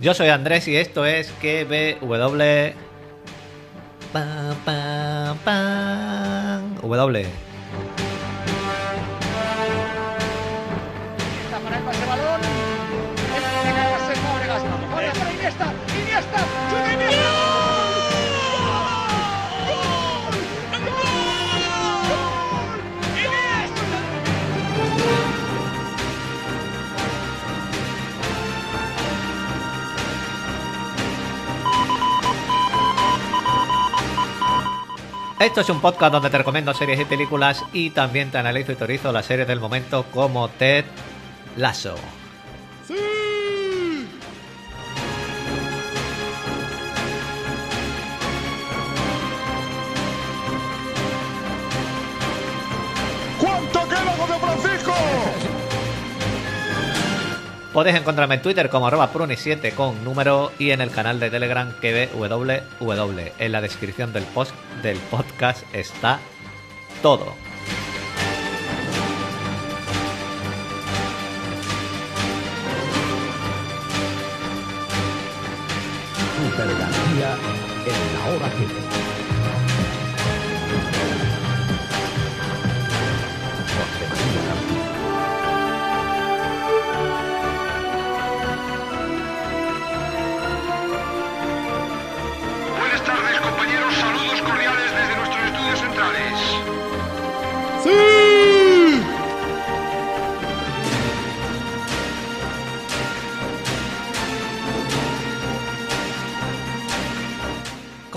Yo soy Andrés y esto es KBW. W. Esto es un podcast donde te recomiendo series y películas y también te analizo y teorizo las series del momento como Ted Lasso. Podéis encontrarme en Twitter como arroba pruni7 con número y en el canal de Telegram KBWW. En la descripción del post del podcast está todo. En la hora que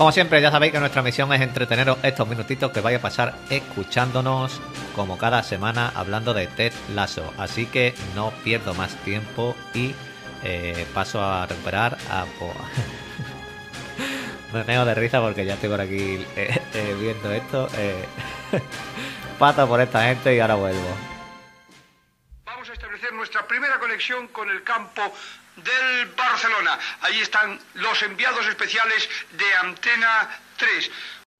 Como siempre, ya sabéis que nuestra misión es entreteneros estos minutitos que vais a pasar escuchándonos como cada semana hablando de Ted Lasso. Así que no pierdo más tiempo y eh, paso a recuperar a... Me meo de risa porque ya estoy por aquí eh, eh, viendo esto. Pato por esta gente y ahora vuelvo. Vamos a establecer nuestra primera conexión con el campo del Barcelona. Allí están los enviados especiales de Antena 3.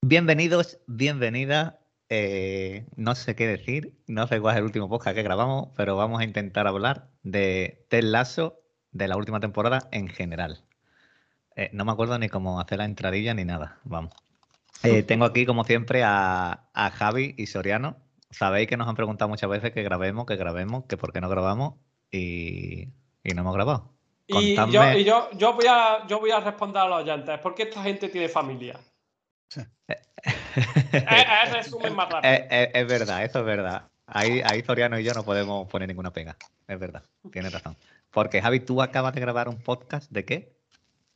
Bienvenidos, bienvenida. Eh, no sé qué decir, no sé cuál es el último podcast que grabamos, pero vamos a intentar hablar de Ted Lasso de la última temporada en general. Eh, no me acuerdo ni cómo hacer la entradilla ni nada. Vamos. Eh, tengo aquí, como siempre, a, a Javi y Soriano. Sabéis que nos han preguntado muchas veces que grabemos, que grabemos, que por qué no grabamos y, y no hemos grabado. Y, yo, y yo, yo, voy a, yo voy a responder a los oyentes. ¿Por qué esta gente tiene familia? Es, es el resumen más rápido. Es, es- es verdad, eso es verdad. Ahí, ahí Soriano y yo no podemos poner ninguna pega. Es verdad, tienes razón. Porque Javi, tú acabas de grabar un podcast de qué?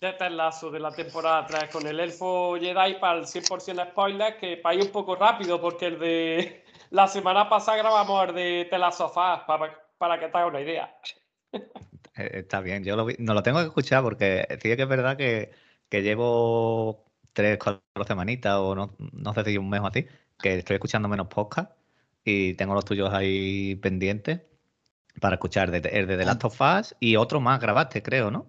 De Ted Lasso de la temporada 3 con el elfo Jedi para el 100% spoiler, que para ir un poco rápido, porque el de la semana pasada grabamos el de Fast, para, para que te hagas una idea. Eh, Está bien, yo lo vi- no lo tengo que escuchar porque sí que es verdad que, que llevo tres, cuatro semanitas o no, no sé si un mes o así, que estoy escuchando menos podcast y tengo los tuyos ahí pendientes para escuchar de- el de The Last of Us y otro más grabaste, creo, ¿no?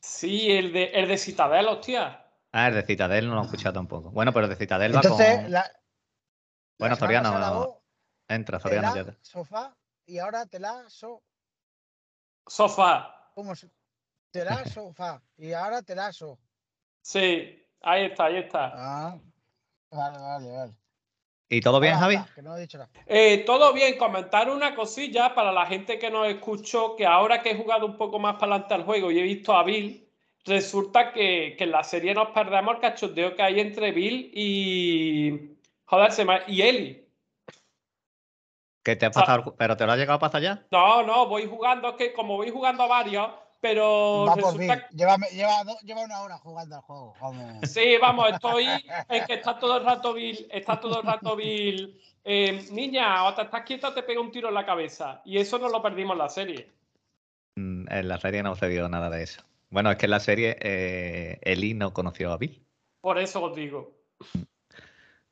Sí, el de, el de Citadel, hostia. Ah, el de Citadel no lo he escuchado tampoco. Bueno, pero el de Citadel va Entonces, con... la, Bueno, la Soriano, entra, Soriano. ya te- sofá y ahora tela, so, Sofá. ¿cómo se? Sofá y ahora telazo. Sí, ahí está, ahí está. Ah, vale, vale, vale. ¿Y todo bien, Javi? habla, que no he dicho nada. Eh, todo bien, comentar una cosilla para la gente que nos escuchó, que ahora que he jugado un poco más para adelante al juego y he visto a Bill, resulta que, que en la serie nos perdemos el cachondeo que hay entre Bill y... Joder, se me... y Eli. ¿Qué te ha Ah. pasado? ¿Pero te lo ha llegado a pasar ya? No, no, voy jugando, es que como voy jugando a varios, pero Va resulta Lleva, lleva, lleva una hora jugando al juego. vamos. Sí, vamos, estoy. Es que está todo el rato Bill. Está todo el rato Bill. eh, niña, o te estás quieta o te pega un tiro en la cabeza. Y eso no lo perdimos en la serie. Mm, En la serie no se vio nada de eso. Bueno, es que en la serie eh, Eli no conoció a Bill. Por eso os digo.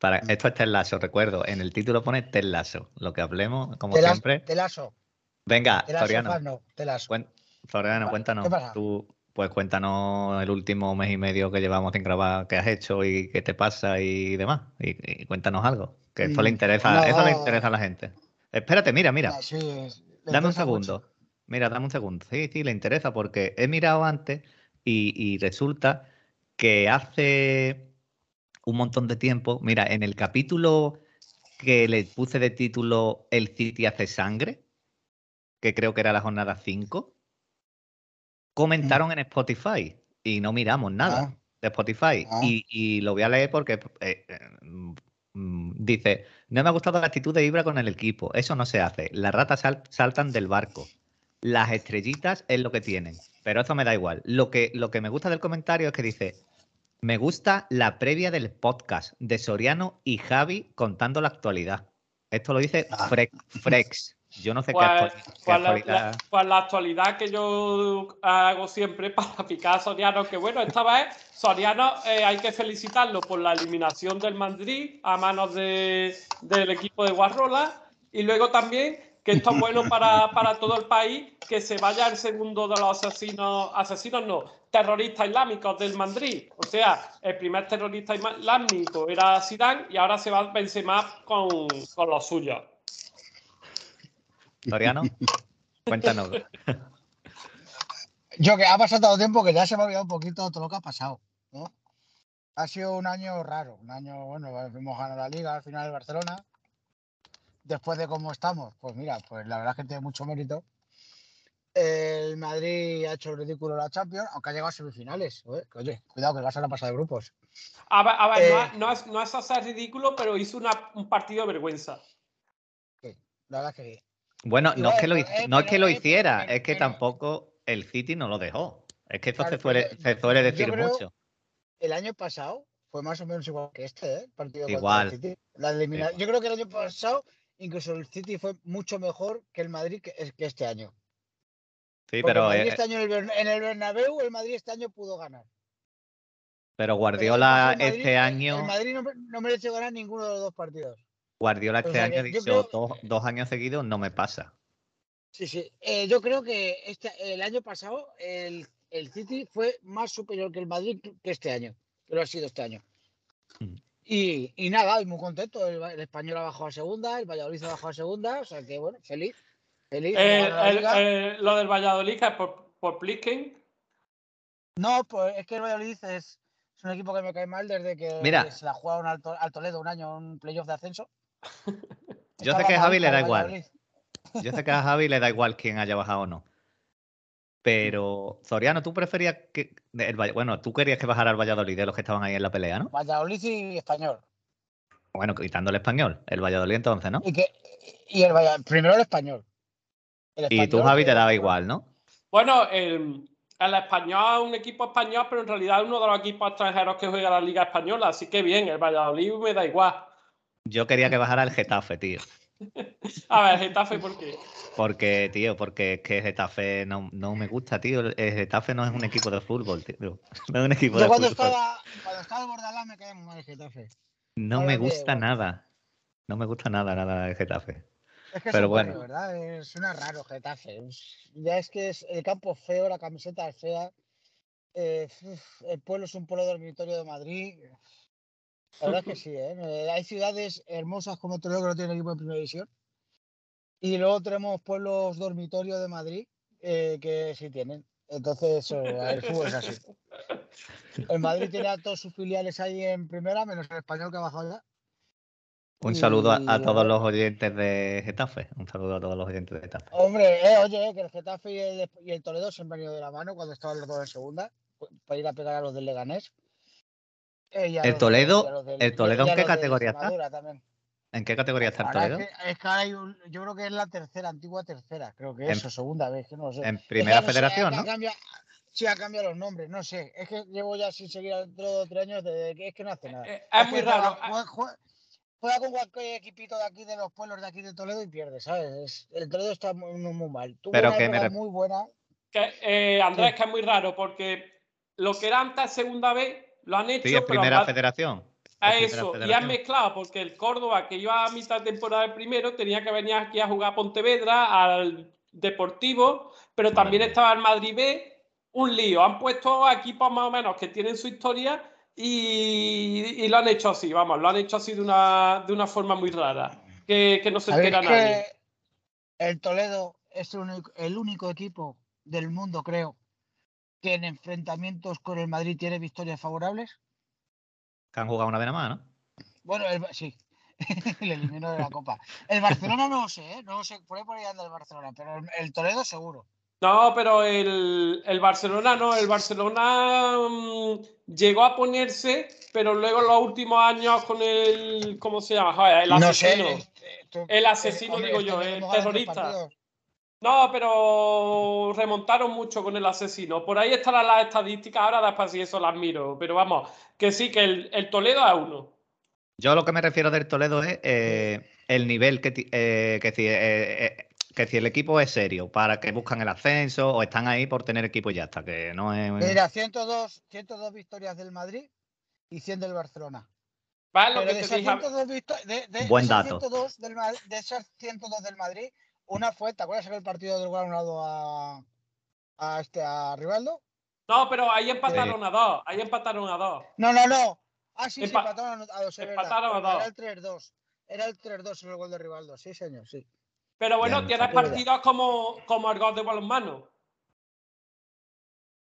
Para, esto es Ted Lasso, recuerdo. En el título pone Ted Lasso. Lo que hablemos, como siempre. Telazo. Venga, Telazo, Soriano. fan, no, telazo. cuen- Soriano, cuéntanos. ¿Qué pasa? Tú, pues cuéntanos el último mes y medio que llevamos sin grabar, qué has hecho y qué te pasa y demás. Y, y cuéntanos algo. Que eso le Mm, interesa, eso le interesa a la gente. Espérate, mira, mira. Sí, Dame un mucho. segundo. Mira, dame un segundo. Sí, sí, le interesa porque he mirado antes Y, y resulta que hace un montón de tiempo, mira, en el capítulo que le puse de título El City hace sangre, que creo que era la jornada 5, comentaron en Spotify y no miramos nada Ah. de Spotify. Ah. Y, y lo voy a leer porque eh, eh, mm, mm, dice, no me ha gustado la actitud de Ibra con el equipo, eso no se hace, las ratas sal- saltan del barco, las estrellitas es lo que tienen, pero eso me da igual. Lo que, lo que me gusta del comentario es que dice, me gusta la previa del podcast de Soriano y Javi contando la actualidad. Esto lo dice Ah. Frex. Frex. Yo no sé qué, Pues, qué pues la, actualidad. la- pues la actualidad que yo hago siempre para picar a Soriano, que bueno, esta vez Soriano eh, hay que felicitarlo por la eliminación del Madrid a manos de- del equipo de Guarrola y luego también que esto es bueno para, para todo el país, que se vaya el segundo de los asesinos, asesinos no, terroristas islámicos del Madrid. O sea, el primer terrorista islámico era Zidane y ahora se va Benzema con, con los suyos. Soriano, cuéntanos. Yo que ha pasado tanto tiempo que ya se me ha olvidado un poquito todo lo que ha pasado, ¿no? Ha sido un año raro, un año, bueno, hemos ganado la liga al final del Barcelona. Después de cómo estamos, pues mira, pues la verdad es que tiene mucho mérito. El Madrid ha hecho el ridículo la Champions, aunque ha llegado a semifinales. Oye, cuidado que vas a la pasada de grupos. A ver, a ver, no, Eh, es- no es, no es hacer ridículo, pero hizo una- un partido de vergüenza. La verdad es que sí. Bueno, no es que lo, eh, no es que lo eh, hiciera, es que tampoco el City no lo dejó. Es que esto Claro, se suele, se suele yo decir creo- mucho. El año pasado fue más o menos igual que este, ¿eh? Partido Igual. el City. La elimina- Igual. Yo creo que el año pasado incluso el City fue mucho mejor que el Madrid que, que este año. Sí, Porque pero, el eh, este año en el, en el Bernabéu, el Madrid este año pudo ganar. pero Guardiola Madrid- este año, El Madrid no, no merece ganar ninguno de los dos partidos. Guardiola o este sea año ha dicho creo- dos, dos años seguidos no me pasa. Sí, sí. Eh, yo creo que este, el año pasado el, el City fue más superior que el Madrid que este año, que lo ha sido este año. Mm. Y, y nada, muy contento. El, el español ha bajado a segunda, el Valladolid ha bajado a segunda, o sea que bueno, feliz. Feliz. Eh, el- lo del Valladolid es por, por Plisken. No, pues es que el Valladolid es, es un equipo que me cae mal desde que Mira. se la jugaron al, To- al Toledo un año, un playoff de ascenso. Yo sé que a Javi le da igual. Yo sé que a Javi le da igual quién haya bajado o no. Pero, Soriano, tú preferías que. el bueno, tú querías que bajara el Valladolid de los que estaban ahí en la pelea, ¿no? Valladolid y español. Bueno, quitando el español. El Valladolid entonces, ¿no? Y, que, y el Valladolid, primero el español. El Y tú, Javi, te daba igual, ¿no? Bueno, el, el español es un equipo español, pero en realidad es uno de los equipos extranjeros que juega la Liga Española. Así que bien, el Valladolid me da igual. Yo quería que bajara el Getafe, tío. A ver, Getafe, ¿por qué? Porque, tío, porque es que Getafe no, no me gusta, tío. El Getafe no es un equipo de fútbol, tío. No es un equipo Yo de cuando fútbol. estaba, cuando estaba en Bordalás me caía muy mal el Getafe. No ahora me gusta nada. No me gusta nada, nada el Getafe. Es que Pero es un bueno. barrio, ¿verdad? Es, suena raro Getafe. Es- ya es que es el campo es feo, la camiseta es fea. eh, el pueblo es un pueblo dormitorio de Madrid. La verdad es que sí, ¿eh? Eh, Hay ciudades hermosas como Toledo que no tienen equipo en primera división. Y luego tenemos pueblos dormitorio de Madrid eh, que sí tienen. Entonces, eso, el fútbol es así. El Madrid tiene a todos sus filiales ahí en primera, menos el español que ha bajado ya. Un saludo a, todos eh, los oyentes de Getafe. Un saludo a todos los oyentes de Getafe. Hombre, eh, oye, eh, que el Getafe y el, y el Toledo se han venido de la mano cuando estaban los dos en segunda pu- para ir a pegar a los del Leganés. Eh, ¿El Toledo- del- el Toledo en qué categoría está? También. ¿En qué categoría está el Toledo? Es que, es que ahora hay un- yo creo que es la tercera, antigua tercera, creo que En- es, o segunda vez, que no lo sé. En Es que primera ya no sé, federación, ¿no? cambia- sí, ha cambiado los nombres, no sé. Es que llevo ya sin seguir dentro de tres años, desde que es que no hace nada. Eh, es muy raro. Juega, juega- juega con cualquier equipito de aquí, de los pueblos de aquí de Toledo y pierde, ¿sabes? Es- el Toledo está muy, mal. Tuvo Pero una que me muy buena. Que, eh, Andrés, Sí. que es muy raro, porque lo que era antes segunda vez lo han hecho, Sí, es pero primera federación. a Es primera eso, y han mezclado, porque el Córdoba, que iba a mitad de temporada el primero, tenía que venir aquí a jugar a Pontevedra, al Deportivo, pero también estaba el Madrid B, un lío. Han puesto equipos más o menos que tienen su historia y, y lo han hecho así, vamos, lo han hecho así de una, de una forma muy rara, que, que no se ¿Sabéis entera nadie. que el Toledo es el único, el único equipo del mundo, creo, que en enfrentamientos con el Madrid tiene victorias favorables? Que han jugado una vez nada más, ¿no? Bueno, el, sí, le eliminó de la Copa. El Barcelona no lo sé, ¿eh? no lo sé, por ahí por ahí anda el Barcelona, pero el, el Toledo seguro. No, pero el, el Barcelona no, el Barcelona mm, llegó a ponerse, pero luego en los últimos años con el, ¿cómo se llama? Joder, el No sé, asesino. este, tú- El asesino, hombre, digo este yo, el terrorista. No, pero remontaron mucho con el asesino. Por ahí estarán las estadísticas, ahora después si eso las miro. Pero vamos, que sí, que el, el Toledo es uno. Yo lo que me refiero del Toledo es eh, el nivel que, eh, que, si, eh, eh, que si el equipo es serio, para que buscan el ascenso o están ahí por tener equipo y ya está, que no es... Mira, 102, 102 victorias del Madrid y 100 del Barcelona. ¿Vale? Lo Pero que de te esas, dije. 102 victo- de, de Buen dato. 102 del, Ma- de esas 102 del Madrid, una fue, ¿te acuerdas aquel partido del Granado a, a, este, a Rivaldo? No, pero ahí empataron a dos. Ahí empataron a dos. No, no, no. Ah, sí, sí, Empa- empataron a dos. empataron a dos. Era el 3-2. Era el 3-2 en el gol de Rivaldo. Sí, señor, sí. Pero bueno, tienes partidos como, como el gol de balonmano.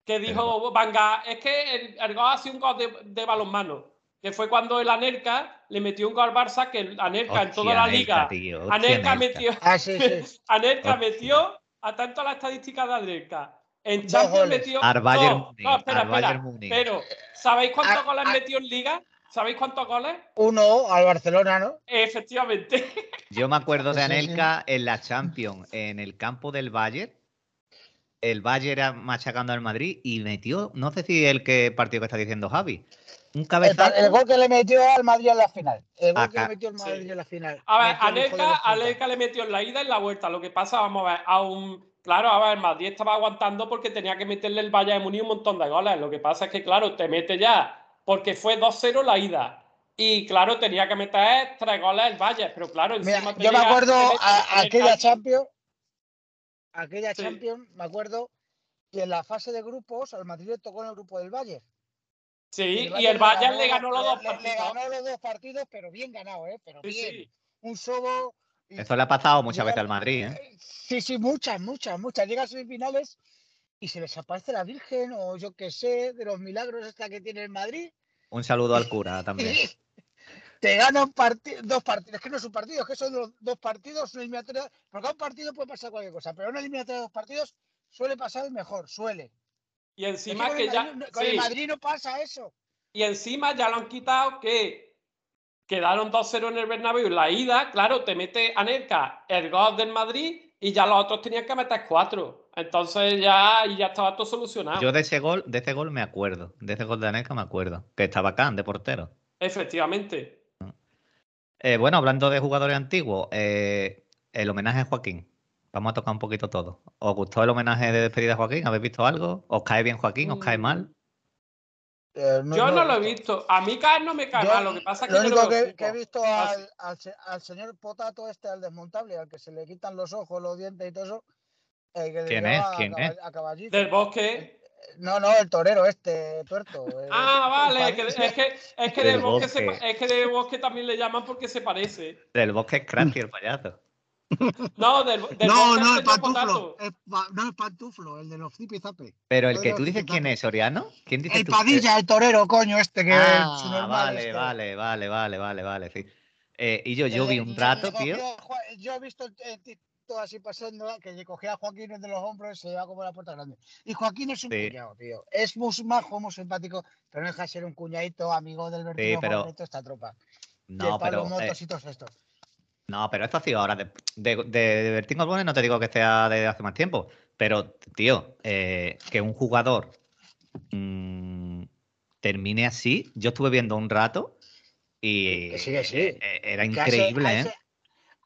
Que dijo Vanga, es que el, el gol ha sido un gol de, de balonmano. Que fue cuando el Anelka le metió un gol al Barça, que el Anelka en toda la liga. tío, hostia, metió, Ah, sí, metió, a la estadística de Anelka. En Champions metió. Al Bayern no, Múnich, no, espera, espera. Pero, ¿sabéis cuántos Ah, goles ah. metió en Liga? ¿Sabéis cuántos goles? Uno al Barcelona, ¿no? Efectivamente. Yo me acuerdo de Sí, sí, sí. Anelka en la Champions, en el campo del Bayern. El Bayern era machacando al Madrid y metió, no sé si el que partido que está diciendo Javi, un El, gol que le metió al Madrid en la final. El gol que le metió al Madrid Sí. en la final. A ver, puta. Anelka le metió en la ida y en la vuelta. Lo que pasa, vamos a ver, a un. Claro, a ver, Madrid estaba aguantando porque tenía que meterle el Bayern de Múnich un montón de goles. Lo que pasa es que, claro, te mete ya, porque fue 2-0 la ida. Y claro, tenía que meter tres goles el Bayern, pero claro, Mira, yo me acuerdo a, a aquella Champions, aquella Sí. Champions, me acuerdo que en la fase de grupos al Madrid le tocó en el grupo del Bayern. Sí, y el Bayern le ganó los dos le- le partidos. ganó los dos partidos, pero bien ganado, ¿eh? Pero Sí, bien. sí. Un sobo. y- Eso le ha pasado muchas Llega- veces al Madrid, ¿eh? Eh, Sí, sí, muchas, muchas, muchas. Llega a semifinales y se les aparece la Virgen o yo qué sé, de los milagros esta que tiene el Madrid. Un saludo al cura también. Te ganan parti- dos partidos. Es que no es un partido, es que son dos, dos partidos, una eliminatoria. Porque a un partido puede pasar cualquier cosa, pero a una eliminatoria de dos partidos suele pasar mejor, suele. Y Es que encima con que ya. Madrid con el. Madrid no pasa eso. Y encima ya lo han quitado que quedaron 2-0 en el Bernabéu. La ida, claro, te mete Anelka el gol del Madrid y ya los otros tenían que meter cuatro. Entonces ya, y ya estaba todo solucionado. Yo de ese gol, de ese gol me acuerdo. De ese gol de Anelka me acuerdo. Que estaba Can de portero. Efectivamente. Eh, bueno, hablando de jugadores antiguos, eh, el homenaje a Joaquín. Vamos a tocar un poquito todo. ¿Os gustó el homenaje de despedida a Joaquín? ¿Habéis visto algo? ¿Os cae bien Joaquín? ¿Os cae Mm, mal? Eh, Yo no lo he visto. A mí caer no me cae Yo mal. Lo que pasa es que Lo yo único que, que he visto al, al se- al señor Potato este, al desmontable, al que se le quitan los ojos, los dientes y todo eso. eh, que ¿Quién es? ¿Quién es? a caballito. Del bosque. No, no, el torero este, tuerto. eh, Ah, vale. que- es que, es que Del del bosque, se bosque. es que del bosque también le llaman porque se parece. Del bosque es Cranky, el payaso. No, del, del No, no, es el pantuflo. El no, el pantuflo, el de los zipizape. Pero el que tú dices quién es, Soriano. ¿Quién dice El tú? Padilla, el torero, coño, este que Ah, normal vale, este. vale, vale, vale, vale, vale, sí. Eh, y yo, yo vi de- un rato, tío. Yo he visto el, TikTok así pasando, que le cogía a Joaquín de los hombros y se lleva como la puerta grande. Y Joaquín es un Sí. cuñado, tío. Es muy majo, muy simpático, pero no deja de ser un cuñadito amigo del vertido pero- favorito de esta tropa. y el No, pero. eh, y todos estos. No, pero esto ha sido ahora. De, de, de, Bertín Osborne no te digo que sea de hace más tiempo. Pero, tío, eh, que un jugador mm, termine así. Yo estuve viendo un rato y Que sí, que sí. eh, eh, era Que a ese- increíble, a ¿eh? ese,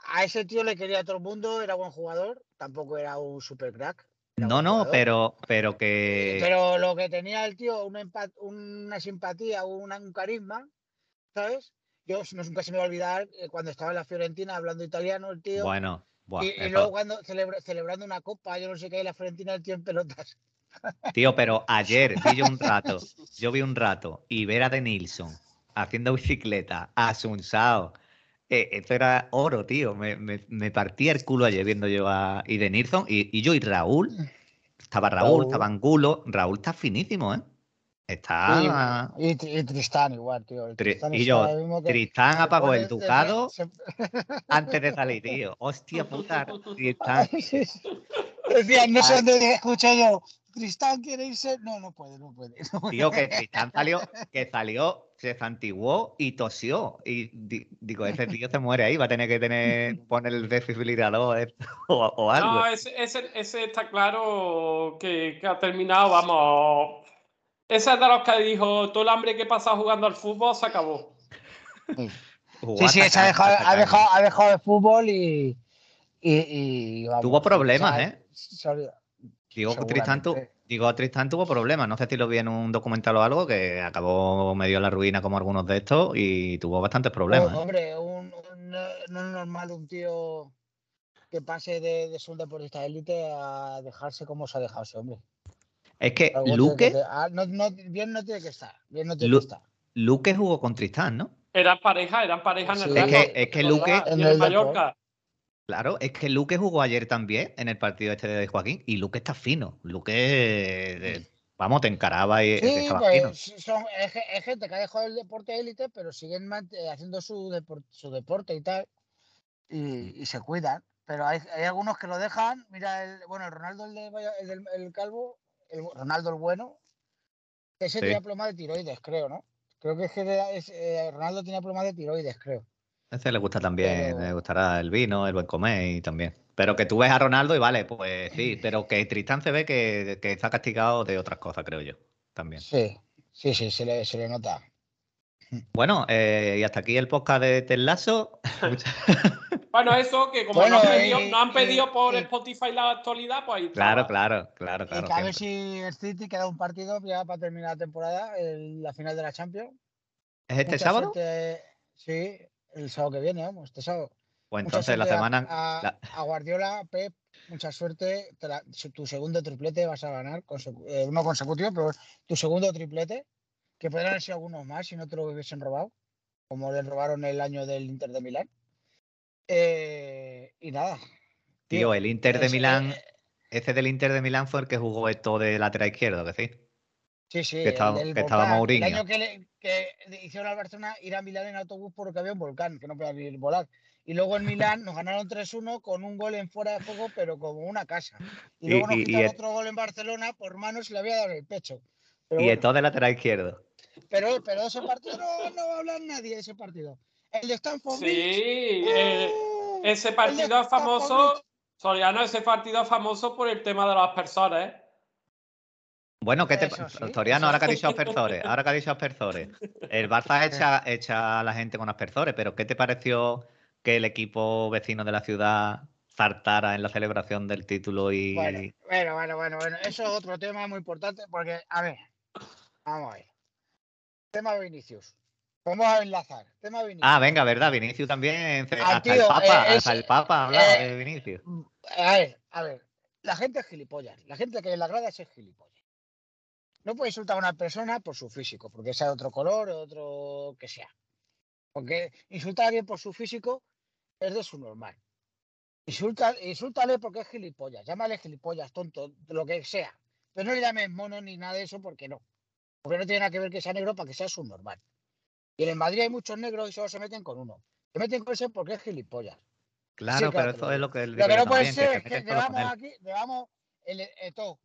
a ese tío le quería a todo el mundo, era buen jugador, tampoco era un super crack. No, no, jugador. pero, pero que. Pero lo que tenía el tío, una, una simpatía, un carisma, ¿sabes? Yo no, nunca se me va a olvidar eh, cuando estaba en la Fiorentina hablando italiano, el tío. Bueno, buah, y, luego cuando celebra- celebrando una copa, yo no sé qué, y la Fiorentina el tío en pelotas. Tío, pero ayer vi yo un rato, yo vi un rato y ver a De Nilsson haciendo bicicleta, Asunsao, eh, esto era oro, tío. Me, me, me partía el culo ayer viendo yo a y De Nilsson y, y yo y Raúl, Estaba Raúl, Raúl. estaba Angulo. Raúl está finísimo, ¿eh? Está. Y, y- y Tristán igual, tío. el Tri- Tristán y yo, ahora mismo que Tristán apagó el ducado se- antes de salir, tío. Hostia puta. Tristán. Decía, no sé dónde escuché yo. Tristán quiere irse. No, no puede, no puede. no puede. Tío, que Tristán salió, que salió, se santiguó y tosió. Y di- digo, ese tío se muere ahí, va a tener que tener, poner el desfibrilador eh, o, o algo. No, ese, ese, ese está claro que, que ha terminado, vamos. Ese es de los que dijo, todo el hambre que pasa jugando al fútbol se acabó. Sí, sí, se ha dejado, ha dejado, ha dejado el fútbol y. y, y, vamos, Tuvo problemas, o sea, ¿eh? Digo, Tristán, tu- digo, Tristán tuvo problemas. No sé si lo vi en un documental o algo que acabó medio en la ruina como algunos de estos y tuvo bastantes problemas. Oh, ¿eh? hombre, un, un, no es normal un tío que pase de, de ser un deportista de élite a dejarse como se ha dejado ese hombre. Es que Algo Luque, que te- ah, no, no, bien no tiene que estar. Bien no tiene Lu- que estar. Luque jugó con Tristán, ¿no? Eran pareja, eran pareja en el Es que- es que Luque- En el Mallorca. Claro, es que Luque jugó ayer también en el partido este de Joaquín y Luque está fino. Luque, eh, vamos, te encaraba y Sí, estaba pues, fino. son, es, ge- es gente que ha dejado el deporte de élite, pero siguen eh, haciendo su, depor- su deporte y tal, y, y se cuidan. Pero hay, hay algunos que lo dejan. Mira, el, bueno, el Ronaldo, el, de Valla- el del- el calvo, el Ronaldo el bueno, ese Sí. tenía problemas de tiroides, creo, ¿no? Creo que es que es, eh, Ronaldo tenía problemas de tiroides, creo. A ese le gusta también, Pero- le gustará el vino, el buen comer y también. Pero que tú ves a Ronaldo y vale, pues sí, pero que Tristán se ve que, que está castigado de otras cosas, creo yo, también. Sí, sí, sí, se le, se le nota. Bueno, eh, y hasta aquí el podcast de. Muchas- Bueno, eso que como Bueno, nos, han pedido, y- han y- pedido por y- Spotify la actualidad, pues ahí está. claro, claro, claro, Y claro. que a ver si el City queda un partido ya para terminar la temporada, el- la final de la Champions. ¿Es este Mucha sábado? suerte, sí, el sábado que viene, vamos, este sábado. Pues entonces la semana. A, la- a Guardiola, Pep, mucha suerte. te la- su- tu segundo triplete vas a ganar, consecu- eh, no consecutivo, pero tu segundo triplete, que podrían haber sido algunos más si no te lo hubiesen robado, como le robaron el año del Inter de Milán. Eh, y nada. Tío, el Inter de es- Milán, ese del Inter de Milán fue el que jugó esto de lateral izquierdo, que sí. Sí, sí, que el estaba- del que estaba volcán. Mourinho. El año que, le- que hicieron al Barcelona ir a Milán en autobús porque había un volcán, que no podía ni volar. Y luego en Milán nos ganaron 3-1 con un gol en fuera de juego, pero como una casa. Y Y- luego nos y- y quitaron el- otro gol en Barcelona por manos y le había dado en el pecho. Pero, Y bueno, esto de lateral izquierdo. Pero, pero ese partido no, no va a hablar nadie de ese partido. El de Stanford Sí, eh, ¡uh! ese partido es famoso. Soriano, ese partido es famoso por el tema de los aspersores. ¿eh? Bueno, ¿qué te sí, Soriano, ahora que ha dicho aspersores, ahora que ha dicho aspersores. El Barça echa, echa a la gente con aspersores, pero ¿qué te pareció que el equipo vecino de la ciudad saltara en la celebración del título y. Bueno, bueno, bueno, bueno, bueno. Eso es otro tema muy importante porque, a ver, vamos a ver. Tema Vinicius. Vamos a enlazar. Tema Vinicius. Ah, venga, verdad, Vinicius también. Ah, hasta, tío, el Papa, eh, hasta es- el Papa hablaba eh, de Vinicius. A ver, a ver. La gente es gilipollas. La gente que en la grada es gilipollas. No puede insultar a una persona por su físico, porque sea de otro color o otro que sea. Porque insultar a alguien por su físico es de su normal. Insulta, insúltale porque es gilipollas. Llámale gilipollas, tonto, lo que sea. Pero no le llames mono ni nada de eso porque no. Porque no tiene nada que ver que sea negro para que sea su normal. Y en el Madrid hay muchos negros y solo se meten con uno. Se meten con ese porque es gilipollas. Claro, claro, pero eso es lo que él Lo que no puede también, ser que es que llevamos aquí, llevamos el Eto,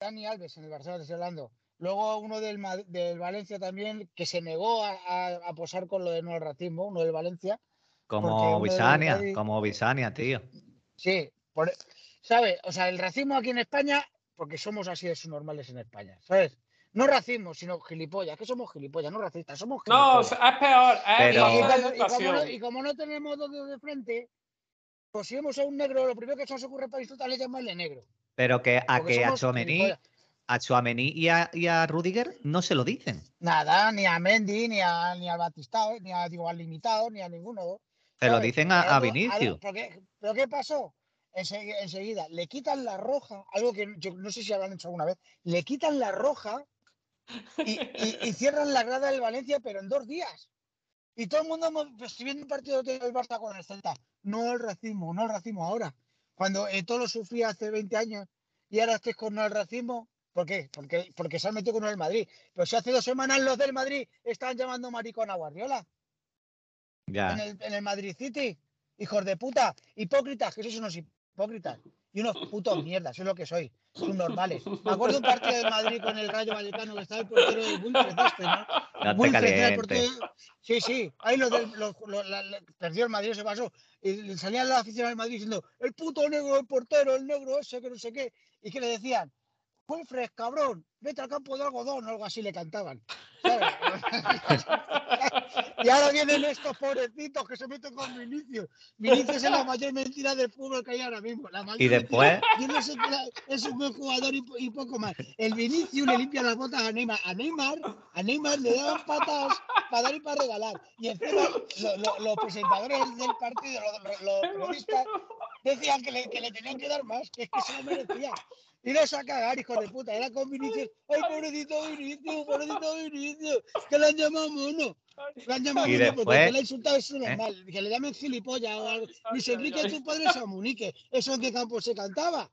Dani Alves en el Barcelona, te estoy hablando. Luego uno del, del Valencia también, que se negó a, a- a posar con lo de no al racismo, uno del Valencia. Como Bisania, como Bisania, tío. Sí, por, ¿sabes? O sea, el racismo aquí en España, porque somos así de subnormales en España, ¿sabes? No racismo, sino gilipollas, que somos gilipollas, no racistas, somos No, gilipollas. sea, es peor, es Pero- Y, como, y como no, educación. y como no tenemos dos dedos de frente, pues si vemos a un negro, lo primero que se nos ocurre para insultarle es llamarle negro. Pero que a Porque que a gilipollas. a Chouameni y a, y a Rudiger no se lo dicen. Nada, ni a Mendy, ni a ni al Batistao, ni a digo al limitado, ni a ninguno. Se lo dicen a, a Vinicius. ¿Pero qué pasó? Ense- enseguida, le quitan la roja, algo que yo no sé si habrán hecho alguna vez, le quitan la roja y, y- y cierran la grada del Valencia, pero en dos días. Y todo el mundo, pues, si viendo un partido del Barça con el Celta, no el racismo, no el racismo ahora. Cuando todo lo sufría hace 20 años y ahora estáis con el racismo. ¿Por qué? Porque, porque se han metido con el Madrid. Pero si hace dos semanas los del Madrid estaban llamando maricón a Guardiola Ya. en el, en el Madrid City. Hijos de puta, hipócritas, que sois unos hipócritas. Y unos putos mierdas, eso es lo que sois. Son normales. Me acuerdo un partido del Madrid con el Rayo Vallecano que estaba el portero de Wilfred este, ¿no? No te Wilfred era el calientes. portero. Sí, sí. Ahí los del, los, los- la- la- perdió el Madrid, se pasó. Y salían la afición del Madrid diciendo, el puto negro, el portero, el negro ese, que no sé qué. Y que le decían, Wilfred, cabrón, vete al campo de algodón o algo así le cantaban. y ahora vienen estos pobrecitos que se meten con Vinicius. Vinicius es la mayor mentira del fútbol que hay ahora mismo. La mayor Y después, mentira. Yo no sé qué la- es un buen jugador y, y poco más. El Vinicius le limpia las botas a Neymar. A Neymar, a Neymar le daban patas para dar y para regalar. Y encima lo- lo- los presentadores del partido, los periodistas, decían que le, que le tenían que dar más, que es que se lo merecía. Y a cagar, hijo de puta. Era con Vinicius. ¡Ay, pobrecito Vinicius! ¡Pobrecito Vinicius! Que le han llamado mono. Le han llamado mono porque le ha insultado es ¿eh? normal. Que le llamen gilipollas o algo. Luis Enrique, tu padre es Amunique. ¿Eso en qué campo se cantaba?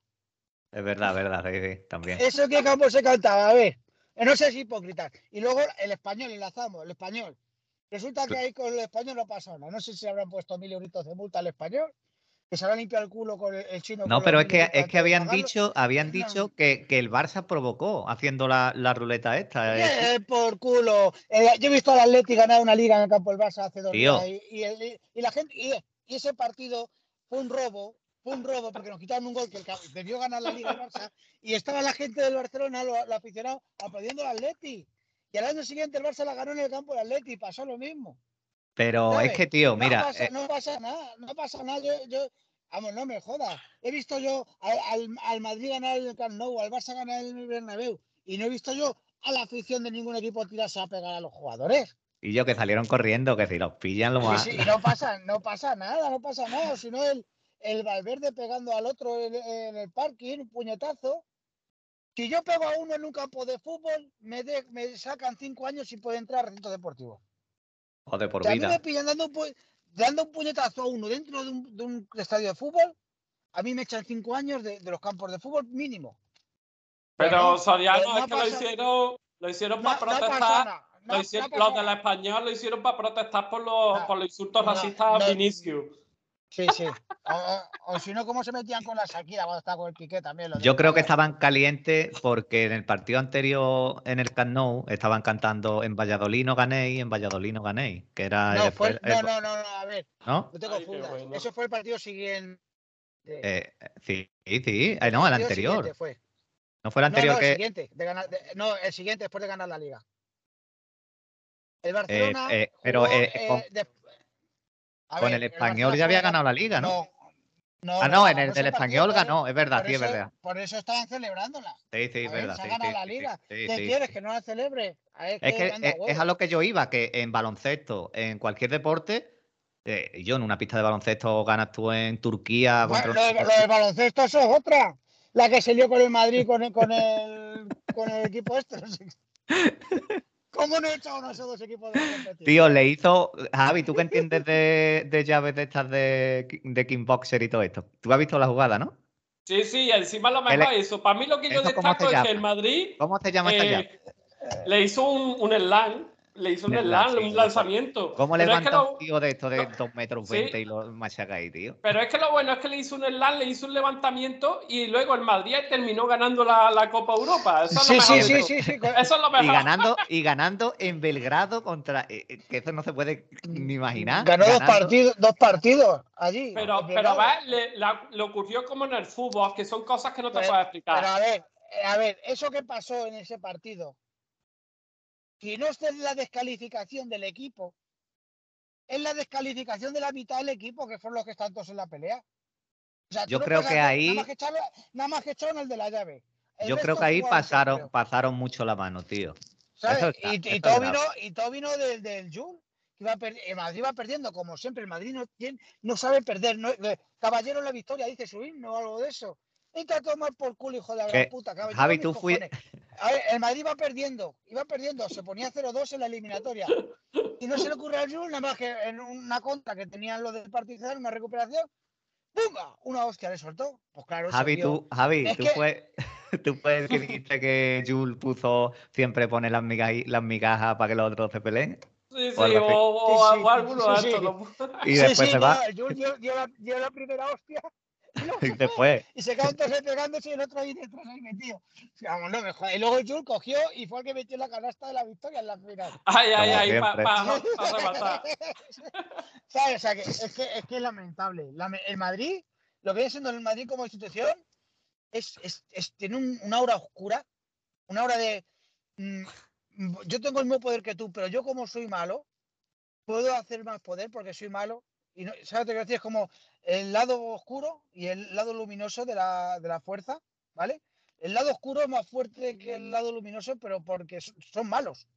es verdad, verdad, sí, sí, también. ¿Eso en qué campo se cantaba? A ver. Eh, No seas hipócrita. Y luego el español, enlazamos, el español. Resulta que ahí con el español no pasa nada. No sé si habrán puesto mil euritos de multa al español, que se habrá limpiado el culo con el, el chino. No, pero es que, es que habían pagarlo. dicho, habían dicho que, que el Barça provocó haciendo la, la ruleta esta. eh. Eh, por culo. Eh, yo he visto al Atleti ganar una liga en el campo del Barça hace dos días y, y el- y la gente y, ese partido fue un robo, fue un robo porque nos quitaron un gol que el debió ganar la liga el Barça y estaba la gente del Barcelona, los lo aficionados, aplaudiendo al Atleti. Y al año siguiente el Barça la ganó en el campo del Atleti y pasó lo mismo. Pero es ¿sabes? que, tío, No mira, pasa, eh, no pasa nada, no pasa nada. Yo, yo, vamos, no me jodas. He visto yo al, al- al Madrid ganar el Camp Nou, al Barça ganar el Bernabéu y no he visto yo a la afición de ningún equipo tirarse a pegar a los jugadores. y yo que salieron corriendo, que si los pillan lo más. sí, no pasa, no pasa nada, no pasa nada. Si no, el, el Valverde pegando al otro en, en el parking, un puñetazo. Si yo pego a uno en un campo de fútbol, me, de- me sacan cinco años y puede entrar al recinto deportivo. Joder, por Si a mí vida. me pillan dando un, pu- dando un puñetazo a uno dentro de un, de un estadio de fútbol, a mí me echan cinco años de, de los campos de fútbol mínimo. Pero no, Soriano no es que lo hicieron, lo hicieron No, para protestar. los del nada. español lo hicieron para protestar por los, No, por los insultos no, racistas a no. Vinicius. Sí, sí. O, o- o si no, ¿cómo se metían con la Shakira cuando estaba con el Piqué también? Yo creo que estaban calientes porque en el partido anterior en el Camp Nou estaban cantando en Valladolid no ganéis, en Valladolid no ganéis, que era No, el- fue, el- no, el- no, no, no, a ver, ¿no? no te Ay, confundas. bueno. Eso fue el partido siguiente. Eh, sí, sí, eh, no, el anterior. fue. No fue el anterior no, el que siguiente. de ganar- de- no, el siguiente después de ganar la liga. El Barcelona. eh, pero, jugó, eh, eh, con- de- a con ver, el español ya había ganado la liga, ¿no? No, ah, no, en el del español ganó, es verdad, sí, es verdad. Por eso estaban celebrándola. Sí, sí, es verdad. se ha ganado la liga. ¿Qué quieres? ¿Que no la celebre? Es que a lo que yo iba, que en baloncesto, en cualquier deporte, eh, yo en una pista de baloncesto ganas tú en Turquía lo, de- del baloncesto, eso es otra. La que se lió con el Madrid, con el, con el, con el equipo este. ¿Cómo no he echado a esos dos equipos de la? Tío, le hizo. Javi, ¿tú qué entiendes de, de llaves de estas de, de Kickboxer y todo esto? Tú has visto la jugada, ¿no? Sí, sí, y encima lo mejor es- es eso. Para mí lo que yo ¿Eso cómo destaco es que el Madrid ¿Cómo se llama esta eh, llave? le hizo un, un slam, le hizo un sí, un lo- lanzamiento. ¿Cómo Pero es que levanta lo- un tío de esto de 2 metros Sí. 20 y lo machaca ahí, tío? Pero es que lo bueno es que le hizo un slam, le hizo un levantamiento y luego el Madrid terminó ganando la, la Copa Europa. Eso es Sí, lo sí, mejor. sí, sí, sí. Eso es lo Y mejor. ganando, y ganando en Belgrado contra. eh, eh, que eso no se puede ni imaginar. Ganó dos partidos, dos partidos allí. Pero, pero. ¿ves? Le, la- le ocurrió como en el fútbol, que son cosas que no te Pero- puedo explicar. Pero a ver, eh, a ver, eso que pasó en ese partido, si no es la descalificación del equipo, es la descalificación de la mitad del equipo, que fueron los que están todos en la pelea. O sea, tú Yo no creo que ahí- Nada más que, echarle- nada más que echaron el de la llave. El Yo creo que ahí pasaron, pasaron mucho la mano, tío. está- y, todo vino, y todo vino del, del que iba El Madrid va perdiendo, como siempre. El Madrid no, tiene- no sabe perder. No, le- caballero en la victoria, dice su himno o algo de eso. Vete a tomar por culo, hijo de la gran puta. Javi, tú fui-. A ver, el Madrid va perdiendo, iba perdiendo, se ponía 0-2 en la eliminatoria. Y no se le ocurre al Jun, nada más que en una contra que tenían los del Partizan, una recuperación. ¡Pumba! Una hostia le soltó. Pues claro, Javi, tú, Javi, Es tú que- fue, tú fue el que dijiste que Jules puso siempre pone las migajas, las migajas para que los otros se peleen Sí, sí, O algo así. o, Sí, sí, o alguno sí, y después sí, se va no, Jules dio, dio la, dio la primera hostia fue, fue. y se quedaron todos pegándose y el otro ahí detrás ahí metido. Vamos, no me jodas. Y luego el Jules cogió y fue el que metió la canasta de la victoria en la final. Ay, ay, Como ay, para rematar. ¿Sabes? O sea, que es, que es que es lamentable. La- el Madrid, lo que viene siendo el Madrid como institución, es, es, es- tiene un, una aura oscura, una aura de. mm, yo tengo el mismo poder que tú, pero yo como soy malo, puedo hacer más poder porque soy malo. Y no, ¿Sabes lo que quiero decir? Es como el lado oscuro y el lado luminoso de la, de la fuerza, ¿vale? El lado oscuro es más fuerte que el lado luminoso, pero porque so- son malos.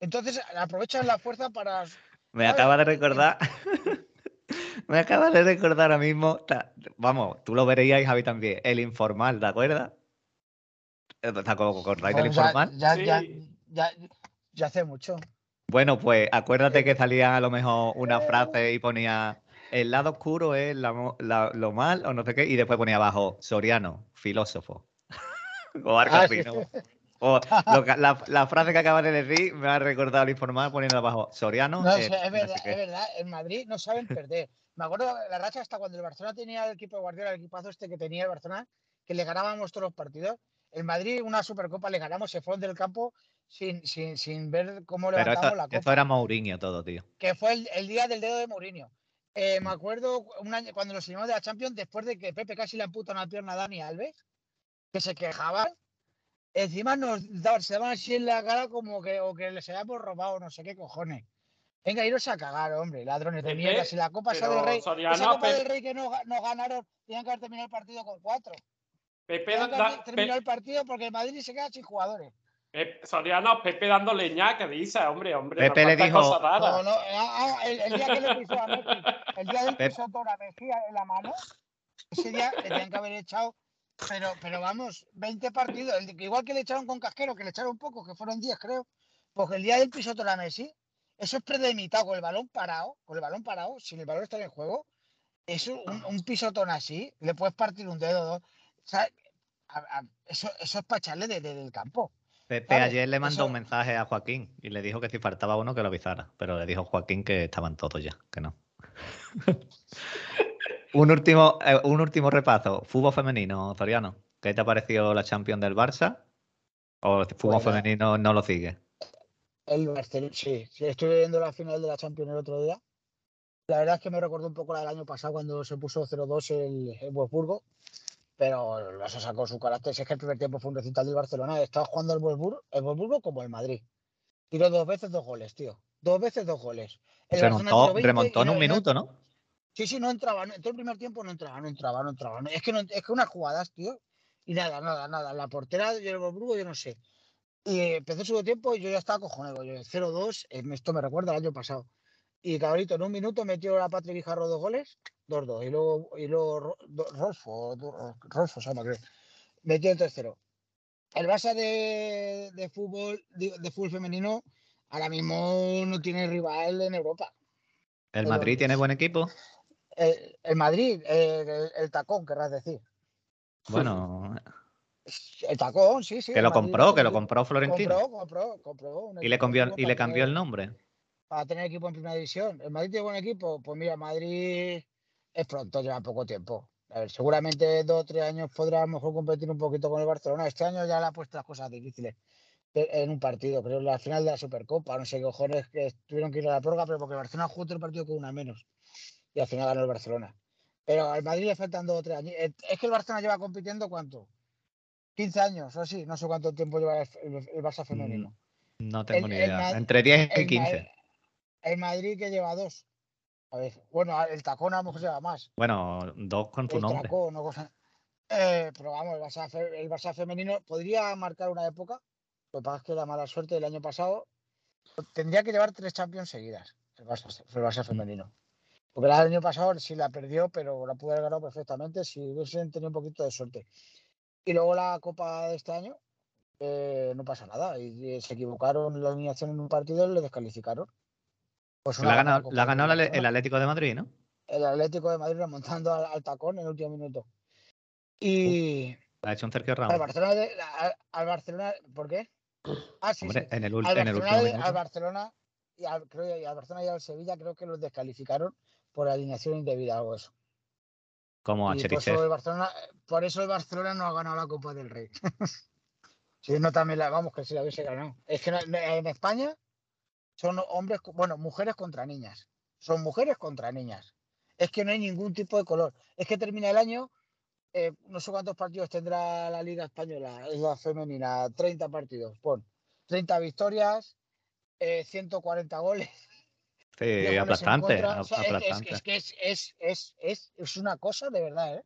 Entonces aprovechan la fuerza para Me ¿sabes? acaba de recordar. Me acaba de recordar ahora mismo. Vamos, tú lo verías, Javi, también. El informal, ¿te acuerdas? Eh, ¿Te acordáis del informal? Ya, ya, Sí. ya, ya hace mucho. Bueno, pues acuérdate que salía a lo mejor una frase y ponía el lado oscuro es la mo- la- lo mal o no sé qué, y después ponía abajo Soriano, filósofo. o algo Ah. O lo que- la, la frase que acabas de decir me ha recordado el informal poniendo abajo Soriano. No, eh, es, no sé verdad, qué". es verdad. En Madrid no saben perder. Me acuerdo la racha hasta cuando el Barcelona tenía el equipo de Guardiola, el equipazo este que tenía el Barcelona, que le ganábamos todos los partidos. El Madrid, una Supercopa, le ganamos, se fueron del campo sin, sin, sin ver cómo Pero levantamos eso, la copa. eso era Mourinho todo, tío. que fue el, el día del dedo de Mourinho. Eh, me acuerdo un año cuando los eliminamos de la Champions, después de que Pepe casi le amputa una pierna a Dani Alves, que se quejaban. Encima nos daban, se daban así en la cara como que, o que les habíamos robado, no sé qué cojones. Venga, iros a cagar, hombre, ladrones de mierda. Si la Copa del Rey, Soriano, esa Copa del Rey que nos, nos ganaron, tenían que haber terminado el partido con cuatro. Pepe, da- terminado el partido porque el Madrid se queda sin jugadores. Pe- Soriano, Pepe dando leña, que dice, hombre, hombre. Pepe no le dijo-. No, no, ah, ah, el, el día que le pisó a Messi, el día pisotón a Messi en la mano, ese día le tenían que haber echado, pero, pero vamos, 20 partidos, el igual que le echaron con Casquero, que le echaron poco, que fueron 10 creo, porque el día del pisotón a Messi, eso es prelimitado con el balón parado, con el balón parado, sin el balón está en el juego, eso, un, un pisotón así, le puedes partir un dedo, dos, o sea, a- a- eso, eso es para echarle de- de- del campo. Pepe Claro, ayer le mandó eso- un mensaje a Joaquín y le dijo que si faltaba uno que lo avisara, pero le dijo Joaquín que estaban todos ya, que no. un, último, eh, un último repaso. Fútbol femenino, Soriano. ¿Qué te ha parecido la Champions del Barça? ¿O el fútbol Pues femenino no lo sigue? El Barcelona, sí, sí, estuve viendo la final de la Champions el otro día. La verdad es que me recordó un poco la del año pasado cuando se puso 0-2 el, el Wolfsburgo, pero lo se sacó su carácter. Si es que el primer tiempo fue un recital del Barcelona, estaba jugando el Wolfsburgo, el Wolfsburgo como el Madrid. Tiró dos veces dos goles, tío. Dos veces dos goles. El Remontó, tiró 20 remontó en un no- minuto, ¿no? Sí, sí, no entraba. no- todo el primer tiempo no entraba, no entraba, no entraba. no- Es que, no, es que unas jugadas, tío. Y nada, nada, nada. La portera del Wolfsburgo, yo no sé. Y empezó su tiempo y yo ya estaba cojonado. Yo 0-2, eh, esto me recuerda al año pasado. Y cabrito, en un minuto metió a Patrick Guijarro dos goles, 2-2. Y luego, y luego Rolfo, Rolfo se llama, creo. Metió el tercero. El Barça de, de fútbol, de, de fútbol femenino, ahora mismo no tiene rival en Europa. El Pero- Madrid tiene buen equipo. El, el Madrid, el, el tacón, querrás decir. Bueno, El tacón, sí, sí. que lo Madrid compró, que lo compró. Florentino. Compró, compró, compró. Y le cambió, y le cambió el nombre. Para tener equipo en primera división. ¿El Madrid tiene buen equipo? Pues mira, Madrid es pronto, lleva poco tiempo. A ver, seguramente dos o tres años podrá a lo mejor competir un poquito con el Barcelona. Este año ya le ha puesto las cosas difíciles eh, en un partido, creo en la final de la Supercopa, no sé qué cojones que tuvieron que ir a la prórroga, pero porque el Barcelona jugó otro partido con una menos. Y al final ganó el Barcelona. Pero al Madrid le faltan dos o tres años. Eh, Es que el Barcelona lleva compitiendo cuánto? 15 años o así, no sé cuánto tiempo lleva el, el- el Barça femenino. No tengo El- ni el idea. Entre 10 y El, Ma- 15. El Madrid que lleva dos. A ver, bueno, el tacón a lo mejor lleva más. Bueno, dos con tu El nombre. tacón o cosa. Eh, pero vamos, el Barça, el Barça femenino podría marcar una época. Lo que pasa es que la mala suerte del año pasado tendría que llevar tres Champions seguidas. El Barça, el Barça femenino. Porque del año pasado sí la perdió, pero la pudo haber ganado perfectamente si hubiesen tenido un poquito de suerte. Y luego la Copa de este año, eh, no pasa nada. Y, y se equivocaron la eliminación en un partido y le descalificaron. Pues La ha ganado, la ha el, Barcelona. el Atlético de Madrid, ¿no? el Atlético de Madrid remontando al, al tacón en el último minuto. Y Ha hecho un Sergio al Ramos. Barcelona, de- al, al Barcelona, ¿por qué? Ah, sí, Hombre, sí. en el, Al en el Barcelona, último de- al minuto. Barcelona y al, creo que al Barcelona y al Sevilla creo que los descalificaron por alineación indebida, algo eso. Como a Y por eso el Barcelona, por eso el Barcelona no ha ganado la Copa del Rey. si no también la, vamos, que si la hubiese ganado. Es que no- en España son hombres, bueno, mujeres contra niñas. Son mujeres contra niñas. Es que no hay ningún tipo de color. Es que termina el año, eh, no sé cuántos partidos tendrá la Liga Española, es la femenina, 30 partidos, pon. 30 victorias, eh, 140 goles. Sí, 10 goles en aplastante. contra. O sea, es- es- aplastante. Es, que es, es, es, es, es una cosa de verdad, ¿eh?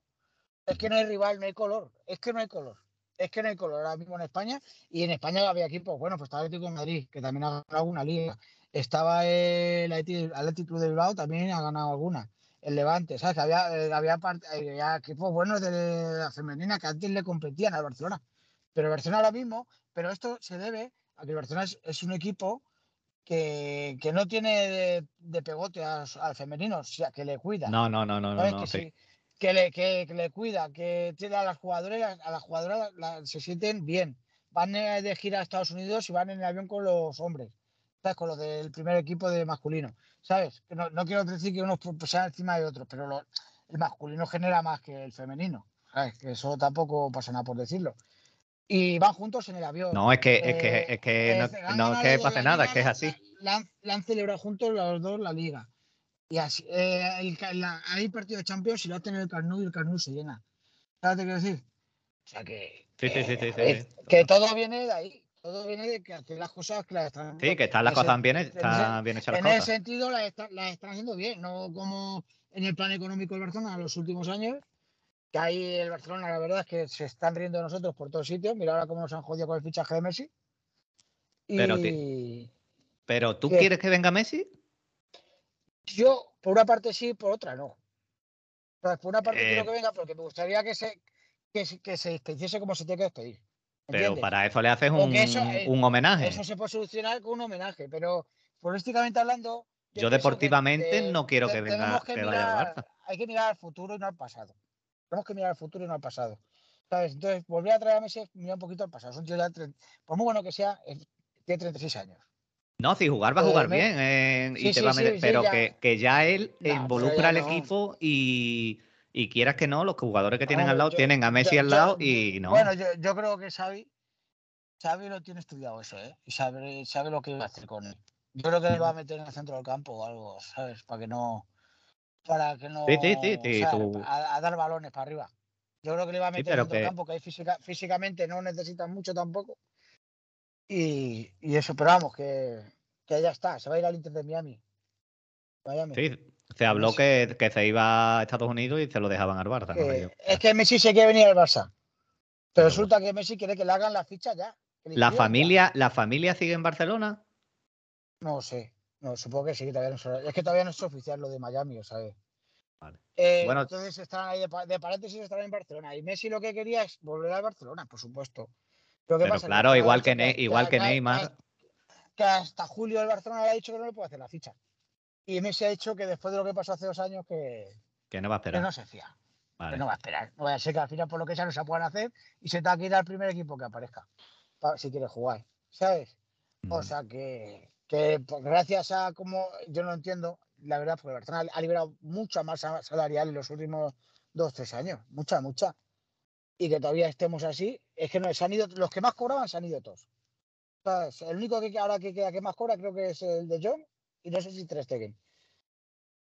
Es que no hay rival, no hay color. Es que no hay color. Es que no hay color ahora mismo en España. Y en España había equipos, bueno, pues estaba el Atlético de Madrid, que también ha ganado una liga. Estaba el Atlético de Bilbao, también ha ganado alguna. El Levante, ¿sabes? Que había, eh, había, eh, había equipos buenos de la femenina que antes le competían al Barcelona. Pero el Barcelona ahora mismo, pero esto se debe a que el Barcelona es, es un equipo que, que no tiene de, de pegote al femenino, o sea, que le cuida. No, no, no, no, no, no, sí. sí, que, le, que, que le cuida, que tiene a las jugadoras, a las jugadoras la- se sienten bien. Van eh, de gira a Estados Unidos y van en el avión con los hombres, ¿sabes? Con los del primer equipo de masculino, ¿sabes? Que no, no quiero decir que unos sean encima de otros, pero lo- el masculino genera más que el femenino, ¿sabes? Que eso tampoco pasa nada por decirlo. Y van juntos en el avión. No, es que, es que, Eh, es que no, eh, han no es ganado que pase la nada, liga, es que es la- así. La, la la han celebrado juntos los dos la liga. Y así, eh, el la- hay partido de Champions y lo hacen en el Carnú y el Carnú se llena. ¿Sabes que quiero decir? O sea que. Sí, sí, sí, sí. Que todo viene de ahí. Todo viene de que hacen las cosas que las están. Sí, que están las en ese- cosas bien, en están bien hechas las en ese cosas. sentido las, está- las están haciendo bien, no como en el plan económico del Barcelona en los últimos años, que ahí el Barcelona la verdad es que se están riendo de nosotros por todos sitios. Mira ahora cómo nos han jodido con el fichaje de Messi. Y Pero Pero ¿tú ¿Qué? quieres que venga Messi? Yo, por una parte sí, por otra no. Por una parte quiero Eh, que venga porque me gustaría que se, que, se- que se despediese como se tiene que despedir. Pero para eso le haces un, eso, eh, un homenaje. Eso se puede solucionar con un homenaje, pero políticamente hablando. Yo que deportivamente no quiero que venga- que mirar-. Hay que mirar al futuro y no al pasado. Tenemos que mirar al futuro y no al pasado. ¿Sabes? Entonces, volver a traer a Messi es mirar un poquito al pasado. Es un tío de por muy bueno que sea, tiene 36 años. No, si jugar va a jugar bien eh, y Sí, te sí, va a sí, meter, sí, pero ya. que, que ya él No, involucra al no. equipo y, y quieras que no, los jugadores que tienen al lado yo- tienen a Messi yo- al lado yo- y no. Bueno, yo, yo creo que Xavi, Xavi lo tiene estudiado eso, ¿eh? Y sabe, sabe lo que va a hacer con él. Yo creo que le va a meter en el centro del campo o algo, ¿sabes? Para que no. Para que no. Sí, sí, sí, sea, tú- a, a dar balones para arriba. Yo creo que le va a meter en el centro del campo, que ahí física, físicamente no necesitan mucho tampoco. Y, y eso, pero vamos, que, que ya está. Se va a ir al Inter de Miami. Miami. Sí, se habló que, que se iba a Estados Unidos y se lo dejaban al Barça. no yo. es que Messi se quiere venir al Barça. Pero resulta que Messi quiere que le hagan la ficha ya. ¿La ya. familia, ¿La familia sigue en Barcelona? No sé. No, supongo que sí, que todavía no se- Es que todavía no es oficial lo de Miami, ¿sabes? Vale. Eh, Bueno. entonces estarán ahí de, de paréntesis estarán en Barcelona. Y Messi lo que quería es volver al Barcelona, por supuesto. Pero, ¿qué Pero pasa? claro, igual que, Ne- igual que Neymar. que hasta julio el Barcelona le ha dicho que no le puede hacer la ficha. Y Messi ha dicho que después de lo que pasó hace dos años que, Que no va a que esperar. no se fía. Vale. Que no va a esperar. No vaya a ser que al final por lo que sea no se puedan hacer y se tenga que ir al primer equipo que aparezca. pa- si quiere jugar. ¿Sabes? O Mm. sea que, que pues, gracias a como yo no entiendo, la verdad, porque el Barcelona ha liberado mucha masa salarial en los últimos dos, tres años. Mucha, mucha. Y que todavía estemos así, es que no se han ido, los que más cobraban se han ido todos. El único que ahora que queda que más cobra creo que es el de John y no sé si Ter Stegen.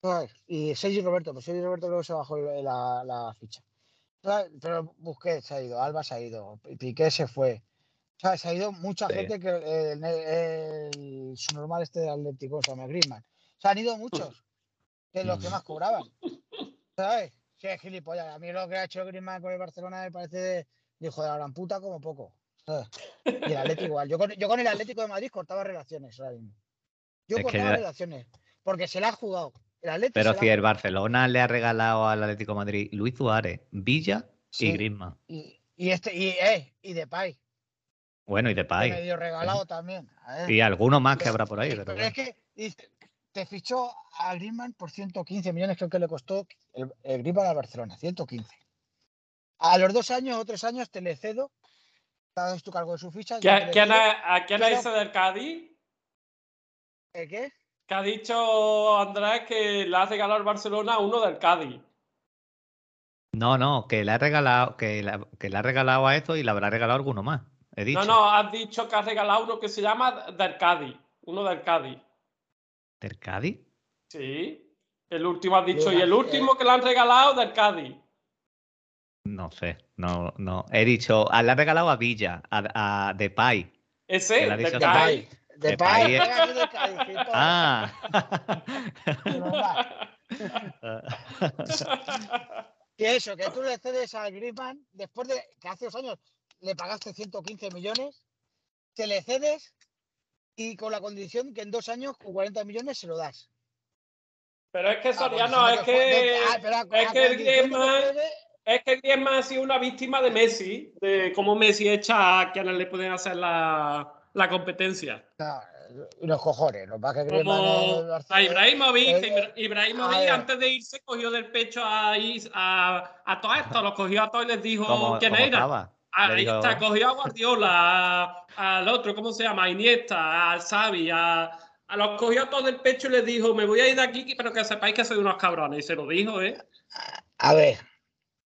¿Sabes? Y Sergi Roberto, pues Sergi Roberto que se bajó la, la ficha. ¿Sabes? Pero Busquets se ha ido, Alba se ha ido, Piqué se fue. ¿Sabes? Se ha ido mucha Sí. gente que el, el, su normal este de Atlético, se llama Griezmann. Se han ido muchos, que los que Mm. más cobraban. ¿Sabes? Sí, es gilipollas. A mí lo que ha hecho Griezmann con el Barcelona me parece de, de hijo de la gran puta como poco. Y el Atlético igual. Yo con, yo con el Atlético de Madrid cortaba relaciones ahora mismo. Yo Es cortaba relaciones. Porque se la ha jugado. El Atlético Pero si el Barcelona le ha regalado al Atlético de Madrid Luis Suárez, Villa Sí. y Griezmann. Y, y este, y, eh, y Depay, Bueno, y que Depay. medio regalado también. Y alguno más que habrá por ahí. Pero, es que te fichó a Griezmann por 115 millones, creo que le costó el, el Griezmann al Barcelona, 115. A los dos años o tres años te le cedo, te tu cargo de su ficha. ¿Qué- le ¿Quién cedo- ha, ¿A quién ha dicho del Cádiz? ¿El qué? Que ha dicho Andrés que le ha regalado el Barcelona a uno del Cádiz. No, no, que le ha regalado, que, la- que le ha regalado a esto y le habrá regalado alguno más. He dicho. No, no, has dicho que has regalado uno que se llama del Cádiz. Uno del Cádiz. ¿Del Cádiz? Sí. El último has dicho. Y el último que le han regalado del Cádiz. No sé, no, no. He dicho, ah, le ha regalado a Villa, a, a Depay. Ese. De De Pay, Pay, eh. pégate de Cádiz, gilipollas. Ah. Que eso, que tú le cedes al Griezmann después de que hace dos años le pagaste 115 millones, te le cedes y con la condición que en dos años con 40 millones se lo das. Pero es que Ah, Soriano, condición es de- que. ah, pero a- es a que Griezmann- Es que Griezmann ha sido una víctima de Messi, de cómo Messi echa a quienes le pueden hacer la, la competencia. no, los cojones, lo que pasa es que Griezmann Como a Ibrahimovic, Eh, Ibrahimovic a antes de irse cogió del pecho a, a, a todos estos, los cogió a todos y les dijo quién era. estaba. Ahí está, cogió a Guardiola, a- al otro, ¿cómo se llama? A Iniesta, al Xavi, a, a los cogió a todos del pecho y les dijo, me voy a ir de aquí, pero que sepáis que soy unos cabrones. Y se lo dijo, ¿eh? A ver,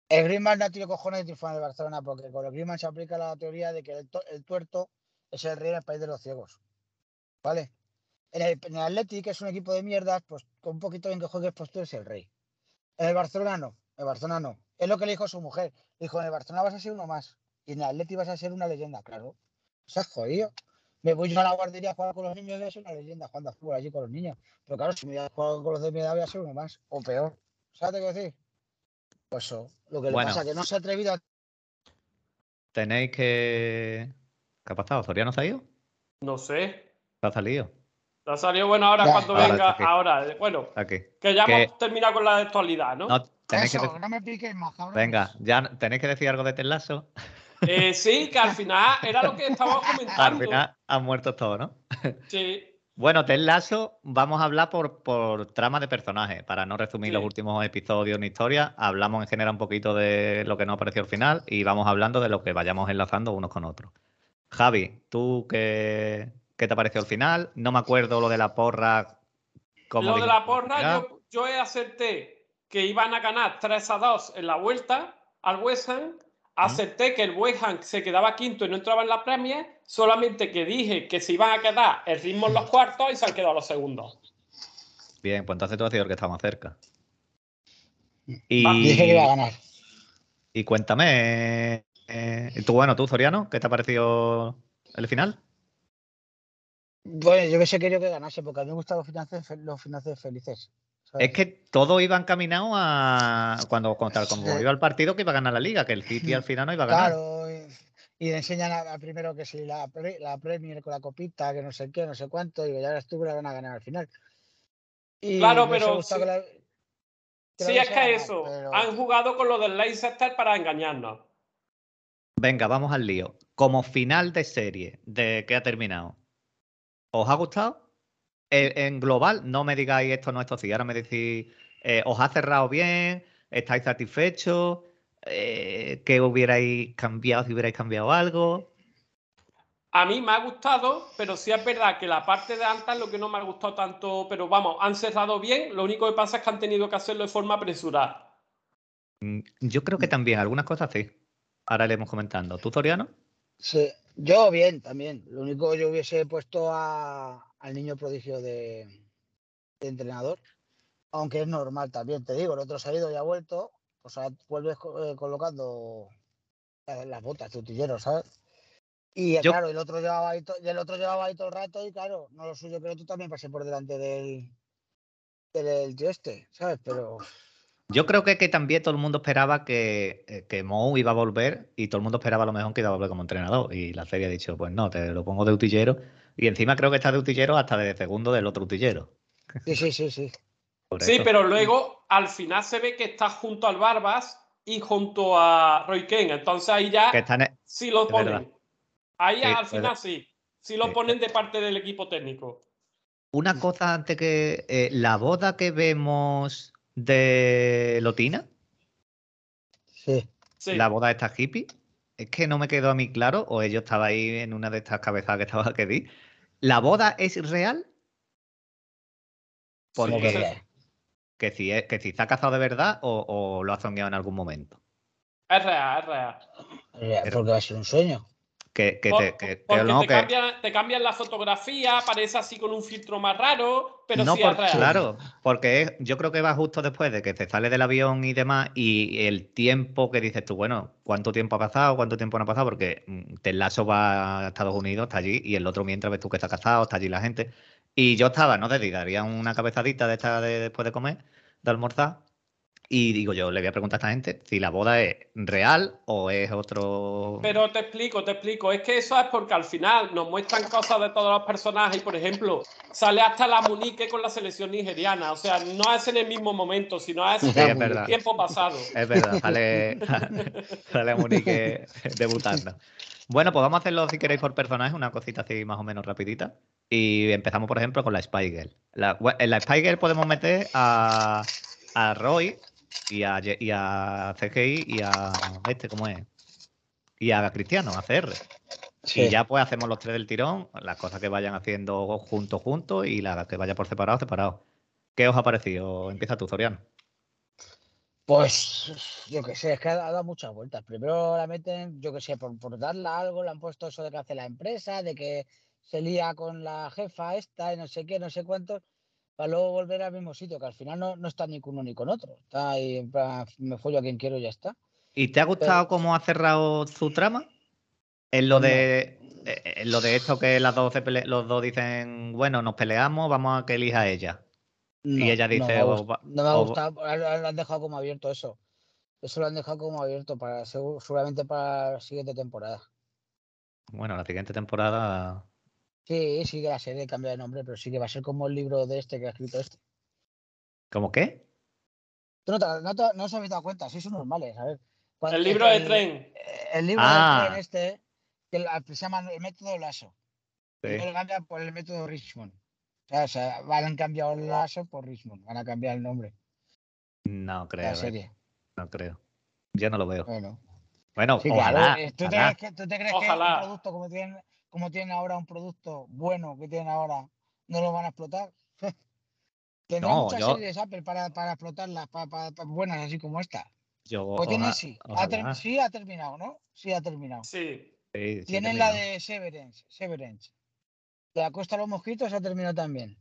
el Griezmann no tiene cojones de triunfar en el Barcelona porque con el Griezmann se aplica la teoría de que el, el tuerto es el rey del país de los ciegos. ¿Vale? En el, en el Athletic, que es un equipo de mierdas, pues con un poquito bien que juegues, pues tú eres el rey. En el Barcelona no, en el Barcelona no. Es lo que le dijo su mujer. Dijo, en el Barcelona vas a ser uno más. Y en el Athletic vas a ser una leyenda, claro. Se ha jodido. Me voy yo a la guardería a jugar con los niños voy a ser una leyenda jugando a fútbol allí con los niños. Pero claro, si me voy a jugar con los de mi edad voy a ser uno más. O peor. ¿Sabes qué decir? Pues eso. Lo que Bueno. le pasa que no se ha atrevido a... Tenéis que. ¿Qué ha pasado? ¿Soriano se ha ido? No sé. ¿Se ha salido? Ha salido bueno ahora Ya. cuando Ahora venga. Ahora, eh, bueno, Aquí. que ya Que- hemos terminado con la actualidad, ¿no? No, tenéis Eso, no me piques más, cabrón. Venga, ya tenéis que decir algo de Telazo. Eh, sí, que al final era lo que estábamos Al comentando. final han muerto todos, ¿no? Sí. Bueno, Ted Lasso, vamos a hablar por, por trama de personaje. Para no resumir Sí. los últimos episodios en historia, hablamos en general un poquito de lo que nos pareció al final y vamos hablando de lo que vayamos enlazando unos con otros. Javi, ¿tú qué, qué te pareció al final? No me acuerdo lo de la porra. Lo de la porra, al yo, yo he acerté que iban a ganar 3 a 2 en la vuelta al West Ham. Acerté que el West Ham se quedaba quinto y no entraba en la Premier. Solamente que dije que se iban a quedar el ritmo en los cuartos y se han quedado los segundos. Bien, pues entonces tú has sido el que está más cerca. Y, Dije que iba a ganar. y cuéntame, eh, tú, bueno, tú, Soriano, ¿qué te ha parecido el final? Bueno, yo hubiese querido que ganase porque a mí me gustan los finanzas, los finanzas felices. ¿Sabes? Es que todo iba encaminado a cuando, cuando, tal como Sí. iba el partido que iba a ganar la liga, que el City al final no iba a ganar. Claro, y, y le enseñan a, a primero que si la, pre- la Premier con la copita, que no sé qué, no sé cuánto, y ya estuvo la van a ganar al final. Y Claro, pero sí- que la- que la Sí, es que eso. pero- Han jugado con lo del Leicester para engañarnos. Venga, vamos al lío. Como final de serie de que ha terminado, ¿os ha gustado? En, en global, no me digáis esto, no, esto sí. Ahora me decís, eh, ¿os ha cerrado bien? ¿Estáis satisfechos? Eh, ¿Qué hubierais cambiado si hubierais cambiado algo? A mí me ha gustado, pero sí es verdad que la parte de antes es lo que no me ha gustado tanto, pero vamos, han cerrado bien, lo único que pasa es que han tenido que hacerlo de forma apresurada. Mm, Yo creo que también, algunas cosas sí. Ahora le iremos comentando. ¿Tú, Toriano? Sí, yo bien también. Lo único que yo hubiese puesto a- al niño prodigio de, de entrenador, aunque es normal también, te digo, el otro se ha ido y ha vuelto, o sea, vuelves eh, colocando las botas de utillero, ¿sabes? Y eh, Yo- claro, el otro llevaba ahí el otro llevaba ahí todo el rato y claro, no lo suyo el otro también pase por delante del, del tío este, ¿sabes? Pero Yo creo que, que también todo el mundo esperaba que, eh, que Mou iba a volver y todo el mundo esperaba a lo mejor que iba a volver como entrenador. Y la serie ha dicho, pues no, te lo pongo de utillero. Y encima creo que está de utillero hasta de segundo del otro utillero. sí, sí, sí, sí. Por Sí, eso. pero luego al final se ve que está junto al Barbas y junto a Roy Ken. Entonces ahí ya Que están, e, sí lo ponen. Ahí Sí, al final sí. Sí lo Sí. ponen de parte del equipo técnico. Una cosa antes que eh, la boda que vemos de Lotina, Sí. Sí. la boda de esta hippie, es que no me quedó a mí claro, o yo estaba ahí en una de estas cabezadas que estaba que di. ¿La boda es real? Sí, ¿Cómo Porque que real? que si, es- que si se ha casado de verdad o, o lo ha zongueado en algún momento. Es real, es real. Porque va a ser un sueño. Que, que Por- te, que- que porque no, te, que- cambian, te cambian la fotografía, aparece así con un filtro más raro, pero no sí por- es real. claro, porque es- yo creo que va justo después de que te sale del avión y demás, y el tiempo que dices tú, bueno, ¿cuánto tiempo ha pasado? ¿Cuánto tiempo no ha pasado? Porque mm, Ted Lasso va a Estados Unidos, está allí, y el otro mientras ves tú que está casado, está allí la gente. Y yo estaba, no te daría una cabezadita de esta de después de comer, de almorzar, y digo yo, le voy a preguntar a esta gente si la boda es real o es otro... Pero te explico, te explico. Es que eso es porque al final nos muestran cosas de todos los personajes. Y por ejemplo, sale hasta la Munique con la selección nigeriana. O sea, no es en el mismo momento, sino es Sí, en es verdad. tiempo pasado. Es verdad, sale, sale Monique debutando. Bueno, pues vamos a hacerlo si queréis por personaje, una cosita así más o menos rapidita. Y empezamos, por ejemplo, con la Spy Girl. La, bu- en la Spy Girl podemos meter a, a Roy y a, y a CGI y a este, ¿cómo es? Y a Cristiano, a CR. Sí. Y ya pues hacemos los tres del tirón, las cosas que vayan haciendo juntos, juntos y las que vaya por separado, separado. ¿Qué os ha parecido? Empieza tú, Soriano. Pues yo qué sé, es que ha dado muchas vueltas. Primero la meten, yo qué sé, por, por darle algo, le han puesto eso de que hace la empresa, de que se lía con la jefa esta y no sé qué, no sé cuántos, para luego volver al mismo sitio, que al final no, no está ni con uno ni con otro. Está ahí, en plan, me follo a quien quiero y ya está. ¿Y te ha gustado cómo ha cerrado su trama? En lo de eh, en lo de esto que las dos pele- los dos dicen, bueno, nos peleamos, vamos a que elija ella. No, ella no dice, me ha o gust- va- no me ha o va- gustado, lo lo han dejado como abierto eso. Eso lo han dejado como abierto para segu- seguramente para la siguiente temporada. Bueno, la siguiente temporada. Sí, sí que la serie cambia de nombre, pero sí que va a ser como el libro de este que ha escrito este. ¿Cómo qué? Tú no, te, no, te- no os habéis dado cuenta, sois unos normales, a ver. Cuando- El libro de el- tren. El libro Ah. de tren este, que se llama el método Lasso. Sí. Lo cambian por el método Richmond. O sea, o sea, van a cambiar el Lasso por Richmond, van a cambiar el nombre No creo, la eh, serie. no creo. Yo no lo veo. Bueno, Bueno, sí, ojalá. claro. eh, ¿Tú, te crees que, tú te crees que Ojalá. un producto como tienen, como tienen ahora, un producto bueno que tienen ahora, no lo van a explotar? Tendrán No, muchas yo- series Apple para, para explotarlas, para, para- para buenas así como esta. Yo, Pues tienen oja- sí. Ha ter- sí ha terminado, ¿no? Sí ha terminado. Sí. Sí, sí, Tienen la de Severance. Severance. De la Costa de los Mosquitos ha terminado también.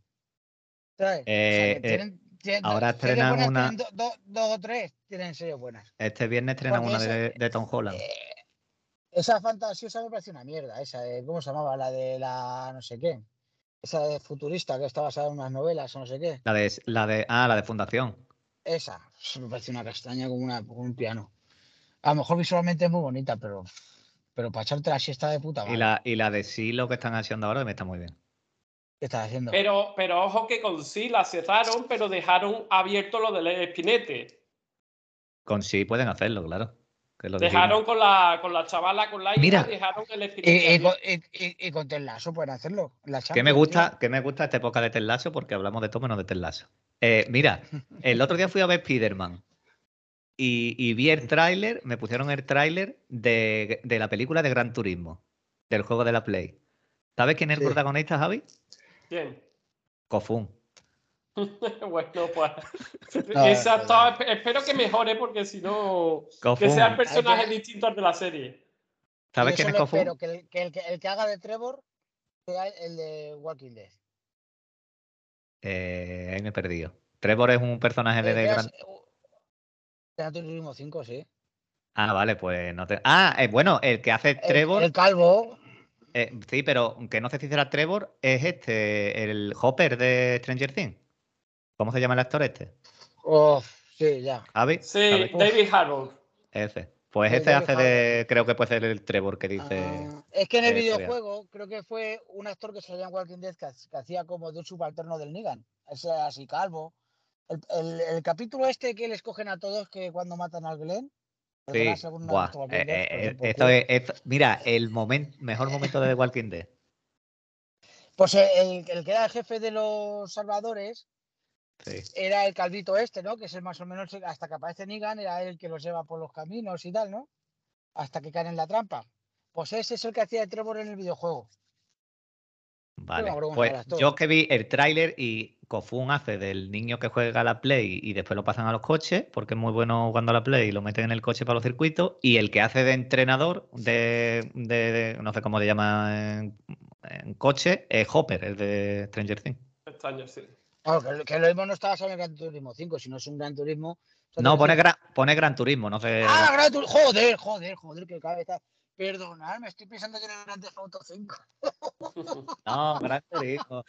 ¿Sabes? O sea, que Eh, eh, tienen- tienen- ahora estrenan buenas una- tienen do- do- dos o tres tienen series buenas. Este viernes estrenan Porque una de Tom Holland. Eh, esa fantasiosa me parece una mierda. Esa de, ¿cómo se llamaba? La de la no sé qué. Esa de futurista que está basada en unas novelas o no sé qué. La de, la de, ah, la de Fundación. Esa. Me parece una castaña como, una, como un piano. A lo mejor visualmente es muy bonita, pero, pero para echarte la siesta de puta madre. Y la, y la de sí, lo que están haciendo ahora me está muy bien. ¿Qué estás haciendo? Pero, pero ojo que con sí la cerraron, pero dejaron abierto lo del espinete. Con sí pueden hacerlo, claro. Que lo dijimos. Dejaron con la, con la chavala, con la hija, Mira. dejaron el Y, espinete. y abierto. con, y- y- y con Ted Lasso pueden hacerlo. la Que me gusta, que me gusta esta época de Teslazo porque hablamos de todo menos de Teslazo. Eh, mira, el otro día fui a ver Spider-Man y, y vi el tráiler, me pusieron el tráiler de, de la película de Gran Turismo, del juego de la Play. ¿Sabes quién es el protagonista, Javi? Bien. Kofun. bueno, pues. No, Exacto. Espero que mejore porque si no. Que Kofun. sea el personaje Hay que- distinto al de la serie. ¿Sabes quién es Kofun? espero que el que, el que, el que haga de Trevor sea el de Walking Dead. Eh, ahí me he perdido. Trevor es un personaje de, de Gran... hace- uh, Gran Turismo 5, sí. Ah, vale, pues no te... Ah, eh, bueno, el que hace El- Trevor... El, calvo. eh, sí, pero que no sé si será Trevor, es este, el Hopper de Stranger Things. ¿Cómo se llama el actor este? Oh, sí, ya. ¿Javi? Sí. David Harold. Ese. Pues Sí, ese hace de. Creo que puede ser el Trevor que dice. Ah, es que en el videojuego creo que fue un actor que salía en Walking Dead que, ha- que hacía como de un subalterno del Negan. Ese así calvo. El, el- el capítulo este que les cogen a todos que cuando matan al Glenn. Sí. Buah, eh, Dead, eh, pues, eh, esto es, esto- mira, el momento, mejor momento de The Walking Dead. Pues el, el que era el jefe de los salvadores Sí. era el calvito este, ¿no? Que es el más o menos, hasta que aparece Negan, era el que los lleva por los caminos y tal, ¿no? Hasta que caen en la trampa. Pues ese es el que hacía de Trevor en el videojuego. Vale. Pues yo que vi el tráiler y Kofun hace del niño que juega a la Play y después lo pasan a los coches, porque es muy bueno jugando a la Play y lo meten en el coche para los circuitos, y el que hace de entrenador de, de- de- no sé cómo le llama en, en coche, es Hopper, el de Stranger Things. Extraño, sí. Claro, que, que lo mismo no está basado en el Gran Turismo 5, sino es un Gran Turismo. No, pone, gran, pone Gran Turismo, no sé. Ah, Gran Turismo. Joder, joder, joder, qué cabeza. Perdonad, me estoy pensando que era el Gran Auto 5. No, Gran Turismo.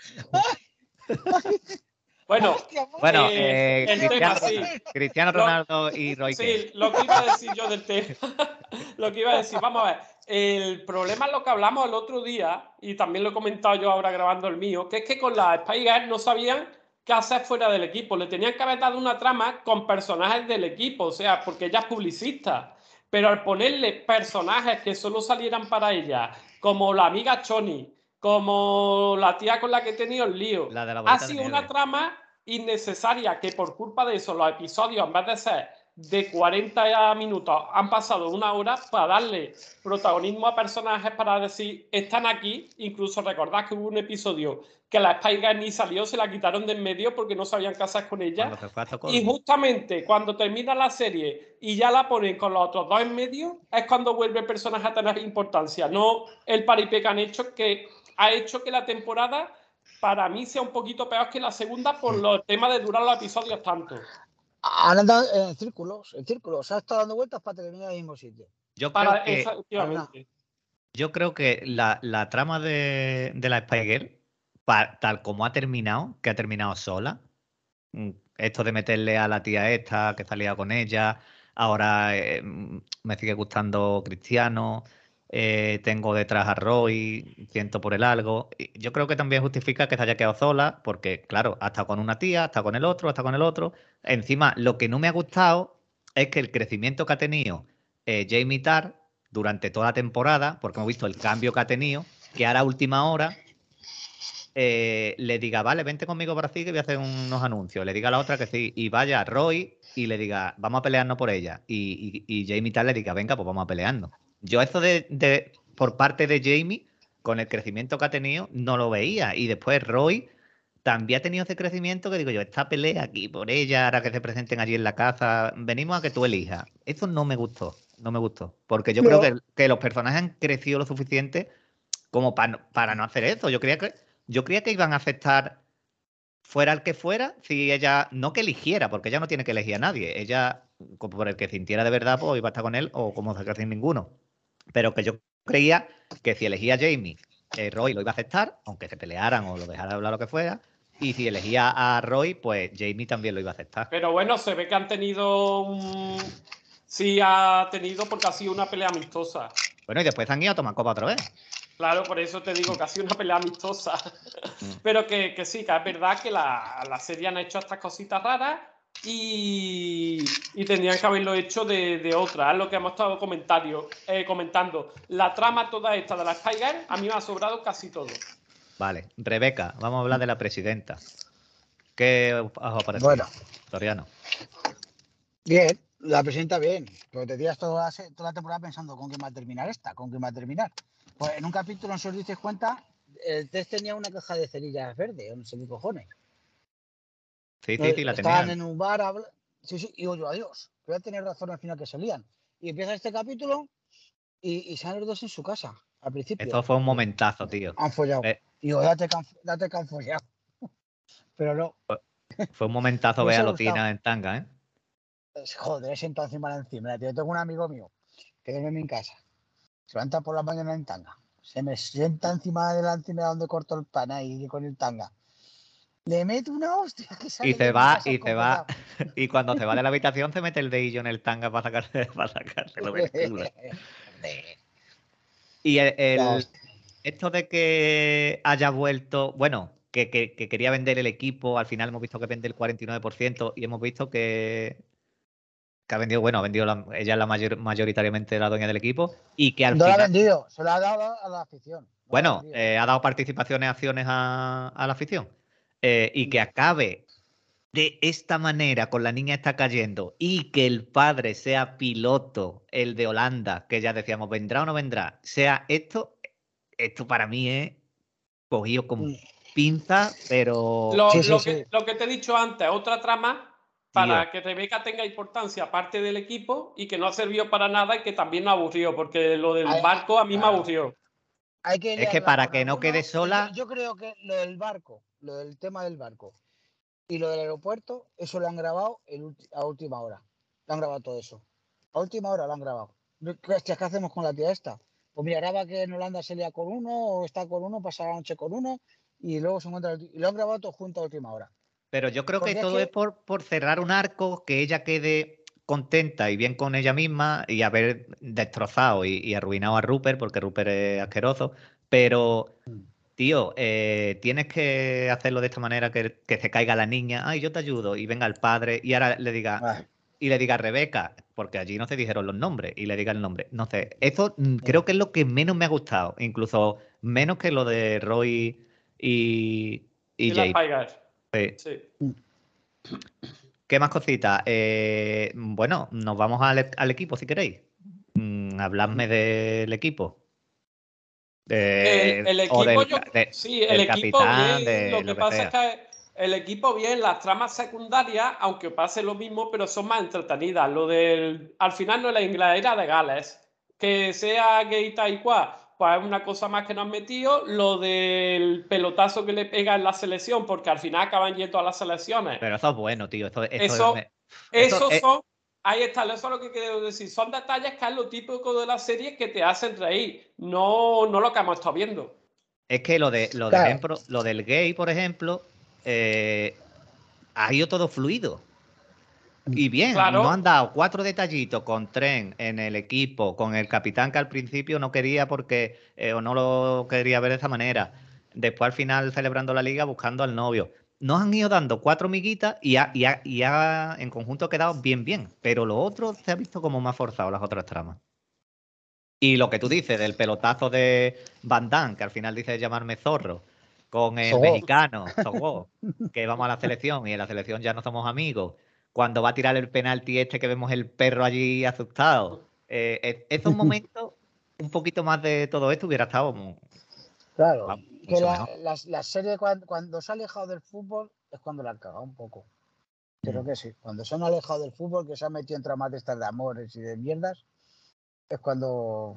Bueno, Hostia. Bueno, Eh, eh, el tema, Cristiano, sí. Cristiano Lo- Ronaldo y Roy. Sí, lo que iba a decir yo del tema. lo que iba a decir, vamos a ver. El problema es lo que hablamos el otro día, y también lo he comentado yo ahora grabando el mío, que es que con las Spy no sabían qué hacer fuera del equipo. Le tenían que haber dado una trama con personajes del equipo, o sea, porque ella es publicista. Pero al ponerle personajes que solo salieran para ella, como la amiga Choni, como la tía con la que he tenido el lío, La de la ha sido una trama innecesaria que por culpa de eso los episodios, en vez de ser de 40 minutos, han pasado una hora para darle protagonismo a personajes para decir, están aquí. Incluso recordad que hubo un episodio que la Girl ni salió, se la quitaron de en medio porque no sabían hacer con ella. Y justamente cuando termina la serie y ya la ponen con los otros dos en medio, es cuando vuelve el personaje a tener importancia. No el paripé que han hecho, que ha hecho que la temporada para mí sea un poquito peor que la segunda por los temas de durar los episodios tanto. Han andado en círculos, en círculos. Se ha estado dando vueltas para terminar en el mismo sitio. Yo Para, creo que, efectivamente. yo creo que la, la trama de, de la Spy Girl, pa- tal como ha terminado, que ha terminado sola, mm, esto de meterle a la tía esta que salía con ella, ahora eh, mm, me sigue gustando Cristiano, eh, tengo detrás a Roy, siento por el algo. Yo creo que también justifica que se haya quedado sola, porque claro, ha estado con una tía, ha estado con el otro, ha estado con el otro. Encima, lo que no me ha gustado es que el crecimiento que ha tenido eh, Jamie Tarr durante toda la temporada, porque hemos visto el cambio que ha tenido, que ahora a última hora eh, le diga, vale, vente conmigo para así que voy a hacer unos anuncios. Le diga a la otra que sí, y vaya a Roy y le diga, vamos a pelearnos por ella. Y Jamie Tarr le diga, venga, pues vamos a pelearnos. Yo eso de, de- por parte de Jamie, con el crecimiento que ha tenido, no lo veía. Y después Roy también ha tenido ese crecimiento que digo yo, esta pelea aquí por ella, ahora que se presenten allí en la casa, venimos a que tú elijas. Eso no me gustó, no me gustó. Porque yo creo que, que los personajes han crecido lo suficiente como para, para no hacer eso. Yo creía que, yo creía que iban a aceptar fuera el que fuera, si ella, no que eligiera, porque ella no tiene que elegir a nadie. Ella, por el que sintiera de verdad, pues iba a estar con él o como se sin ninguno. Pero que yo creía que si elegía a Jamie, eh, Roy lo iba a aceptar, aunque se pelearan o lo dejara hablar lo que fuera. Y si elegía a Roy, pues Jamie también lo iba a aceptar. Pero bueno, se ve que han tenido un... Sí ha tenido porque ha sido una pelea amistosa. Bueno, y después han ido a tomar copa otra vez. Claro, por eso te digo que ha sido una pelea amistosa. Mm. Pero que, que sí, que es verdad que la, la serie han hecho estas cositas raras y, y tendrían que haberlo hecho de, de otra. Es lo que hemos estado comentario, eh, comentando. La trama toda esta de la Spy Girl, a mí me ha sobrado casi todo. Vale, Rebeca, vamos a hablar de la presidenta. ¿Qué os ha parecido? Bueno. Soriano. Bien, la presenta bien. Pero te tiras toda la, se- toda la temporada pensando con quién va a terminar esta, con quién va a terminar. Pues en un capítulo, no sé si os dices cuenta, el test tenía una caja de cerillas verde, no sé qué cojones. Sí, sí, sí, la Estaban tenían. en un bar, habla- sí, sí, y digo yo, adiós. Voy a tener razón al final que salían. Y empieza este capítulo y, y salen los dos en su casa, al principio. Esto fue un momentazo, tío. Han follado. Eh. Digo, date que han, date que han follado. Pero no, Fue un momentazo Me ver a. Lotina en tanga, ¿eh? joder, sentado encima de encima. Tío, Yo tengo un amigo mío que duerme en mi casa. Se levanta por la mañana en tanga. Se me sienta encima de la encima donde corto el pan ahí con el tanga. Le meto una hostia que sale Y se va, y se va. Y cuando se va de la habitación se mete el dedillo en el tanga para sacarse, para sacárselo del culo. Y el, La esto de que haya vuelto, bueno, que, que- que quería vender el equipo, al final hemos visto que vende el 49% y hemos visto que, que ha vendido, bueno, ha vendido la- ella es la mayor, mayoritariamente la dueña del equipo y que al No lo ha final, vendido, se lo ha dado a la afición. No ha bueno, vendido. eh, ha dado participaciones, acciones a, a la afición eh, y que acabe de esta manera con la niña está cayendo y que el padre sea piloto, el de Holanda, que ya decíamos, vendrá o no vendrá, sea esto, esto para mí es cogido con Mm. pinza, pero... Lo, Sí, sí, lo sí. que, lo que te he dicho antes, otra trama para que Rebeca tenga importancia aparte del equipo y que no ha servido para nada y que también nos aburrió, porque lo del Ay, barco a mí me aburrió. Hay que Es que para que no quede sola- Yo, creo que lo del barco, lo del tema del barco y lo del aeropuerto, eso lo han grabado el a última hora. Lo han grabado todo eso. A última hora lo han grabado. ¿Qué, hostias, ¿qué hacemos con la tía esta? Pues mira, graba que en Holanda se lía con uno, o está con uno, pasa la noche con uno, y luego se encuentra. Y lo han grabado todo junto a última hora. Pero yo creo Porque que es todo que- es por, por cerrar un arco, que ella quede contenta y bien con ella misma y haber destrozado y, y arruinado a Rupert, porque Rupert es asqueroso. Pero, Mm. Tío, eh, tienes que hacerlo de esta manera que, que se caiga la niña, ay, yo te ayudo, y venga el padre, y ahora le diga, Ah, y le diga Rebeca, porque allí no se dijeron los nombres, y le diga el nombre. No sé, eso mm, creo que es lo que menos me ha gustado, incluso menos que lo de Roy y, y Y. Paigas. Sí. Sí. ¿Qué más cositas? Eh, bueno, nos vamos al, al equipo si queréis. Mm, habladme del equipo. De- El, el o equipo, del yo- de- sí, el equipo capitán, bien. de lo lo que pasa es que el equipo bien, las tramas secundarias, aunque pase lo mismo, pero son más entretenidas. Lo del, al final no es la Inglaterra de Gales. Que sea gay tal y cual, pues es una cosa más que nos han metido. Lo del pelotazo que le pega en la selección, porque al final acaban yendo a las selecciones. Pero eso es bueno, tío. Eso, eso, Eso- es- son, ahí está, eso es lo que quiero decir. Son detalles que es lo típico de la serie que te hacen reír, no, no lo que hemos estado viendo. es que lo de lo, de Claro. ejemplo, lo del gay, por ejemplo, eh, ha ido todo fluido. Y bien, Claro. nos han dado cuatro detallitos con Tren en el equipo, con el capitán que al principio no quería porque eh, o no lo quería ver de esa manera. Después al final celebrando la liga buscando al novio. Nos han ido dando cuatro miguitas y, ha- y ha- y ha- en conjunto ha quedado bien, bien. Pero lo otro se ha visto como más forzado las otras tramas. Y lo que tú dices del pelotazo de Van Damme, que al final dice llamarme zorro, con el mexicano, que vamos a la selección y en la selección ya no somos amigos. Cuando va a tirar el penalti este que vemos el perro allí asustado. Eh, eh, esos momentos, un poquito más de todo esto hubiera estado mu- Claro. Que la, la, la serie cuando, cuando se ha alejado del fútbol es cuando la han cagado un poco. Creo Mm. que sí. Cuando se han alejado del fútbol, que se han metido en tramas de estas de amores y de mierdas, es cuando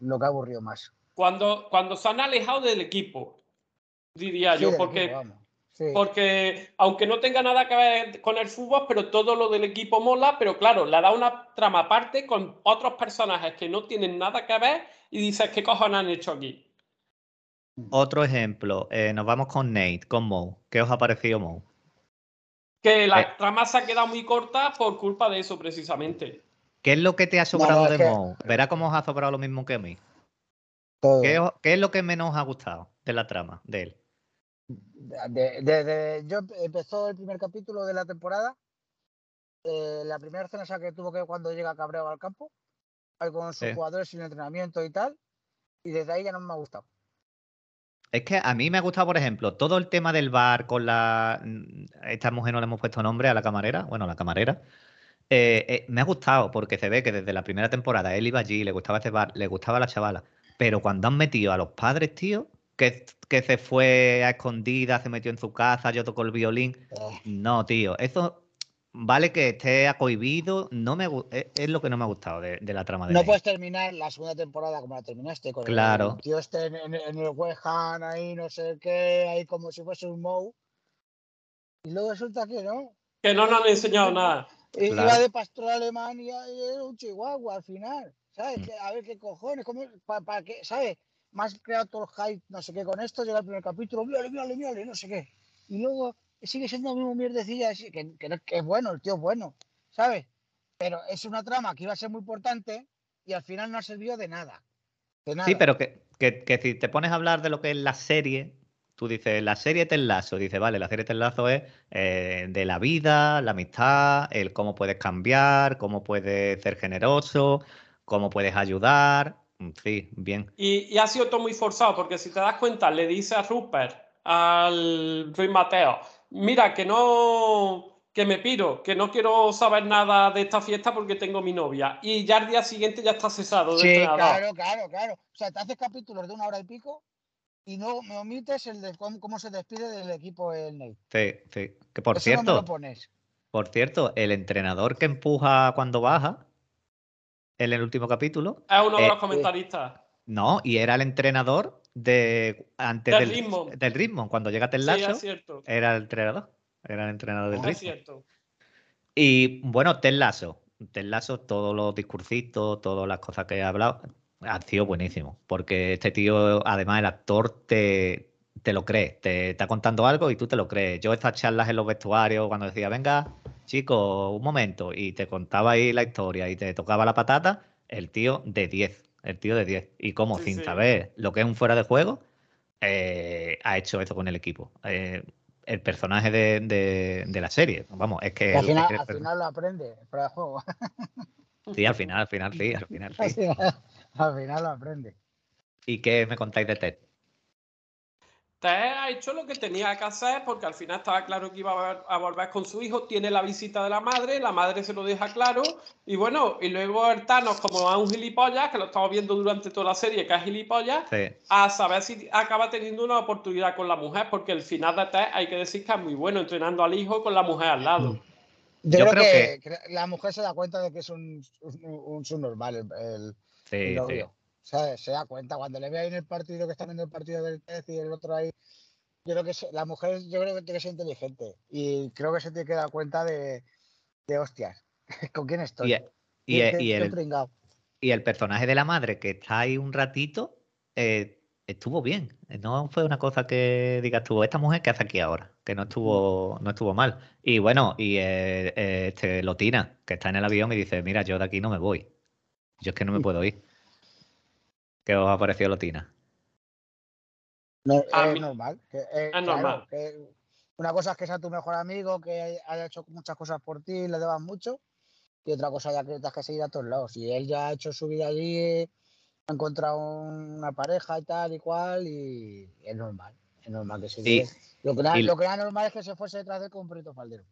lo que ha aburrido más. Cuando, cuando se han alejado del equipo, diría Sí, yo, porque, equipo, vamos. Sí. porque aunque no tenga nada que ver con el fútbol, pero todo lo del equipo mola, pero claro, le da una trama aparte con otros personajes que no tienen nada que ver y dices, ¿qué cojones han hecho aquí? Otro ejemplo, eh, nos vamos con Nate, con Moe. ¿Qué os ha parecido Moe? Que la Eh. trama se ha quedado muy corta por culpa de eso, precisamente. ¿Qué es lo que te ha sobrado de que- Moe? Verá cómo os ha sobrado lo mismo que a mí. Todo. ¿Qué, es lo que menos os ha gustado de la trama de él? De- de- de- yo empezó el primer capítulo de la temporada. eh, la primera escena esa que tuvo que cuando llega Cabreo al campo, ahí con sus Sí. jugadores sin entrenamiento y tal. Y desde ahí ya no me ha gustado. Es que a mí me ha gustado, por ejemplo, todo el tema del bar con la. mm, Esta mujer no le hemos puesto nombre a la camarera. Bueno, la camarera. Eh, eh, me ha gustado porque se ve que desde la primera temporada él iba allí, le gustaba ese bar, le gustaba la chavala. Pero cuando han metido a los padres, tío, que, que se fue a escondidas, se metió en su casa, yo tocó el violín. Eh, No, tío, eso vale que esté acohibido. No me, gu- es, es lo que no me ha gustado de, de la trama de no puedes terminar la segunda temporada como la terminaste con Claro. el tío este en, en- en el West Ham, ahí no sé qué, ahí como si fuese un Mou. Y luego resulta que no. Que no nos han enseñado nada. I- Claro. Iba de pastor alemán y y era un chihuahua al final. ¿Sabes? Mm. A ver qué cojones, cómo, para qué, ¿sabes? Más creado todo el hype, no sé qué, con esto llega el primer capítulo, mírale, mírale, mírale, no sé qué. Y luego sigue siendo lo mismo mierdecilla, así, que, que, es bueno, el tío es bueno, ¿sabes? Pero es una trama que iba a ser muy importante y al final no ha servido de nada. De nada. Sí, pero que, que- que si te pones a hablar de lo que es la serie, Tú dices, la serie Ted Lasso, dices, vale, la serie Ted Lasso es eh, de la vida, la amistad, el cómo puedes cambiar, cómo puedes ser generoso, cómo puedes ayudar. Sí, bien. Y, y ha sido todo muy forzado, porque si te das cuenta, le dice a Rupert, al Ruiz Mateo, mira, que no, que me piro, que no quiero saber nada de esta fiesta porque tengo mi novia. Y ya al día siguiente ya está cesado de Sí, entrenador. claro, claro, claro. O sea, te haces capítulos de una hora y pico y no me omites el de cómo, cómo se despide del equipo el Nate. Sí, sí. Que por Eso no me cierto, lo pones. por cierto, el entrenador que empuja cuando baja en el último capítulo, Es uno de Eh, los comentaristas. no, y era el entrenador de antes Del del, ritmo. del ritmo. Cuando llega Ted Lasso, era el entrenador. Era el entrenador del Es ritmo. Y bueno, Ted Lasso. Ted Lasso, todos los discursitos, todas las cosas que ha hablado, ha sido buenísimo. Porque este tío, además, el actor te, te lo cree. Te está contando algo y tú te lo crees. Yo estas charlas en los vestuarios, cuando decía, venga, chico, un momento, y te contaba ahí la historia y te tocaba la patata, el tío de 10. El tío de 10. Y como Sí, sin sí. saber lo que es un fuera de juego, eh, ha hecho esto con el equipo. Eh, el personaje de, de- de la serie. Vamos, es que. al, final, el al final lo aprende fuera de juego. Sí, al final, al final, sí, al final, al, sí. final, al final lo aprende. ¿Y qué me contáis de Ted? Ted ha hecho lo que tenía que hacer porque al final estaba claro que iba a, ver- a volver con su hijo. Tiene la visita de la madre, la madre se lo deja claro. Y bueno, y luego el Thanos, como es un gilipollas, que lo estamos viendo durante toda la serie, que es gilipollas, Sí, a saber si acaba teniendo una oportunidad con la mujer, porque el final de Ted hay que decir que es muy bueno, entrenando al hijo con la mujer al lado. Yo, Yo creo, creo que, que la mujer se da cuenta de que es un, un, un subnormal el, el- sí, el sí. Se da cuenta cuando le ve ahí en el partido que está viendo el partido del Tez y el otro ahí. Yo creo que se- la mujer yo creo que tiene que ser inteligente y creo que se tiene que dar cuenta de, de hostias. ¿Con quién estoy? Y, e, y, ¿Qué- e- el, y el personaje de la madre que está ahí un ratito eh, estuvo bien. No fue una cosa que digas tú, esta mujer que hace aquí ahora, que no estuvo, no estuvo mal. Y bueno, y eh, eh, este Lotina, que está en el avión y dice, mira, yo de aquí no me voy. Yo es que no me puedo ir. ¿Qué os ha parecido Lotina? No, A es mí- normal. que, eh, es normal. que una cosa es que sea tu mejor amigo, que haya hecho muchas cosas por ti, le debas mucho. Y otra cosa ya que tengas que seguir a todos lados. Y él ya ha hecho su vida allí, ha encontrado una pareja y tal y cual, y es normal. Es normal que se Y- quede. Lo que, era, y- lo que era normal es que se fuese detrás de él con un perrito faldero.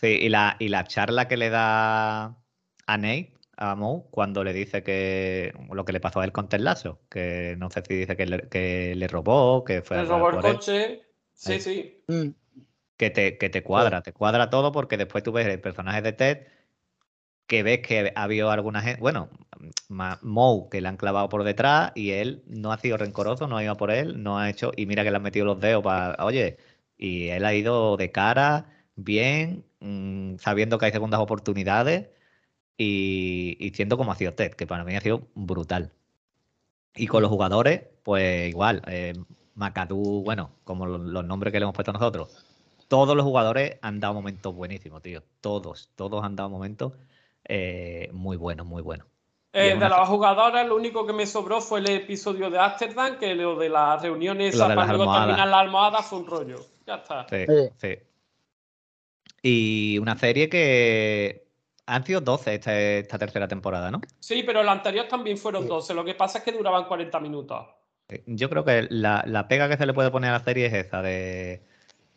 Sí, y la, y la charla que le da a Nate, a Moe, cuando le dice que lo que le pasó a él con Ted Lasso, que no sé si dice que le, que le robó, que fue Le a robó el él, coche. Sí, Ahí. sí. Mm. que te, que te cuadra, te cuadra todo porque después tú ves el personaje de Ted, que ves que ha habido alguna gente, bueno, ma- Moe que le han clavado por detrás y él no ha sido rencoroso, no ha ido por él, no ha hecho, y mira que le han metido los dedos para, oye, y él ha ido de cara, bien, mm, sabiendo que hay segundas oportunidades y, y siendo como ha sido Ted, que para mí ha sido brutal. Y con los jugadores, pues igual, eh, McAdoo, bueno, como lo- los nombres que le hemos puesto nosotros, todos los jugadores han dado momentos buenísimos, tío. Todos, todos han dado momentos eh, muy buenos, muy buenos. Eh, de los jugadores, lo único que me sobró fue el episodio de Amsterdam, que lo de las reuniones las para luego terminar la almohada fue un rollo. Ya está. Sí, Sí. sí. Y una serie que han sido 12 esta, esta tercera temporada, ¿no? Sí, pero el anterior también fueron Sí. 12. Lo que pasa es que duraban 40 minutos. Eh, Yo creo que la, la pega que se le puede poner a la serie es esa de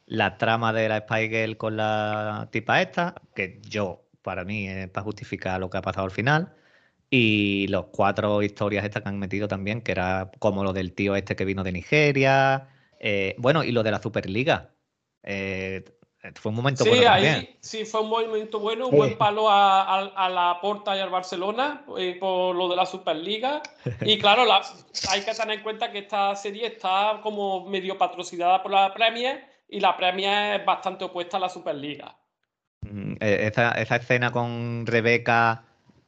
la trama de la Spy Girl con la tipa esta, que yo, para mí, es para justificar lo que ha pasado al final. Y los cuatro historias estas que han metido también, que era como lo del tío este que vino de Nigeria. eh, bueno, y lo de la Superliga. Eh, fue un momento Sí, bueno ahí también. sí fue un momento bueno, un Sí. buen palo a, a- a la Porta y al Barcelona eh, por lo de la Superliga. Y claro, la- hay que tener en cuenta que esta serie está como medio patrocinada por la Premier y la Premier es bastante opuesta a la Superliga. Mm, eh, Esa, esa escena con Rebeca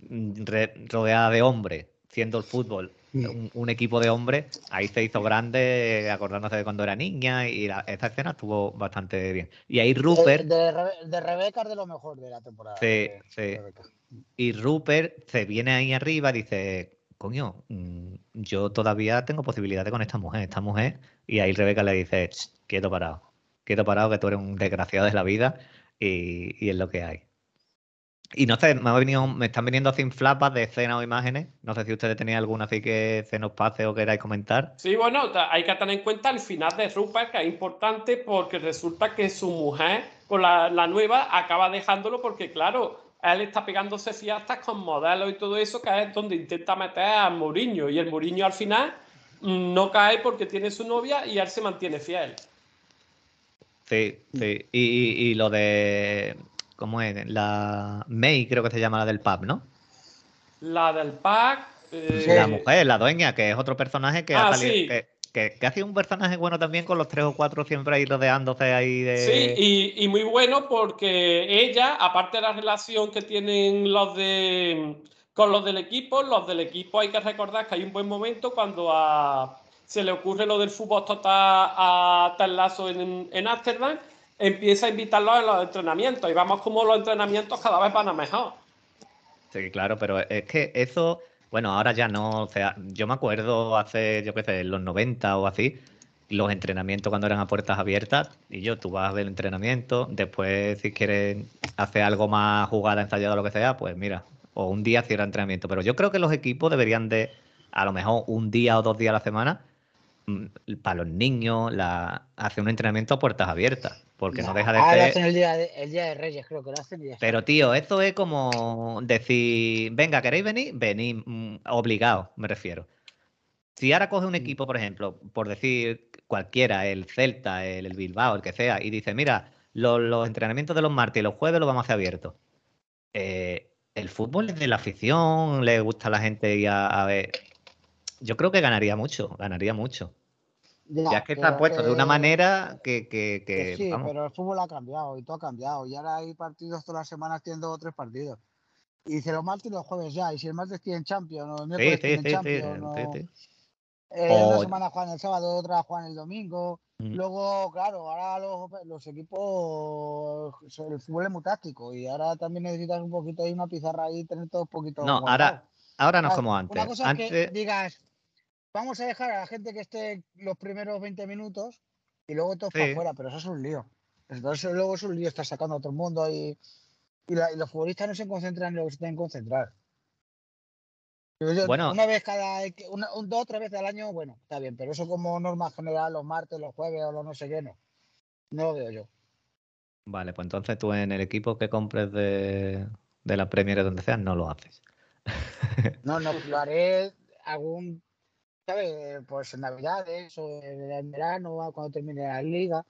mm, re- rodeada de hombres, siendo el fútbol un, un equipo de hombres, ahí se hizo grande, eh, acordándose de cuando era niña, y la- esa escena estuvo bastante bien. Y ahí Rupert, de, de Rebeca es de lo mejor de la temporada. Sí, de- sí. y Rupert se viene ahí arriba, dice, coño, mm, yo todavía tengo posibilidades con esta mujer, esta mujer, y ahí Rebeca le dice, "Ch, quieto parado, quieto parado, que tú eres un desgraciado de la vida y, y es lo que hay. Y no sé, me, ha venido, me están viniendo así flapas de escenas o imágenes. No sé si ustedes tenían alguna así que se nos pase o queráis comentar. Sí, bueno, hay que tener en cuenta el final de Rupert, que es importante porque resulta que su mujer, con la, la nueva, acaba dejándolo porque, claro, él está pegándose fiestas con modelos y todo eso, que es donde intenta meter a Mourinho. Y el Mourinho al final mm, no cae porque tiene su novia y él se mantiene fiel. Sí, sí. Y, y- y lo de. ¿Cómo es? La May, creo que se llama la del pub, ¿no? La del eh, La mujer, la dueña, que es otro personaje que ha Ah, salido. sí. Que, que, que ha sido un personaje bueno también con los tres o cuatro siempre ahí rodeándose ahí de. Sí, y, y muy bueno porque ella, aparte de la relación que tienen los de con los del equipo, los del equipo hay que recordar que hay un buen momento cuando a- se le ocurre lo del fútbol total a Lasso en, en Ámsterdam, empieza a invitarlos a los entrenamientos y vamos como los entrenamientos cada vez van a mejor. Sí, claro, pero es que eso, bueno, ahora ya no, o sea, yo me acuerdo hace, yo qué sé, en los 90 o así, los entrenamientos cuando eran a puertas abiertas, y yo, tú vas a ver el entrenamiento, después si quieres hacer algo más jugada, ensayada lo que sea, pues mira, o un día cierra entrenamiento, pero yo creo que los equipos deberían de, a lo mejor un día o dos días a la semana, para los niños, la, hacer un entrenamiento a puertas abiertas, porque no deja de Ah, lo ser... hacen el día, de, el día de Reyes, creo que lo hacen y. Pero tío, esto es como decir, venga, ¿queréis venir? Venid, mm, obligado, me refiero. Si ahora coge un equipo, por ejemplo, por decir cualquiera, el Celta, el, el Bilbao, el que sea, y dice, mira, los, los entrenamientos de los martes y los jueves los vamos a hacer abiertos. Eh, el fútbol es de la afición, le gusta a la gente ir a, a ver. Yo creo que ganaría mucho, ganaría mucho. Ya es que está puesto de una manera que, que, que que, sí, vamos. pero el fútbol ha cambiado y todo ha cambiado. Y ahora hay partidos todas las semanas, tienen dos o tres partidos. Y dice los martes y los jueves ya. Y si el martes tienen Champions, o el miércoles sí, tienen sí, sí, Champions, sí, o, sí. eh, una semana juegan el sábado, otra juegan el domingo. Mm. Luego, claro, ahora los, los equipos, el fútbol es muy táctico y ahora también necesitas un poquito ahí una pizarra ahí, tener todo un poquito. No, guardado. ahora, ahora no es como Una antes. cosa es que Antes, digas, vamos a dejar a la gente que esté los primeros 20 minutos y luego todos Sí. para afuera, pero eso es un lío. Entonces luego es un lío estar sacando a todo el mundo y, y, la- y los futbolistas no se concentran en lo que se tienen que concentrar. Yo, Bueno. una vez cada, una, un, dos o tres veces al año, bueno, está bien, pero eso como norma general, los martes, los jueves o los no sé qué, no. No lo veo yo. Vale, pues entonces tú en el equipo que compres de, de la Premier o donde sea, no lo haces. No, no, lo haré algún, ¿sabes? Pues en Navidades o en verano, cuando termine la liga.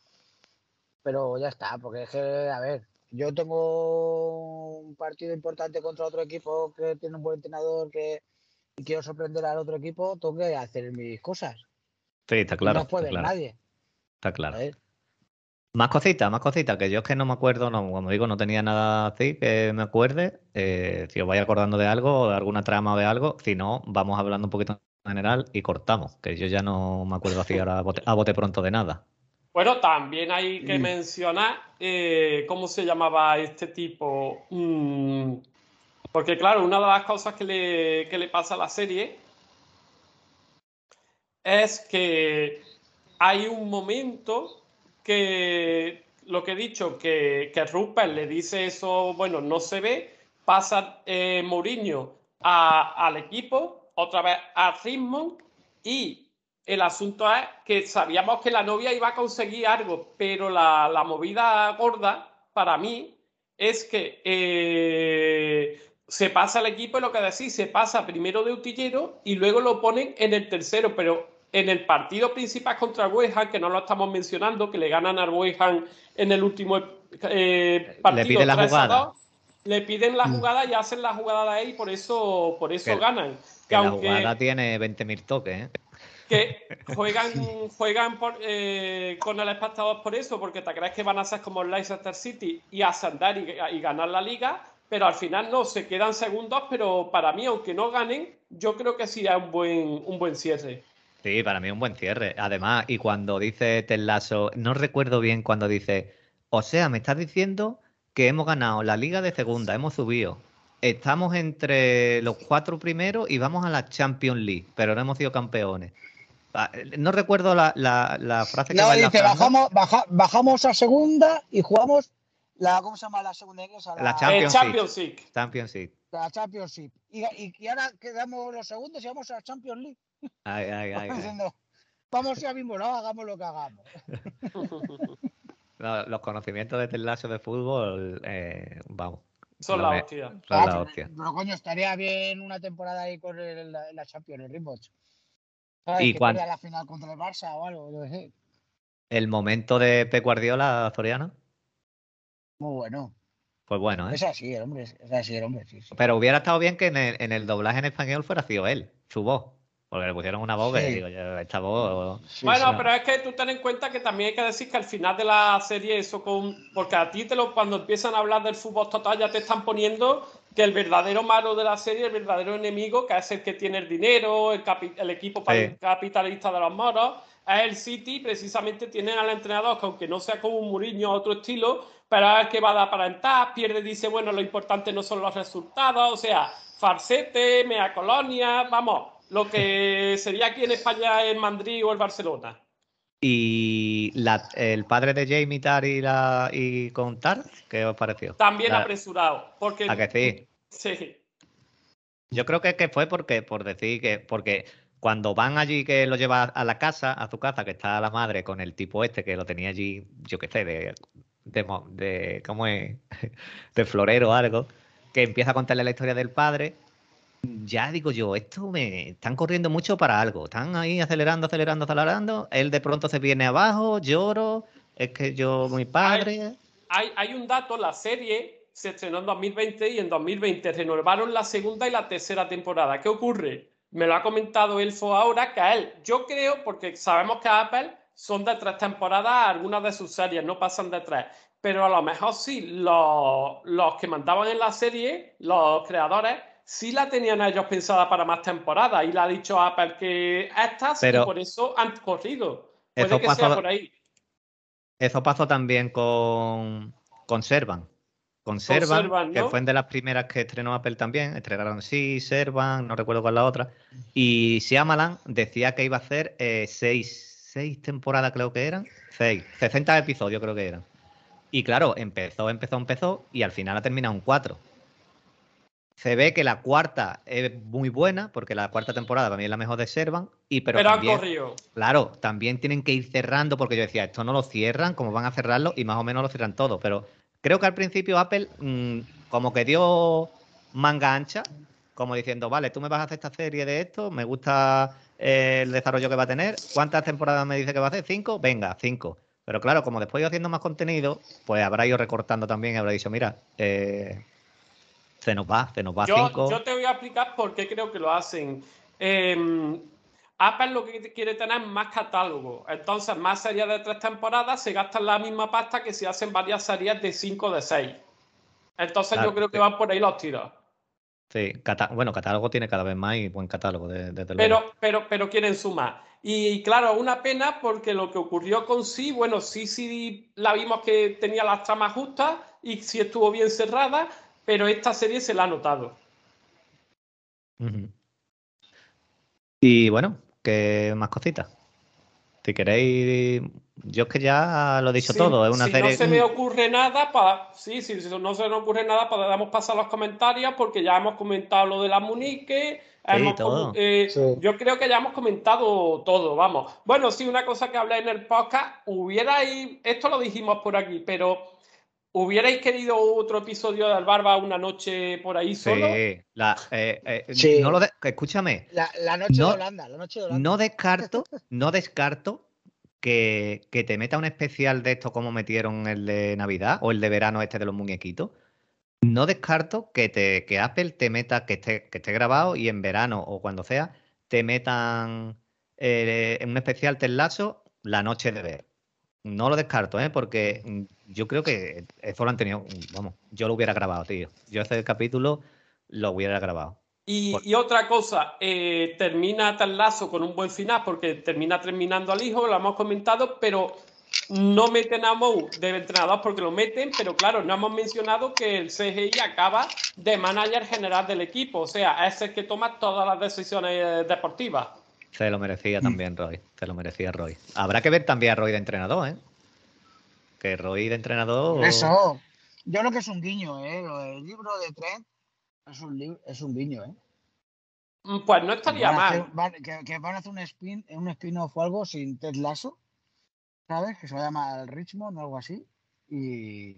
Pero ya está, porque es que, a ver, yo tengo un partido importante contra otro equipo que tiene un buen entrenador que y quiero sorprender al otro equipo, tengo que hacer mis cosas. Sí, está claro. no está puede claro, nadie. está claro. Más cositas, más cositas, que yo es que no me acuerdo, no, como digo, no tenía nada así que me acuerde. Eh, si os vais acordando de algo, de alguna trama o de algo, si no, vamos hablando un poquito general y cortamos, que yo ya no me acuerdo así ahora a bote, a bote pronto de nada. Bueno, también hay que Mm. mencionar eh, cómo se llamaba este tipo. Mm, porque, claro, una de las cosas que le, que le pasa a la serie es que hay un momento que, lo que he dicho, que, que Rupert le dice eso, bueno, no se ve, pasa eh, Mourinho a- al equipo, otra vez a Richmond, y el asunto es que sabíamos que la novia iba a conseguir algo, pero la, la movida gorda para mí es que eh, se pasa al equipo y lo que decís, se pasa primero de utillero y luego lo ponen en el tercero, pero en el partido principal contra el West que no lo estamos mencionando, que le ganan al West en el último eh, partido piden la 3 a jugada. 2, le piden la jugada y hacen la jugada de ahí, por eso, por eso ganan. Que la aunque- jugada tiene 20.000 toques, ¿eh? que juegan, juegan por, eh, con el espectador por eso, porque te crees que van a ser como el Leicester City y ascender y, y ganar la liga, pero al final no, se quedan segundos, pero para mí, aunque no ganen, yo creo que sí es un buen, un buen cierre. Sí, para mí un buen cierre. Además, y cuando dice Ted Lasso, no recuerdo bien cuando dice, o sea, me estás diciendo que hemos ganado la liga de segunda, hemos subido. Estamos entre los cuatro primeros y vamos a la Champions League, pero no hemos sido campeones. Ah, No recuerdo la, la- la frase que No, va en la dice, bajamos, baja- bajamos a segunda y jugamos la, ¿cómo se llama la segunda inglesa? La Eh, Champions Champions League. Champions League. la Championship. Y, y, y ahora quedamos los segundos y vamos a la Champions League. Ay, ay, ay, vamos ya mismo, no hagamos lo que hagamos. No, los conocimientos de Telazo de fútbol, eh, vamos. Son la hostia. son Ah, la pero- hostia. Pero coño, estaría bien una temporada ahí con el- la, la Champions, el ritmo. ¿Sabes? ¿Y que cuán- pierda la final contra el Barça o algo. yo qué sé. El momento de Pep Guardiola, Zoriano, Muy bueno. pues bueno, ¿eh? Es así, el hombre. Es así, el hombre. Sí, sí. Pero hubiera estado bien que en el, en el doblaje en español fuera sido él, su voz. Porque le pusieron una voz que Sí. digo yo, esta voz. Sí, Bueno, sí. pero es que tú ten en cuenta que también hay que decir que al final de la serie eso con porque a ti te lo cuando empiezan a hablar del fútbol total ya te están poniendo que el verdadero malo de la serie, el verdadero enemigo, que es el que tiene el dinero, el, capi- el equipo Sí. capitalista de los moros, es el City, precisamente tienen al entrenador que aunque no sea como un Mourinho otro estilo, pero es el que va a dar para entrar, pierde, dice, bueno, lo importante no son los resultados, o sea, farsete, mea colonia, vamos, lo que sería aquí en España el Madrid o el Barcelona. Y la- el padre de Jamie Tar y, la, y con Tar, ¿qué os pareció? También La- apresurado, porque... ¿A que sí? Sí. Yo creo que, que fue porque, por decir que, porque cuando van allí que lo lleva a la casa, a su casa, que está la madre con el tipo este que lo tenía allí, yo qué sé, de, de, de- ¿cómo es? de florero o algo, que empieza a contarle la historia del padre, ya digo yo, esto me están corriendo mucho para algo, están ahí acelerando, acelerando, acelerando, él de pronto se viene abajo, lloro, es que yo, mi padre, Hay, hay un dato, la serie se estrenó en 2020 y en 2020 renovaron la segunda y la tercera temporada. ¿Qué ocurre? Me lo ha comentado Elfo ahora, que a él, yo creo, porque sabemos que a Apple son de tres temporadas algunas de sus series, no pasan de tres. Pero a lo mejor sí, los, los que mandaban en la serie, los creadores, sí la tenían ellos pensada para más temporadas y le ha dicho Apple que estas Pero- y por eso han corrido. Puede Eso que sea pasó- por ahí. Eso pasó también con, con Servan. Con Servan, Servan, que fue de las primeras que estrenó Apple también. Estrenaron sí, Servan, no recuerdo cuál la otra. Y Shyamalan decía que iba a hacer eh, seis, seis temporadas, creo que eran. Seis, 60 episodios creo que eran. Y claro, empezó, empezó, empezó y al final ha terminado en cuatro. Se ve que la cuarta es muy buena, porque la cuarta temporada para mí es la mejor de Servan. Y pero, Pero, han corrido. Claro, también tienen que ir cerrando porque yo decía, esto no lo cierran, como van a cerrarlo y más o menos lo cierran todo. Pero creo que al principio Apple mm, como que dio manga ancha, como diciendo, vale, tú me vas a hacer esta serie de esto, me gusta eh, el desarrollo que va a tener. ¿Cuántas temporadas me dice que va a hacer? ¿Cinco? Venga, cinco. Pero claro, como después ido haciendo más contenido, pues habrá ido recortando también y habrá dicho, mira, eh, se nos va, se nos va Yo, cinco. yo te voy a explicar por qué creo que lo hacen. Eh, Apple lo que quiere tener es más catálogo. Entonces, más series de tres temporadas se gastan la misma pasta que si hacen varias series de cinco o de seis. Entonces, Claro, yo creo que sí. van por ahí los tiros. Sí, cata- bueno, catálogo tiene cada vez más y buen catálogo, de- luego. Pero, pero, pero quieren sumar. Y claro, una pena porque lo que ocurrió con sí, bueno, sí, sí la vimos que tenía las tramas justas y sí estuvo bien cerrada, pero esta serie se la ha notado. Y bueno, ¿qué más cositas? Si queréis, yo es que ya lo he dicho todo, es una si serie... no se me ocurre nada, pa- sí, sí, si no se me ocurre nada, podemos pasar a los comentarios porque ya hemos comentado lo de la Munique. hemos todo. eh, Sí. Yo creo que ya hemos comentado todo, vamos. Bueno, sí, una cosa que hablé en el podcast, hubierais, esto lo dijimos por aquí, pero ¿hubierais querido otro episodio del Barba una noche por ahí solo? Sí, la- eh, eh, Sí. no lo de- escúchame, La, la noche No- de Holanda, la noche de Holanda. no descarto, no descarto que, que te meta un especial de esto como metieron el de Navidad o el de verano este de los muñequitos. No descarto que te que Apple te meta, que esté, que esté grabado y en verano o cuando sea, te metan eh, en un especial Ted Lasso la noche de ver. No lo descarto, ¿eh? porque mm, yo creo que eso lo han tenido, vamos, yo lo hubiera grabado, tío. Yo ese capítulo lo hubiera grabado. Y, Por- y otra cosa, eh, termina Ted Lasso con un buen final porque termina terminando al hijo, lo hemos comentado, pero no meten a Mou de entrenador porque lo meten, pero claro, no hemos mencionado que el CGI acaba de manager general del equipo, o sea, es el que toma todas las decisiones eh, deportivas. Se lo merecía también Roy. Se lo merecía Roy. Habrá que ver también a Roy de entrenador, ¿eh? Que Roy de entrenador. Eso. Yo creo que es un guiño, ¿eh? Lo del libro de Trent es un, es un guiño, ¿eh? Mm, Pues no estaría Van a hacer- mal. van- que, que van a hacer un spin, un spin-off o algo sin Ted Lasso, ¿sabes? Que se va a llamar Richmond o algo así. Y, y,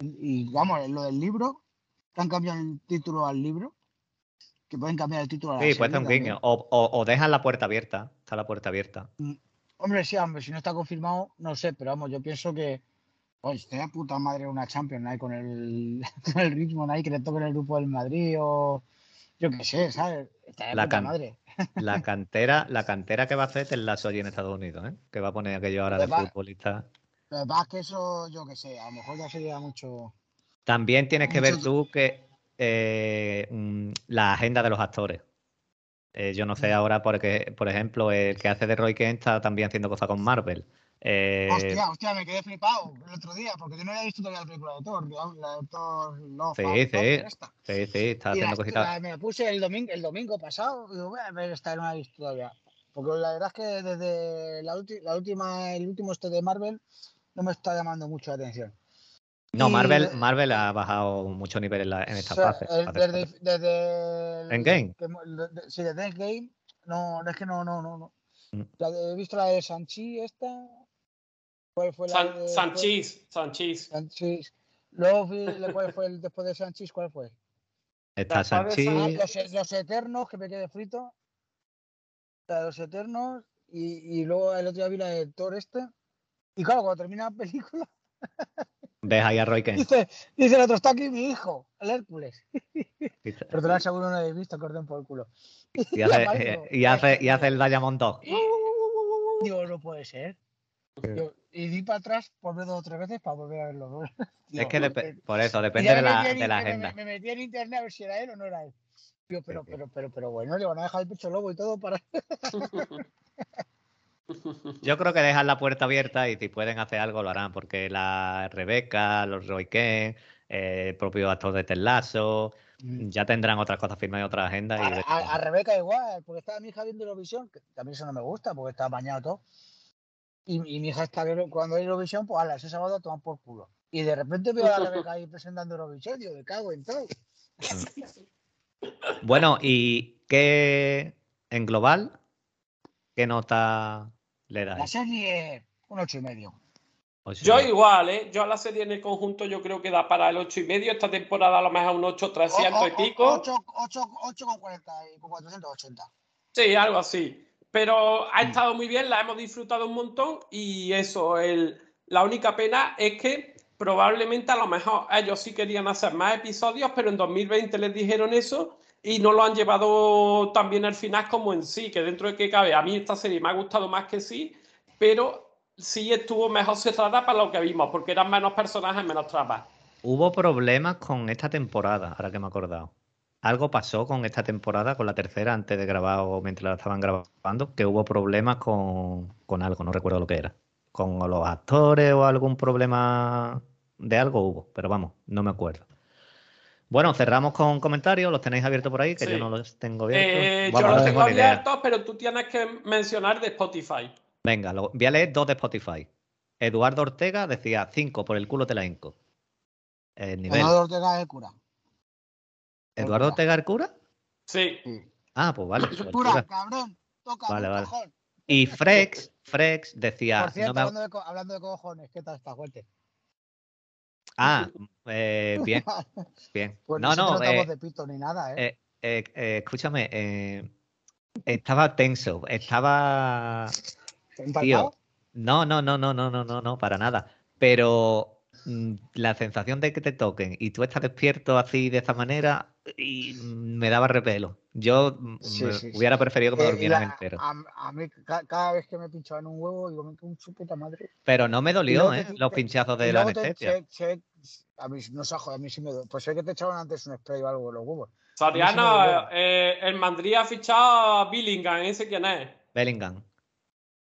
y, vamos, lo del libro, que han cambiado el título al libro, que pueden cambiar el título a la Sí, puede ser un guiño. O, o- o dejan la puerta abierta. Está la puerta abierta. Hombre, sí, hombre, si no está confirmado, no sé, pero vamos, yo pienso que. Oye, estaría puta madre una Champions ahí con el, con el Richmond ahí, que le toque el grupo del Madrid o. Yo qué sé, ¿sabes? Estaría La puta madre. La cantera, la cantera que va a hacer es el lazo allí en Estados Unidos, ¿eh? Que va a poner aquello ahora de va- futbolista. Lo que pasa es que eso, yo qué sé, a lo mejor ya sería mucho. También tienes que ver tú que eh, mm, la agenda de los actores. Eh, yo no sé ahora porque, por ejemplo, el que hace de Roy Kent está también haciendo cosas con Marvel. Eh, Hostia, hostia, me quedé flipado el otro día, porque yo no había visto todavía la película de Thor, la, de Thor Love, Sí, Love, sí. Esta. sí, sí, está haciendo cositas. me la puse el domingo, el domingo pasado y digo, voy a ver esta, no la he visto todavía. Porque la verdad es que desde la, ulti- la última, el último este de Marvel no me está llamando mucho la atención. No, y- Marvel, Marvel ha bajado mucho nivel en, la- en O esta sea, fase. el- fase desde, desde el- Endgame. que de- sí, desde Endgame, no, no es que no, no, no. no. Mm. La de- he visto la de Sanchi esta. ¿Cuál fue la San- de- Sanchís, Sanchís. Sanchis. Luego vi la- cuál fue el después de Sanchis, ¿cuál fue? Está Después de Sanchi. Ah, los, e- los Eternos, que me quedé frito. La de los Eternos. Y, y luego el otro día vi la de Thor este. Y claro, cuando termina la película, Ves ahí a Roy Kent. dice, dice el otro, está aquí mi hijo, el Hércules. Pero te seguro no lo habéis visto, corten por el culo. Y hace, aparezco. y hace, y hace el Diamond 2. Digo, no puede ser. Yo- y di para atrás por ver dos o tres veces para volver a verlo. Es que eh, por eso, depende de la, de la me- agenda. Me, metí en internet a ver si era él o no era él. Digo, pero, Sí, sí. pero, pero, pero bueno, digo, no deja el pecho lobo y todo para. Yo creo que dejan la puerta abierta y si pueden hacer algo lo harán, porque la Rebeca, los Roy eh, el propio actor de Ted Lasso, ya tendrán otras cosas firmadas y otras agendas. Y A, veremos. a- a Rebeca igual, porque estaba mi hija viendo Eurovisión, que también eso no me gusta, porque está bañado todo. Y, y mi hija está viendo- cuando hay Eurovisión, pues ala, ese sábado a tomar por culo. Y de repente veo a la Rebeca ahí presentando Eurovisión, digo, me cago en todo. Bueno, ¿y qué en global? ¿Qué nota le La serie, un ocho y medio. Yo igual, ¿eh? Yo a la serie en el conjunto yo creo que da para el 8 y medio. Esta temporada a lo mejor un 8 300 y pico. 8, 8, 8 con 40 y con 480. Sí, algo así. Pero ha estado muy bien, la hemos disfrutado un montón y eso, el, la única pena es que probablemente a lo mejor ellos sí querían hacer más episodios, pero en 2020 les dijeron eso y no lo han llevado tan bien al final como en sí, que dentro de que cabe, a mí esta serie me ha gustado más que sí, pero sí estuvo mejor cerrada para lo que vimos, porque eran menos personajes, menos tramas. Hubo problemas con esta temporada, ahora que me he acordado. Algo pasó con esta temporada, con la tercera, antes de grabar o mientras la estaban grabando, que hubo problemas con, con algo, no recuerdo lo que era. Con los actores o algún problema de algo hubo, pero vamos, no me acuerdo. Bueno, cerramos con comentarios, los tenéis abiertos por ahí, que Sí. yo no los tengo abiertos. Eh, yo Vamos, los no tengo abiertos, pero tú tienes que mencionar de Spotify. Venga, lo- voy a leer dos de Spotify. Eduardo Ortega decía 5 por el culo te la. El nivel. Leonardo Ortega es el cura. ¿Eduardo cura. Ortega el cura? Sí. Ah, pues vale. pues el Cura, cura. cabrón, toca Vale, vale. Y Frex, Frex decía. Por cierto, no me- hablando, de, co- hablando de cojones, ¿qué tal está fuerte? Ah, eh, bien, bien. Pues no, no, estamos eh, de pito ni nada, ¿eh? eh, eh, escúchame. eh, estaba tenso, estaba. Tío, No, no, no, no, no, no, no, no, para nada. Pero mm, la sensación de que te toquen y tú estás despierto así de esa manera y mm, me daba repelo. Yo mm, Sí, me sí, sí. hubiera preferido que me durmieran entero. A, a mí, ca- cada vez que me pinchaban un huevo, digo, me cago en su puta madre. Pero no me dolió, ¿eh? te- Los te- pinchazos de la luego te- anestesia. A mí no se joder, a mí sí me duele. Pues sé que te echaban antes un spray o algo en los huevos. Soriano, sí duele. eh, el Madrid ha fichado a Billingham, ¿ese quién es? Bellingham.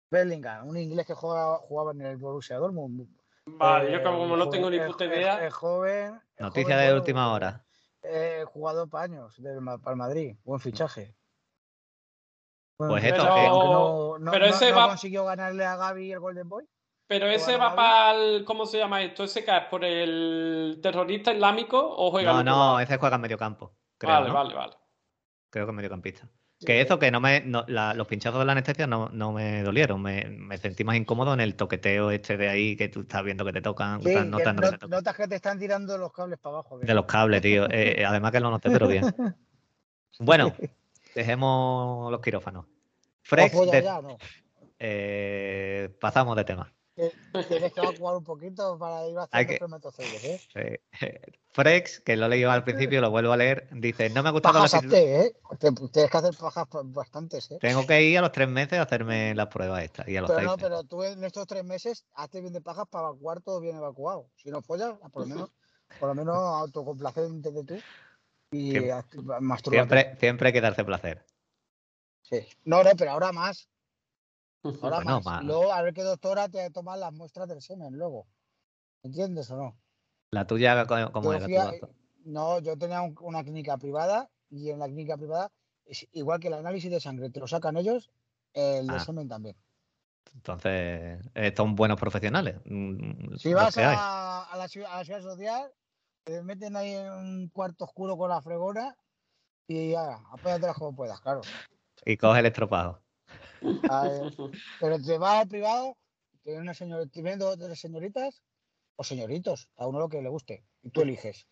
Bellingham, un inglés que juega, jugaba en el Borussia Dortmund. Vale, yo Eh, como no tengo ni puta idea. Es joven. Noticia joven, de última hora. eh, jugador para años del, para el Madrid. Buen fichaje. Pues esto, Pero- no, no- pero no- ese no va- consiguió ganarle a Gaby el Golden Boy. Pero ese ¿Juega va para el. ¿Cómo se llama esto? ¿Ese cae por el terrorista islámico o juega No, no, ese juega en medio campo. Creo, Vale, ¿no? vale, vale. Creo que es mediocampista. Que eso, que no me. no- la- los pinchazos de la anestesia no, no me dolieron. Me, me sentí más incómodo en el toqueteo este de ahí que tú estás viendo que te tocan. Sí, estás que notando que no- te tocan. notas que te están tirando los cables para abajo. De los cables, tío. Eh, eh, además que lo noté, pero bien. Bueno, dejemos los quirófanos. Frex, Ojo, ya, de- ya, no. eh, pasamos de tema. Tienes que evacuar un poquito para ir haciendo espermatozoides, ¿eh? Eh, Frex, que lo he leído al principio, lo vuelvo a leer, dice, no me ha gustado la Pajas actitud- ¿eh? Tienes que hacer pajas pa- bastantes, ¿eh? Tengo que ir a los tres meses a hacerme las pruebas estas. Y a los Pero seis no, meses. pero tú en estos tres meses hazte bien de pajas para evacuar todo bien evacuado. Si no follas, por lo menos, por lo menos autocomplacente de tú y Siempre-. Siempre, siempre hay que darse placer. Sí. No, no, pero ahora más. Ahora Bueno, más. Luego, a ver qué doctora te toma las muestras del semen luego. ¿Entiendes o no? La tuya, ¿cómo Yo era? fui a- no, yo tenía un- una clínica privada y en la clínica privada, es igual que el análisis de sangre, te lo sacan ellos, el de Ah. semen también. Entonces, eh, son buenos profesionales. mm, Si los vas la, a la ciudad social, te meten ahí en un cuarto oscuro con la fregona y ya, apóyatelas como puedas, claro. Y coge el estropado. Ver, pero te vas al privado, tienes una señor, te vienen dos o tres señoritas o señoritos, a uno lo que le guste, y tú eliges.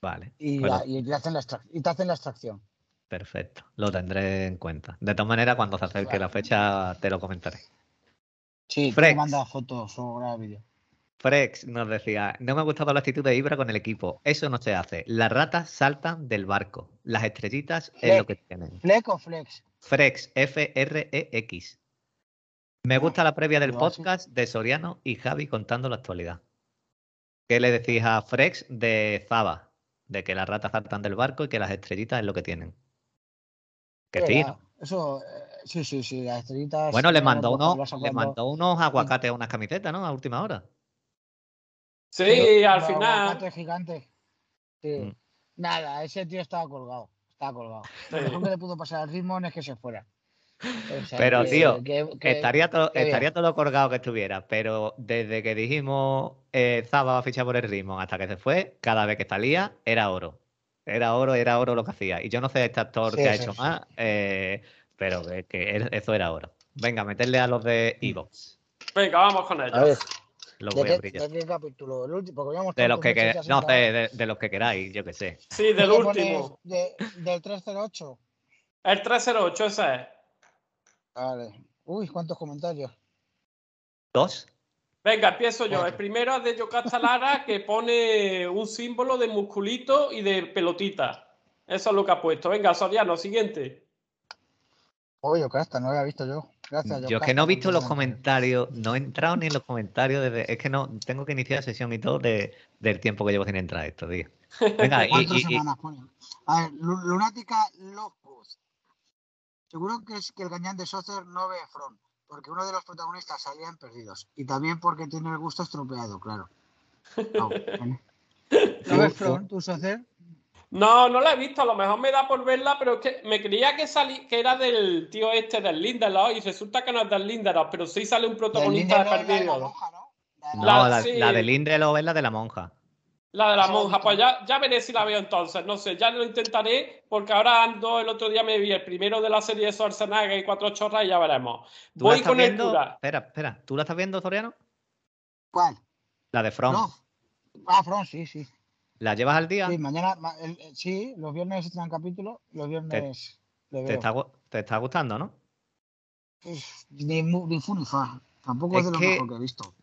Vale. Y, lo- ya- y te hacen la extrac- y te hacen la extracción. Perfecto. Lo tendré en cuenta. De todas maneras, cuando se acerque la fecha, te lo comentaré. Sí, Frex. te manda fotos o graba vídeo. Frex nos decía, no me ha gustado la actitud de Ibra con el equipo. Eso no se hace. Las ratas saltan del barco. Las estrellitas es lo que tienen. ¿Flex o flex? Frex, F-R-E-X. Me gusta la previa del podcast de Soriano y Javi contando la actualidad. ¿Qué le decís a Frex de Zaba? De que las ratas saltan del barco y que las estrellitas es lo que tienen. Que sí. Eso, eh, sí, sí, sí, las estrellitas. Bueno, le mandó, uno, le mandó unos aguacates a unas camisetas, ¿no? A última hora. Sí, al Los final. gigantes. Sí. Mm. Nada, ese tío estaba colgado. Estaba colgado. Sí. Lo mejor que le pudo pasar al ritmo es que se fuera. O sea, Pero, que- tío, que- que- estaría todo, estaría todo colgado que estuviera, pero desde que dijimos eh, Zaba va a fichar por el ritmo hasta que se fue, cada vez que salía era oro. Era oro, era oro lo que hacía. Y yo no sé este actor Sí, que ha hecho sí. más, eh, pero que eso era oro. Venga, meterle a los de Evox. Venga, vamos con ellos. Los ¿de voy a qué, brillar. de qué capítulo? El último, porque habíamos De los que sin no de, de los que queráis, yo qué sé. Sí, del ¿Qué le pones último. de- del 308. El 308, ese es. Vale. Uy, cuántos comentarios. ¿Dos? Venga, empiezo yo. El primero es de Yocasta Lara, que pone un símbolo de musculito y de pelotita. Eso es lo que ha puesto. Venga, Soriano, siguiente. Uy, Yocasta, no lo había visto yo. Gracias, Yo es que no he visto los comentario. comentarios, no he entrado ni en los comentarios, desde, es que no tengo que iniciar sesión y todo de, del tiempo que llevo sin entrar a esto, tío. Venga, y, Cuatro y- y- semanas, pone. A ver, Lu- Lunática Locus. Seguro que es que el gañán de Socer no ve Front, porque uno de los protagonistas salían perdidos. Y también porque tiene el gusto estropeado, claro. No. ¿No ves Front, tú, Socer? No, no la he visto. A lo mejor me da por verla, pero es que me creía que, salí, que era del tío este del Lindelof y resulta que no es del Lindelof, pero sí sale un protagonista de Lindelof, la de la perdido. monja, ¿no? La de la no, la- la, sí. la de Lindelof es la de la monja. La de la monja, pues ya, ya veré si la veo entonces. No sé, ya lo intentaré, porque ahora ando, el otro día me vi el primero de la serie de Schwarzenegger y cuatro chorras y ya veremos. ¿Tú la Voy con el cura. Espera, espera, ¿tú la estás viendo, Soriano? ¿Cuál? La de From. No. Ah, Front, sí, sí. ¿La llevas al día? Sí, mañana, ma- el- el- sí, los viernes estrenan capítulo, los viernes ¿Te está, te está gustando, no? Uf, Ni, ni fu ni fa. Tampoco es, Es de lo que- mejor que he visto.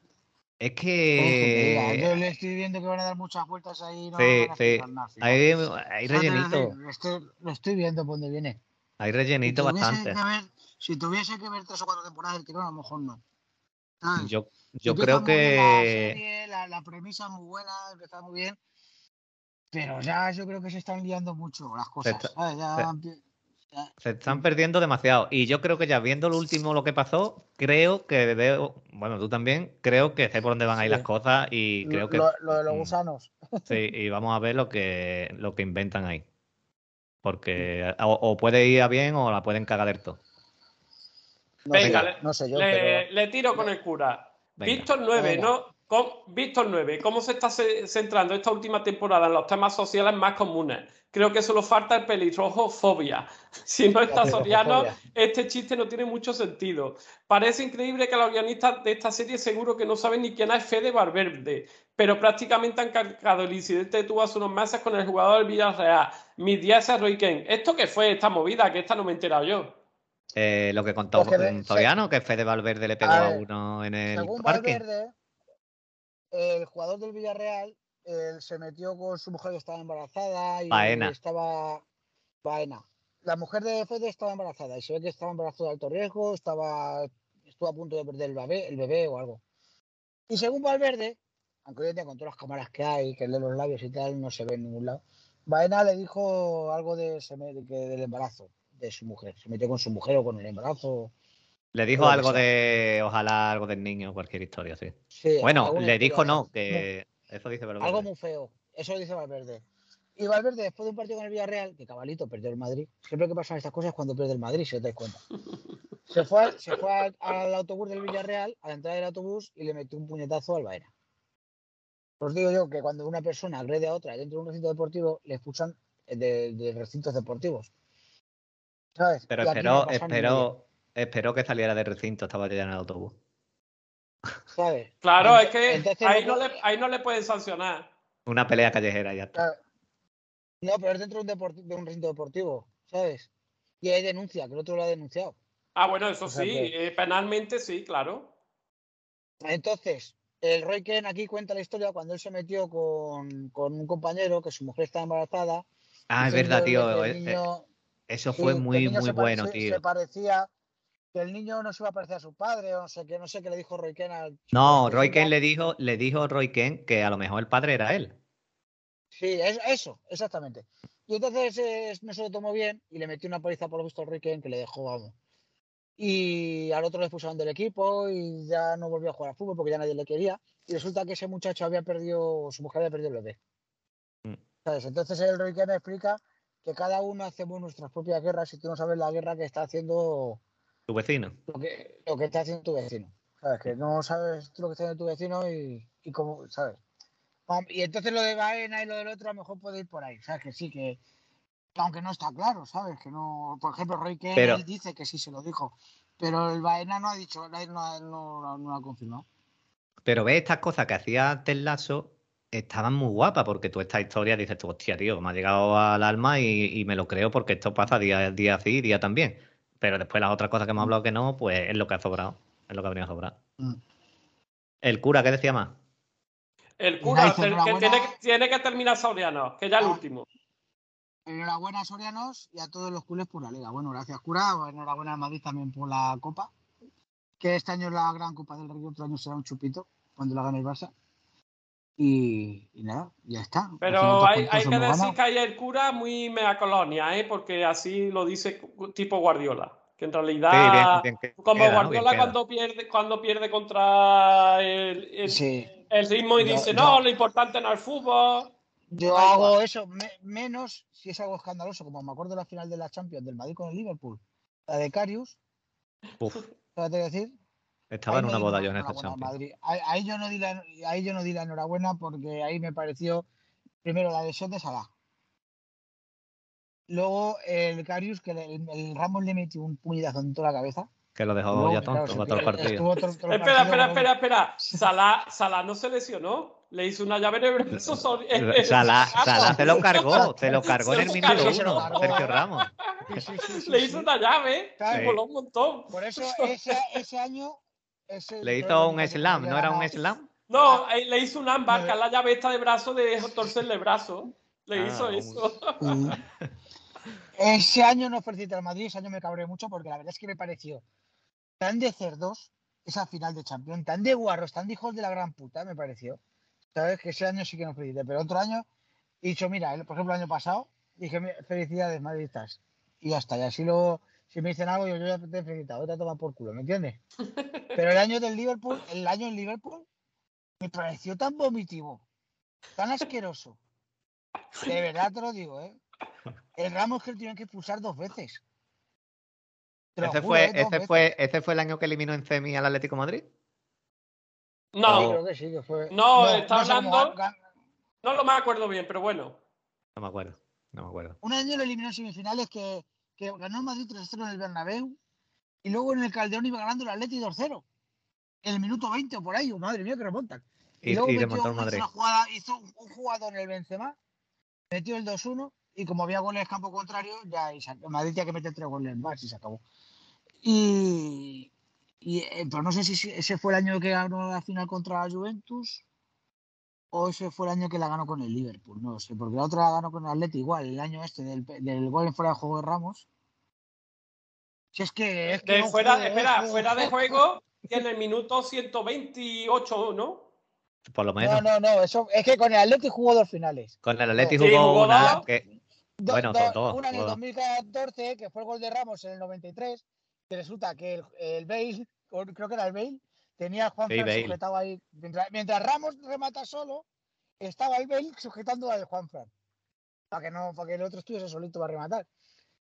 Es ¿Qué quieres que Yo le estoy viendo que van a dar muchas vueltas ahí. No Sí, sí. nada, hay, rellenito, Lo estoy, lo estoy viendo por donde viene. hay rellenito si bastante. Ver, si tuviese que ver tres o cuatro temporadas del tirón, a lo mejor no. ¿Sabes? Yo, yo creo La, que serie, la, la premisa es muy buena, está muy bien. Pero ya yo creo que se están liando mucho las cosas. está- ¿sabes? Ya se- están perdiendo demasiado. Y yo creo que ya viendo lo último lo que pasó, creo que veo, bueno, tú también, creo que sé por dónde van a ir Sí. las cosas y creo Lo, que lo- lo de los mm, gusanos. sí, y vamos a ver lo que lo que inventan ahí. Porque o, o puede ir a bien o la pueden cagar del todo. No, Venga, sé, le- no sé yo, le, pero le tiro con el cura. Venga. Víctor 9, Venga. ¿no? ¿Cómo- Víctor 9, ¿cómo se está ce- centrando esta última temporada en los temas sociales más comunes? Creo que solo falta el pelirrojo fobia. Si no está Soriano, este chiste no tiene mucho sentido. Parece increíble que los guionistas de esta serie seguro que no saben ni quién es Fede Valverde, pero prácticamente han cargado el incidente de tuvo hace unos meses con el jugador del Villarreal. Mis días a Roy Kane. ¿Esto qué fue esta movida? Que esta no me he enterado yo. Eh, lo que contó mm, Soriano, que Fede Valverde le pegó A uno en el según parque. Valverde, el jugador del Villarreal él se metió con su mujer que estaba embarazada y Baena. estaba Baena. La mujer de Fede estaba embarazada y se ve que estaba embarazada de alto riesgo, estaba estuvo a punto de perder el bebé, el bebé o algo. Y según Valverde, aunque hoy en día con todas las cámaras que hay, que el de los labios y tal no se ve en ningún lado, Baena le dijo algo de, se me- de que- del embarazo de su mujer. Se metió con su mujer o con el embarazo. Le dijo algo sea. de, ojalá algo del niño, cualquier historia, sí. Sí, Bueno, le dijo no, que eso dice Valverde. Algo muy feo. Eso lo dice Valverde. Y Valverde, después de un partido con el Villarreal, que cabalito perdió el Madrid, siempre que pasan estas cosas es cuando pierde el Madrid, si os dais cuenta. Se fue, al- se fue al, al autobús del Villarreal, a la entrada del autobús, y le metió un puñetazo al Baena. Os digo yo que cuando una persona agrede a otra dentro de un recinto deportivo, le expulsan de, de recintos deportivos. ¿Sabes? Pero aquí no esperó, que saliera del recinto, estaba ya en el autobús. ¿Sabes? Claro, es que entonces ahí no le, ahí no le pueden sancionar. Una pelea callejera ya está. Claro. No, pero es dentro de un, deporti- de un recinto deportivo, ¿sabes? Y hay denuncia, que el otro lo ha denunciado. Ah, bueno, eso O sea sí, que- eh, penalmente sí, claro. Entonces, el Roy Ken aquí cuenta la historia cuando él se metió con, con un compañero que su mujer estaba embarazada. Ah, es verdad, tío. eh, niño- Eso fue muy, muy bueno, tío. Se parecía que el niño no se iba a parecer a su padre, o no sé qué, no sé qué le dijo Roy Ken al chico No, este, Roy. Ken le dijo, le dijo Roy Ken que a lo mejor el padre era él. Sí, es- eso, exactamente. Y entonces eh, no se lo tomó bien y le metió una paliza por lo visto al Roy Ken que le dejó, vamos. Y al otro le expulsaron del equipo y ya no volvió a jugar al fútbol porque ya nadie le quería. Y resulta que ese muchacho había perdido, su mujer había perdido el bebé. Mm. ¿Sabes? Entonces el Roy Ken explica que cada uno hacemos nuestras propias guerras y tú no sabes la guerra que está haciendo Tu vecino. lo que, lo que está haciendo tu vecino. ¿Sabes? Que no sabes lo que está haciendo tu vecino y, y cómo, ¿sabes? Y entonces lo de Baena y lo del otro a lo mejor puede ir por ahí. ¿Sabes? Que sí, que aunque no está claro, ¿sabes? Que no, por ejemplo, Roy Pero- él dice que sí se lo dijo, pero el Baena no ha dicho, no, no, no, no lo ha confirmado. Pero ves estas cosas que hacía Lasso estaban muy guapas porque tú esta historia dices tú, hostia, tío, me ha llegado al alma y, y me lo creo porque esto pasa día, día sí, día también. Pero después las otras cosas que hemos hablado que no, pues es lo que ha sobrado. Es lo que ha venido a sobrar. Mm. El cura, ¿qué decía más? El cura, el que tiene, que- tiene que terminar Soriano, que ya el Ah. último. Enhorabuena a Sorianos y a todos los culés por la liga. Bueno, gracias, cura. Enhorabuena al Madrid también por la Copa. Que este año es la gran Copa del Rey, otro año será un chupito cuando la gane el Barça. Y, y nada, ya está. Pero hay, hay que decir que ahí el cura muy mea colonia, ¿eh? porque así lo dice tipo Guardiola. Que en Sí, realidad, bien, bien que- como Guardiola cuando pierde, cuando pierde contra el, el- Sí. el ritmo y Yo- dice, yo- no, lo importante no es el fútbol. Yo hago igual. eso, me- menos si es algo escandaloso, como me acuerdo de la final de la Champions del Madrid con el Liverpool, la de Carius, Uf, ¿sabes qué decir? Estaba en una no boda yo en esta Champions. Madrid. Ahí, ahí yo no di la, ahí yo no di la enhorabuena porque ahí me pareció primero la lesión de Salah. Luego el Carius, que el, el Ramos le metió un puñetazo en toda la cabeza. Que lo dejó Luego, ya claro, tonto se- para todo el partido. Espera, partido espera, espera, espera. Salah, Salah no se lesionó. Le hizo una llave en el brazo. Salah. Salah se lo cargó, se lo cargó en Se el minuto. Se uno. Sergio Ramos. Sí, sí, sí, sí, Le sí. hizo una llave. Claro. y voló un montón. Por eso ese, ese año... ese- Le hizo un slam, ¿no era un slam? No, le hizo un ámbar, que la llave esta de brazo de torcerle el brazo. Le Ah, hizo eso. Mm. Ese año no felicité al Madrid, ese año me cabré mucho porque la verdad es que me pareció tan de cerdos esa final de Champions, tan de guarros, tan de hijos de la gran puta, me pareció. Sabes que ese año sí que no felicité, pero otro año he dicho, mira, el- por ejemplo, el año pasado dije, "Mira, felicidades, madridistas. y ya está. Y así luego, si me dicen algo, yo, yo ya te he felicitado, te toma por culo, ¿me entiendes? Pero el año del Liverpool, el año en Liverpool, me pareció tan vomitivo, tan asqueroso. De verdad te lo digo, ¿eh? El Ramos que tienen que expulsar dos veces. Te lo ¿Ese juro, fue, ¿eh? Dos ese, veces. fue, ¿Ese fue el año que eliminó en semi al Atlético de Madrid? Sí, No, creo que sí, que fue. No, está cómo hablando- no lo me acuerdo bien, pero bueno. No me acuerdo. No me acuerdo. Un año lo eliminó en semifinales que, que ganó el Madrid 3-0 en el Bernabéu y luego en el Calderón iba ganando el Atleti 2-0. En el minuto 20 o por ahí, madre mía, que remontan. Y, luego y metió- Madrid. una jugada- hizo un, un jugador en el Benzema, metió el 2-1 y como había goles campo contrario, ya y el Madrid tenía que meter tres goles más y se acabó. Y, y, eh, pero no sé si ese fue el año que ganó la final contra la Juventus o ese fue el año que la ganó con el Liverpool, no sé, porque la otra la ganó con el Atleti igual, el año este del, gol en fuera de juego de Ramos. Si es que es que De no fuera, espera, fuera de juego. y en el minuto 128, ¿no? Por lo No, menos. no, no, eso es que con el Atleti jugó dos finales. Con el Atleti Sí, jugó jugó una dos. que. Do- Bueno, dos, Una en el dos. 2014, que fue el gol de Ramos en el 93, que resulta que el, el Bale, creo que era el Bale, tenía a Juan Sí, Fran sujetado ahí. Mientras, mientras Ramos remata solo, estaba el Bale sujetando al Juan Fran. Para que, no, para que el otro estuviese solito para rematar.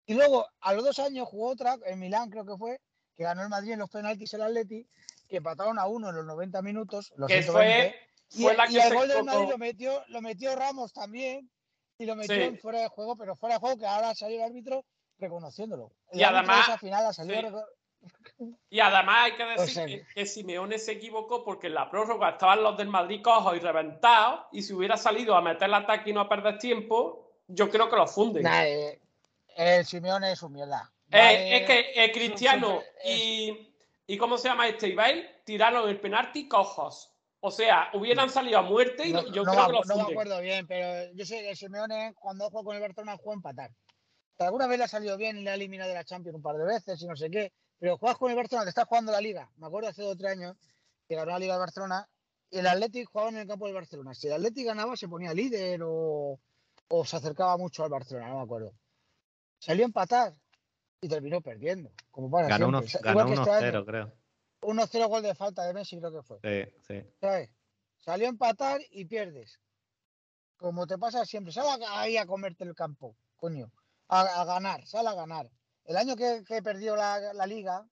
Y luego, a los dos años, jugó otra, en Milán creo que fue, que ganó el Madrid en los penaltis el Atleti, que empataron a uno en los 90 minutos. Los Que 120, fue, y, fue la y que el se gol del Madrid lo metió, lo metió Ramos también y lo metió Sí. en fuera de juego, pero fuera de juego que ahora salió el árbitro reconociéndolo. El Y además- esa final ha salido sí. Y además hay que decir O sea que, que Simeone se equivocó porque en la prórroga estaban los del Madrid cojos y reventados. Y si hubiera salido a meter el ataque y no a perder tiempo, yo creo que lo funden. Nah, eh, el Simeone es un mierda. Eh, Vale, es que eh, Cristiano y, y ¿cómo se llama este? Ibai tiraron el penalti cojos. O sea, hubieran salido a muerte y no, yo no creo que lo acu- no me funden. acuerdo bien, pero yo sé que el Simeone cuando jugó con el Barcelona jugó a empatar. Alguna vez le ha salido bien y le ha eliminado de la Champions un par de veces y no sé qué, pero juegas con el Barcelona, te estás jugando la Liga. Me acuerdo hace dos o tres años que ganó la Liga de Barcelona y el Athletic jugaba en el campo del Barcelona. Si el Athletic ganaba se ponía líder o, o se acercaba mucho al Barcelona, no me acuerdo. Salió a empatar y terminó perdiendo. Como para Ganó siempre. unos, Igual ganó que este 1-0, año. creo. 1-0 gol de falta de Messi creo que fue. Sí, sí. ¿sabes? Salió a empatar y pierdes. Como te pasa siempre. Sal a- ahí a comerte el campo, coño. A, a ganar, sal a ganar. El año que, que perdió la, la liga,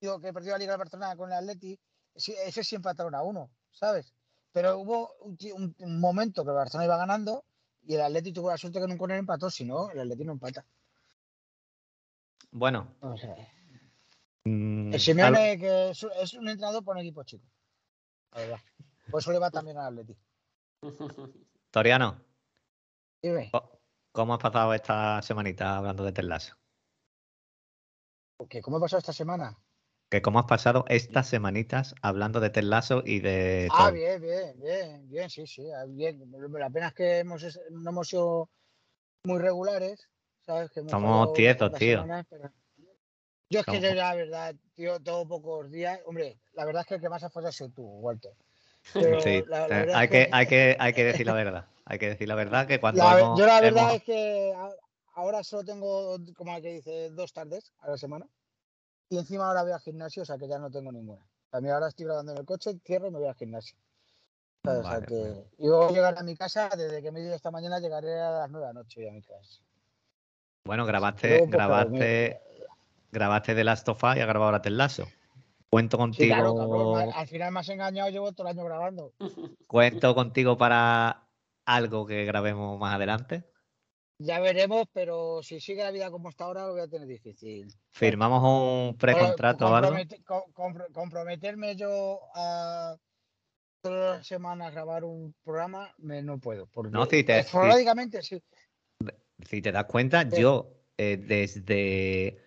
digo que perdió la liga de Barcelona con el Atleti, ese sí empataron a uno, ¿sabes? Pero hubo un, ti- un- un momento que el Barcelona iba ganando y el Atleti tuvo la suerte que no con él empató, si no, el Atleti no empata. Bueno. O sea, mm, el Simeone que es, es un entrenador por un equipo chico. La verdad. Por eso le va también al Atleti. Toriano, Dime. ¿cómo has pasado esta semanita hablando de Teslazo? ¿Qué? ¿Cómo ha pasado esta semana? Que cómo has pasado estas semanitas hablando de Teslazo y de Ah, todo? bien, bien, bien, bien, sí, sí, ah, bien. La pena es que hemos, no hemos sido muy regulares, ¿sabes? Que Somos tiesos, tío. semanas, pero- Yo es que la verdad, tío, tengo pocos días. Hombre, la verdad es que el que más ha fallado ha sido tú, Walter. Pero Sí, la- la eh, hay, es que, hay, que, hay que decir la verdad. Hay que decir la verdad que cuando la- hemos- yo la verdad hemos- es que ahora solo tengo, como que dice, dos tardes a la semana. Y encima ahora voy al gimnasio, o sea que ya no tengo ninguna. También ahora estoy grabando en el coche, cierro y me voy al gimnasio. O sea que- vale. Y luego llegar a mi casa, desde que me he ido esta mañana, llegaré a las 9 de la noche a mi casa. Bueno, grabaste, grabaste, grabaste de Last of Us y has grabado la Teslazo. Cuento Sí, contigo, claro, cabrón, ma- al final me has engañado, llevo todo el año grabando. cuento contigo para algo que grabemos más adelante. Ya veremos, pero si sigue la vida como está ahora, lo voy a tener difícil. Firmamos un precontrato o algo. Compro- comprometerme yo a todas las semanas grabar un programa, me, no puedo. Porque No, sí, te- esporádicamente sí. Si te das cuenta, Sí. yo eh, desde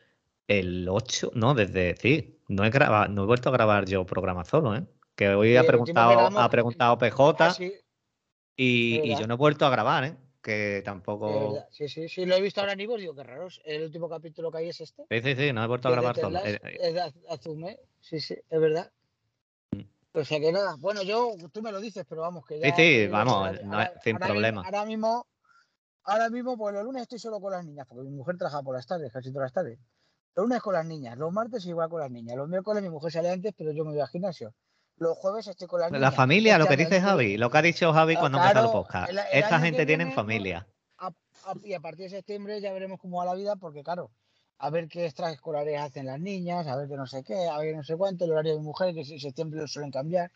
el 8, no, desde, sí, no he grabado, no he vuelto a grabar yo programa solo, ¿eh? Que hoy Sí, ha preguntado, ha preguntado PJ Ah, sí, y, yo no he vuelto a grabar, ¿eh? Que tampoco. sí, sí, sí, lo he visto ahora en Ivo, digo, qué raro. El último capítulo que hay es este. Sí, sí, sí, no he vuelto a que grabar. Teslas, Eh, eh, es de Az- Azume, sí, sí, es verdad. Mm. O sea que nada, bueno, yo, tú me lo dices, pero vamos, que ya. Sí, sí, que vamos, sin problema. Ahora mismo, ahora mismo, pues los lunes estoy solo con las niñas, porque mi mujer trabaja por las tardes, casi todas las tardes. Los lunes con las niñas, los martes igual con las niñas, los miércoles mi mujer sale antes, pero yo me voy al gimnasio. Los jueves estoy con las niñas. La familia, lo que dice Javi, lo que ha dicho Javi cuando empezó el claro, podcast. el- el Esta gente tiene viene, familia. a- a- y a partir de septiembre ya veremos cómo va la vida, porque claro, a ver qué extraescolares hacen las niñas, a ver qué no sé qué, a ver no sé cuánto, el horario de mujer, que si en septiembre lo suelen cambiar.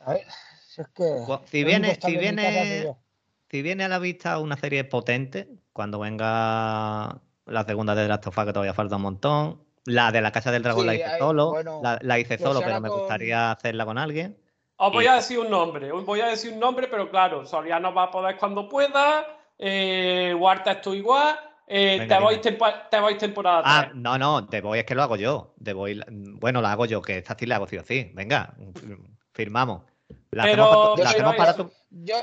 A ver, si es que. Si viene, si viene, si viene a la vista una serie potente, cuando venga la segunda de Last of Us, que todavía falta un montón. La de la Casa del Dragón la hice hay- solo. bueno, la, la hice que solo, pero me con- gustaría hacerla con alguien. Os voy Y- a decir un nombre, os voy a decir un nombre, pero claro, Soriano va a poder cuando pueda, eh, Huerta estoy igual, eh, Venga, te, voy te voy temporada Ah, 3. no, no, The Voice es que lo hago yo. The Voice, bueno, la hago yo, que esta sí la hago sí o sí. Venga, firmamos. La Pero- hacemos, la hacemos para tu. Yo,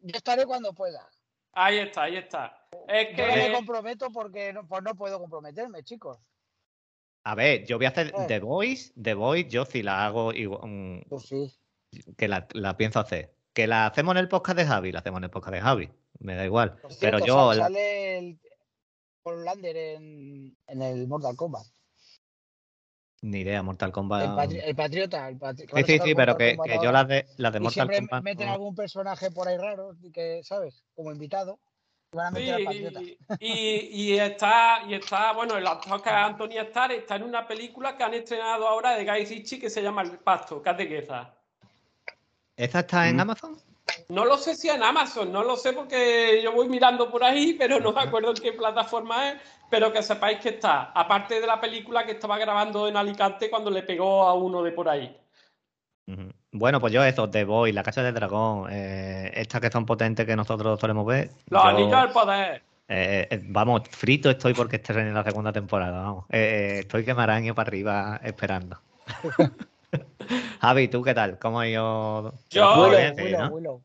yo estaré cuando pueda. Ahí está, ahí está. Es Yo no me que comprometo porque no, pues no puedo comprometerme, chicos. A ver, yo voy a hacer Eh. The Voice, The Voice, yo sí la hago igual, mm, Pues sí. que la, la pienso hacer. Que la hacemos en el podcast de Javi, la hacemos en el podcast de Javi. Me da igual. Por Pero cierto, yo. sal- la- Sale el Lander en, en el Mortal Kombat. Ni idea, Mortal Kombat. El, patri- el Patriota. El patri- Sí, sí, sí, pero que, yo las de, las de Mortal siempre Kombat. meten algún personaje por ahí raro, que, ¿sabes? Como invitado. Sí, y, y está, y está, bueno, el actor que es Anthony Starr está en una película que han estrenado ahora de Guy Ritchie que se llama El Pasto, que es de guerra. ¿Esa está en Mm. Amazon? No lo sé si en Amazon, no lo sé porque yo voy mirando por ahí, pero no me acuerdo en qué plataforma es, pero que sepáis que está, aparte de la película que estaba grabando en Alicante cuando le pegó a uno de por ahí. Bueno, pues yo eso, The Voice, La Casa del Dragón, eh, estas que son potentes que nosotros solemos ver. Los yo, anillos del poder. eh, eh, vamos, frito estoy porque estrenen la segunda temporada, vamos. Eh, eh, estoy que me araño para arriba esperando. Javi, ¿tú qué tal? ¿Cómo ha ido? Yo- Willow, ¿no?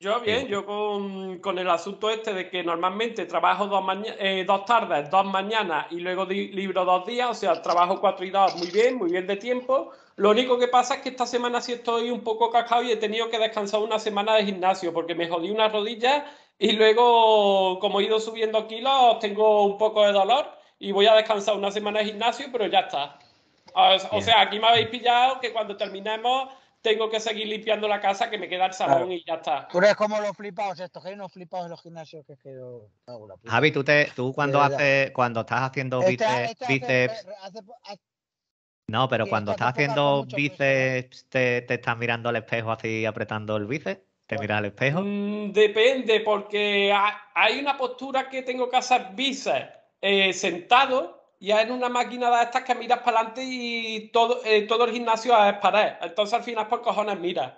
Yo bien, yo con, con el asunto este de que normalmente trabajo dos, eh, dos tardes, dos mañanas y luego libro dos días, o sea, trabajo cuatro y dos, muy bien, muy bien de tiempo. Lo único que pasa es que esta semana sí estoy un poco cascado y he tenido que descansar una semana de gimnasio porque me jodí una rodilla y luego, como he ido subiendo kilos, tengo un poco de dolor y voy a descansar una semana de gimnasio, pero ya está. O, sea, aquí me habéis pillado que cuando terminemos tengo que seguir limpiando la casa, que me queda el salón Claro. y ya está. Tú eres como los flipados estos, que hay unos flipados en los gimnasios que es que yo hago la puta. Javi, tú, te, tú cuando haces, cuando estás haciendo Este- bíceps, este hace- bíceps, hace- hace- no, pero cuando este estás haciendo bíceps, te, te estás mirando al espejo así apretando el bíceps, te miras al espejo. Mm, depende, porque ha- hay una postura que tengo que hacer bíceps eh, sentado y es en una máquina de estas que miras para adelante y todo, eh, todo el gimnasio es pared. Entonces al final por cojones miras.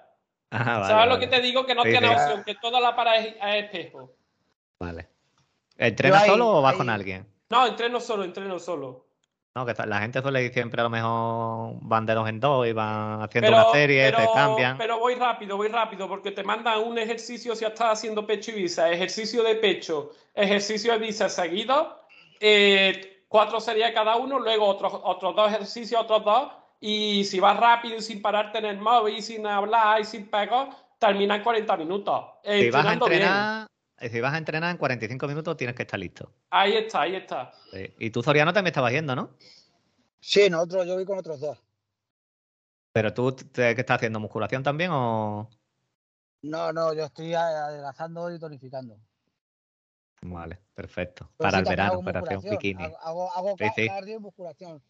Ah, vale, ¿Sabes lo vale. que te digo? Que no Sí, tienes sí. opción, que toda la pared es, es espejo. Vale. ¿Entrenas ahí- solo o vas ahí- con alguien? No, entreno solo, entreno solo. No, que la gente suele ir siempre a lo mejor van de dos en dos y van haciendo Pero, una serie, pero- te cambian. pero voy rápido, voy rápido, porque te mandan un ejercicio si estás haciendo pecho y bíceps, ejercicio de pecho, ejercicio de bíceps seguido, eh, cuatro series cada uno, luego otros, otros dos ejercicios, otros dos, y si vas rápido y sin pararte en el móvil, sin hablar y sin pegar, termina en 40 minutos. eh, si vas a bien. entrenar, eh, si vas a entrenar en 45 minutos tienes que estar listo. Ahí está, ahí está. Sí. Y tú, Soriano, también estabas yendo, ¿no? Sí, nosotros, yo voy con otros dos. Pero tú, te- ¿qué estás haciendo? ¿Musculación también o...? No, no, yo estoy adelgazando y tonificando. Vale, perfecto. Pero Para el verano, operación musculación, bikini. Hago, hago, hago Sí, cardio y musculación.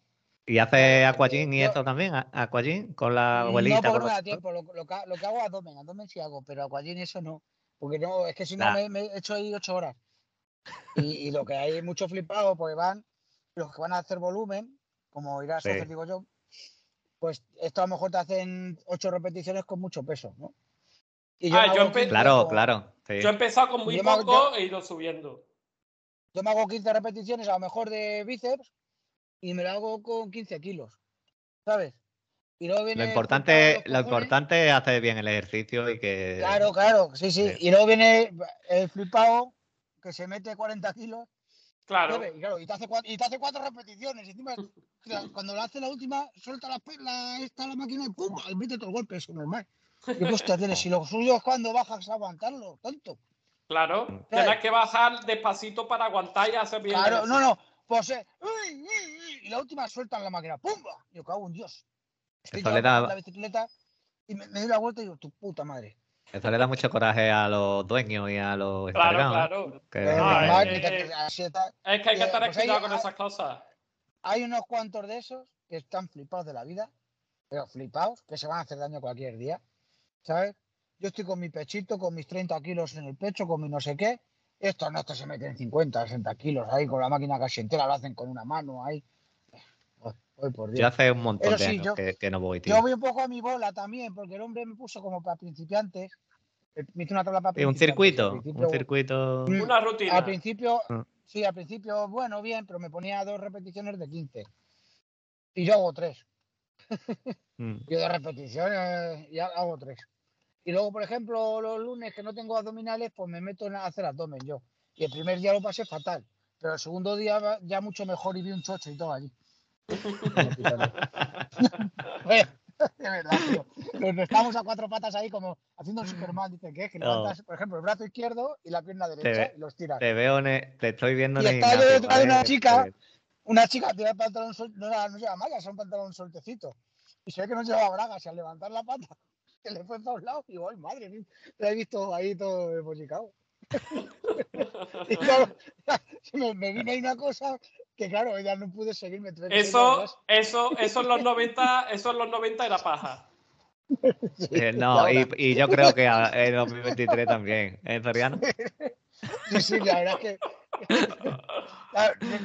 ¿Y porque aquagym y eso también? ¿A- ¿Aquagym? Con la no, abuelita? porque con no me da tiempo. Lo, lo que, lo que hago es abdomen, abdomen sí hago, pero aquagym eso no. Porque no, es que si no me, me he hecho ahí ocho horas. Y, y lo que hay mucho flipado, pues van los que van a hacer volumen, como irás a hacer, digo yo, pues esto a lo mejor te hacen ocho repeticiones con mucho peso, ¿no? Y Ah, yo empe- 15 Claro, claro. sí. Yo he empezado con muy Yo hago- poco e he ido subiendo. Yo me hago 15 repeticiones a lo mejor de bíceps y me lo hago con 15 kilos, ¿sabes? Y luego viene Lo importante, lo importante es hacer bien el ejercicio y que... Claro, claro, sí, sí. Sí. Y luego viene el flipado que se mete 40 kilos Claro. y, claro, y, te hace cuatro, y te hace cuatro repeticiones. Y encima, cuando lo hace la última, suelta la, la, esta, la máquina y ¡pum! Mete todo el golpe, eso es normal. Y pues, hostia, tienes, si lo suyo es cuando bajas a aguantarlo, tonto. Claro, tienes que bajar despacito para aguantar y hacer bien. Claro, no, no. Pues, eh, uy, uy, uy, y la última sueltan la máquina. ¡Pumba! Yo cago en Dios. Estoy Eso yo le da- en la bicicleta y me, me doy la vuelta y digo, tu puta madre. Eso le da mucho coraje a los dueños y a los Claro, ¿eh? claro. Que- Eh, no, normal, eh, que te- eh, que así está. Es que hay que Eh, tener pues cuidado con ah, esas cosas. Hay unos cuantos de esos que están flipados de la vida, pero flipados, que se van a hacer daño cualquier día, ¿sabes? Yo estoy con mi pechito, con mis 30 kilos en el pecho, con mi no sé qué. Estos no, estos se meten 50, 60 kilos ahí con la máquina casi entera, lo hacen con una mano ahí. Ay, ay, por Yo Dios. hace un montón Pero de sí, años yo- que, que no voy, tío. Yo voy un poco a mi bola también, porque el hombre me puso como para principiantes. eh, Me hizo una tabla para Sí, un principiantes. circuito, un circuito. Una rutina. Al principio, Ah. sí, al principio, bueno, bien, pero me ponía dos repeticiones de 15. Y yo hago tres. Mm. Yo de repeticiones y ha- hago tres. Y luego, por ejemplo, los lunes que no tengo abdominales, pues me meto a hacer abdomen yo. Y el primer día lo pasé fatal. Pero el segundo día ya mucho mejor y vi un chocho y todo allí. De verdad, tío. Nos estamos a cuatro patas ahí como haciendo Superman. Dice que es que levantas, por ejemplo, el brazo izquierdo y la pierna derecha ve- y los tiras. Te veo, en el- te estoy viendo Y en el está yo detrás de una chica. Una chica tiene el pantalón suelto, no, no lleva mallas, era un pantalón sueltecito. Y se ve que no llevaba bragas y al levantar la pata se le fue para un lado y digo, ay madre mía, la he visto ahí todo embollicado. y claro, me, me vino ahí una cosa que claro, ya no pude seguirme. Eso, eso, eso en los 90, eso en los 90 era paja. eh, no, y, y yo creo que a- en 2023 también. ¿Eh, Soriano? Sí, sí, la verdad es que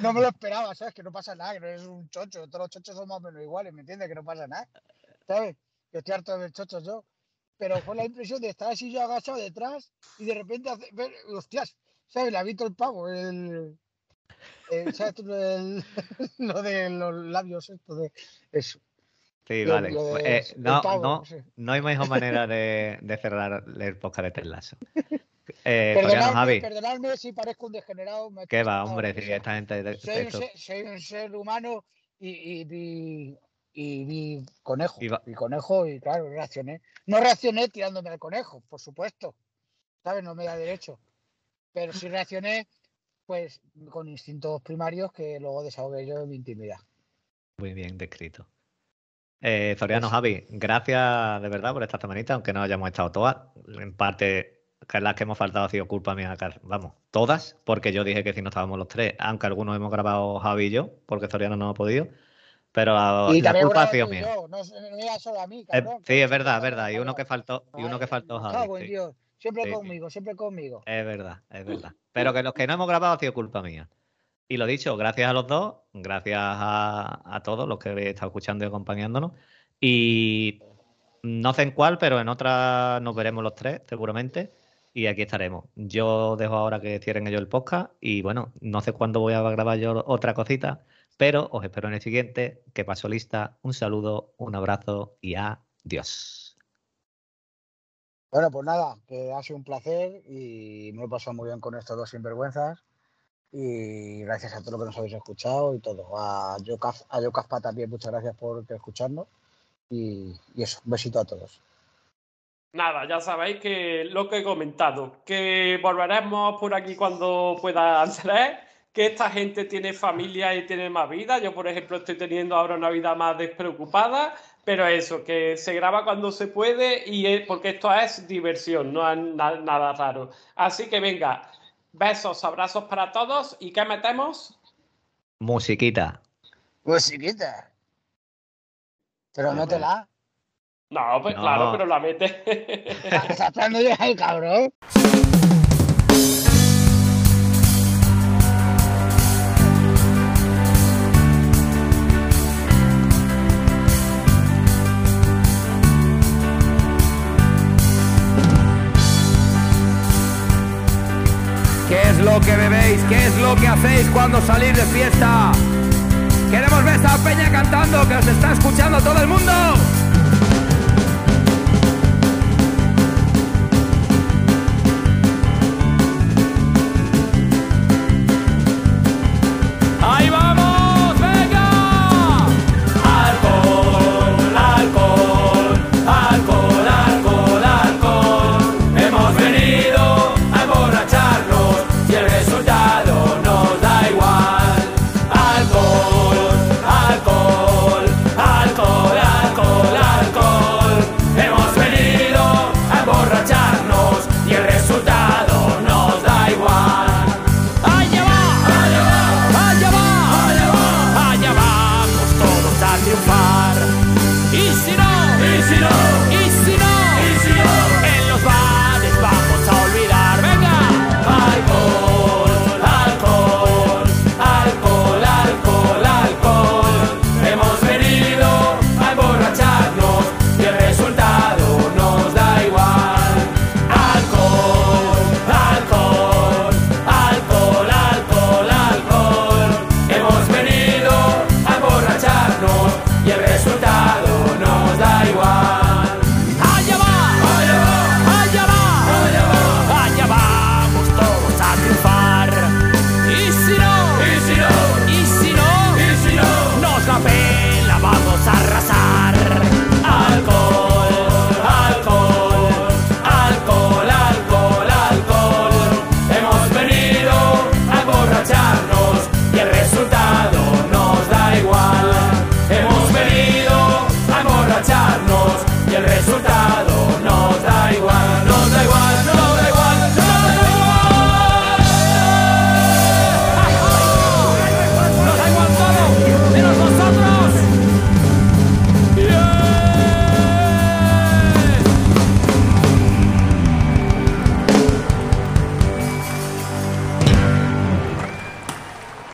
no, me lo esperaba, ¿sabes? Que no pasa nada, que no eres un chocho, todos los chochos son más o menos iguales, ¿me entiendes? Que no pasa nada, ¿sabes? Que estoy harto de chochos yo. Pero fue la impresión de estar así yo agachado detrás y de repente hacer, ver, hostias, ¿sabes? Le ha visto el pavo, el, ¿sabes? tú, el- lo de los labios, esto de eso. Sí, vale. eh, no, pavo, no, sí. no hay mejor manera de, de cerrar el podcast de Terlazo. Eh, Perdonadme, Javi, perdonadme si parezco un degenerado. ¿qué va, hombre? de- soy, un ser, soy un ser humano y, y vi, y vi conejo. Y Vi conejo y claro, reaccioné. No reaccioné tirándome al conejo, por supuesto. ¿Sabes? No me da derecho. Pero sí reaccioné pues con instintos primarios que luego desahogué yo en mi intimidad. Muy bien descrito. Eh, Soriano, Pues- Javi, gracias de verdad por esta semanita, aunque no hayamos estado todas. En parte, las que hemos faltado ha sido culpa mía, car- vamos, todas, porque yo dije que si no estábamos los tres, aunque algunos hemos grabado Javi y yo, porque Soriano no ha podido, pero y la culpa ha sido mía. yo, no, no era solo a mí, Eh, cabrón. sí, es verdad, es verdad. Y uno que faltó, y uno que faltó Javi. cago en sí. Dios. Siempre Sí, sí. conmigo, siempre conmigo. Es verdad, es verdad. Pero que los que no hemos grabado ha sido culpa mía. Y lo dicho, gracias a los dos, gracias a, a todos los que habéis estado escuchando y acompañándonos. Y no sé en cuál, pero en otra nos veremos los tres, seguramente. Y aquí estaremos. Yo dejo ahora que cierren ellos el podcast. Y bueno, no sé cuándo voy a grabar yo otra cosita, pero os espero en el siguiente. Que paso lista. Un saludo, un abrazo y adiós. Bueno, pues nada, que ha sido un placer y me he pasado muy bien con estos dos sinvergüenzas. Y gracias a todos los que nos habéis escuchado y todo. A Yocaf, a también, muchas gracias por escucharnos. Y, y eso, un besito a todos. Nada, ya sabéis que lo que he comentado, que volveremos por aquí cuando pueda Andrés, que esta gente tiene familia y tiene más vida. Yo, por ejemplo, estoy teniendo ahora una vida más despreocupada, pero eso, que se graba cuando se puede y es- porque esto es diversión, no es na- nada raro. Así que venga, besos, abrazos para todos y ¿qué metemos? Musiquita. Musiquita. Pero métela. No, pues No. claro, pero la mete. Está esperando ya el cabrón. ¿Qué es lo que bebéis? ¿Qué es lo que hacéis cuando salís de fiesta? Queremos ver esta peña cantando que os está escuchando todo el mundo.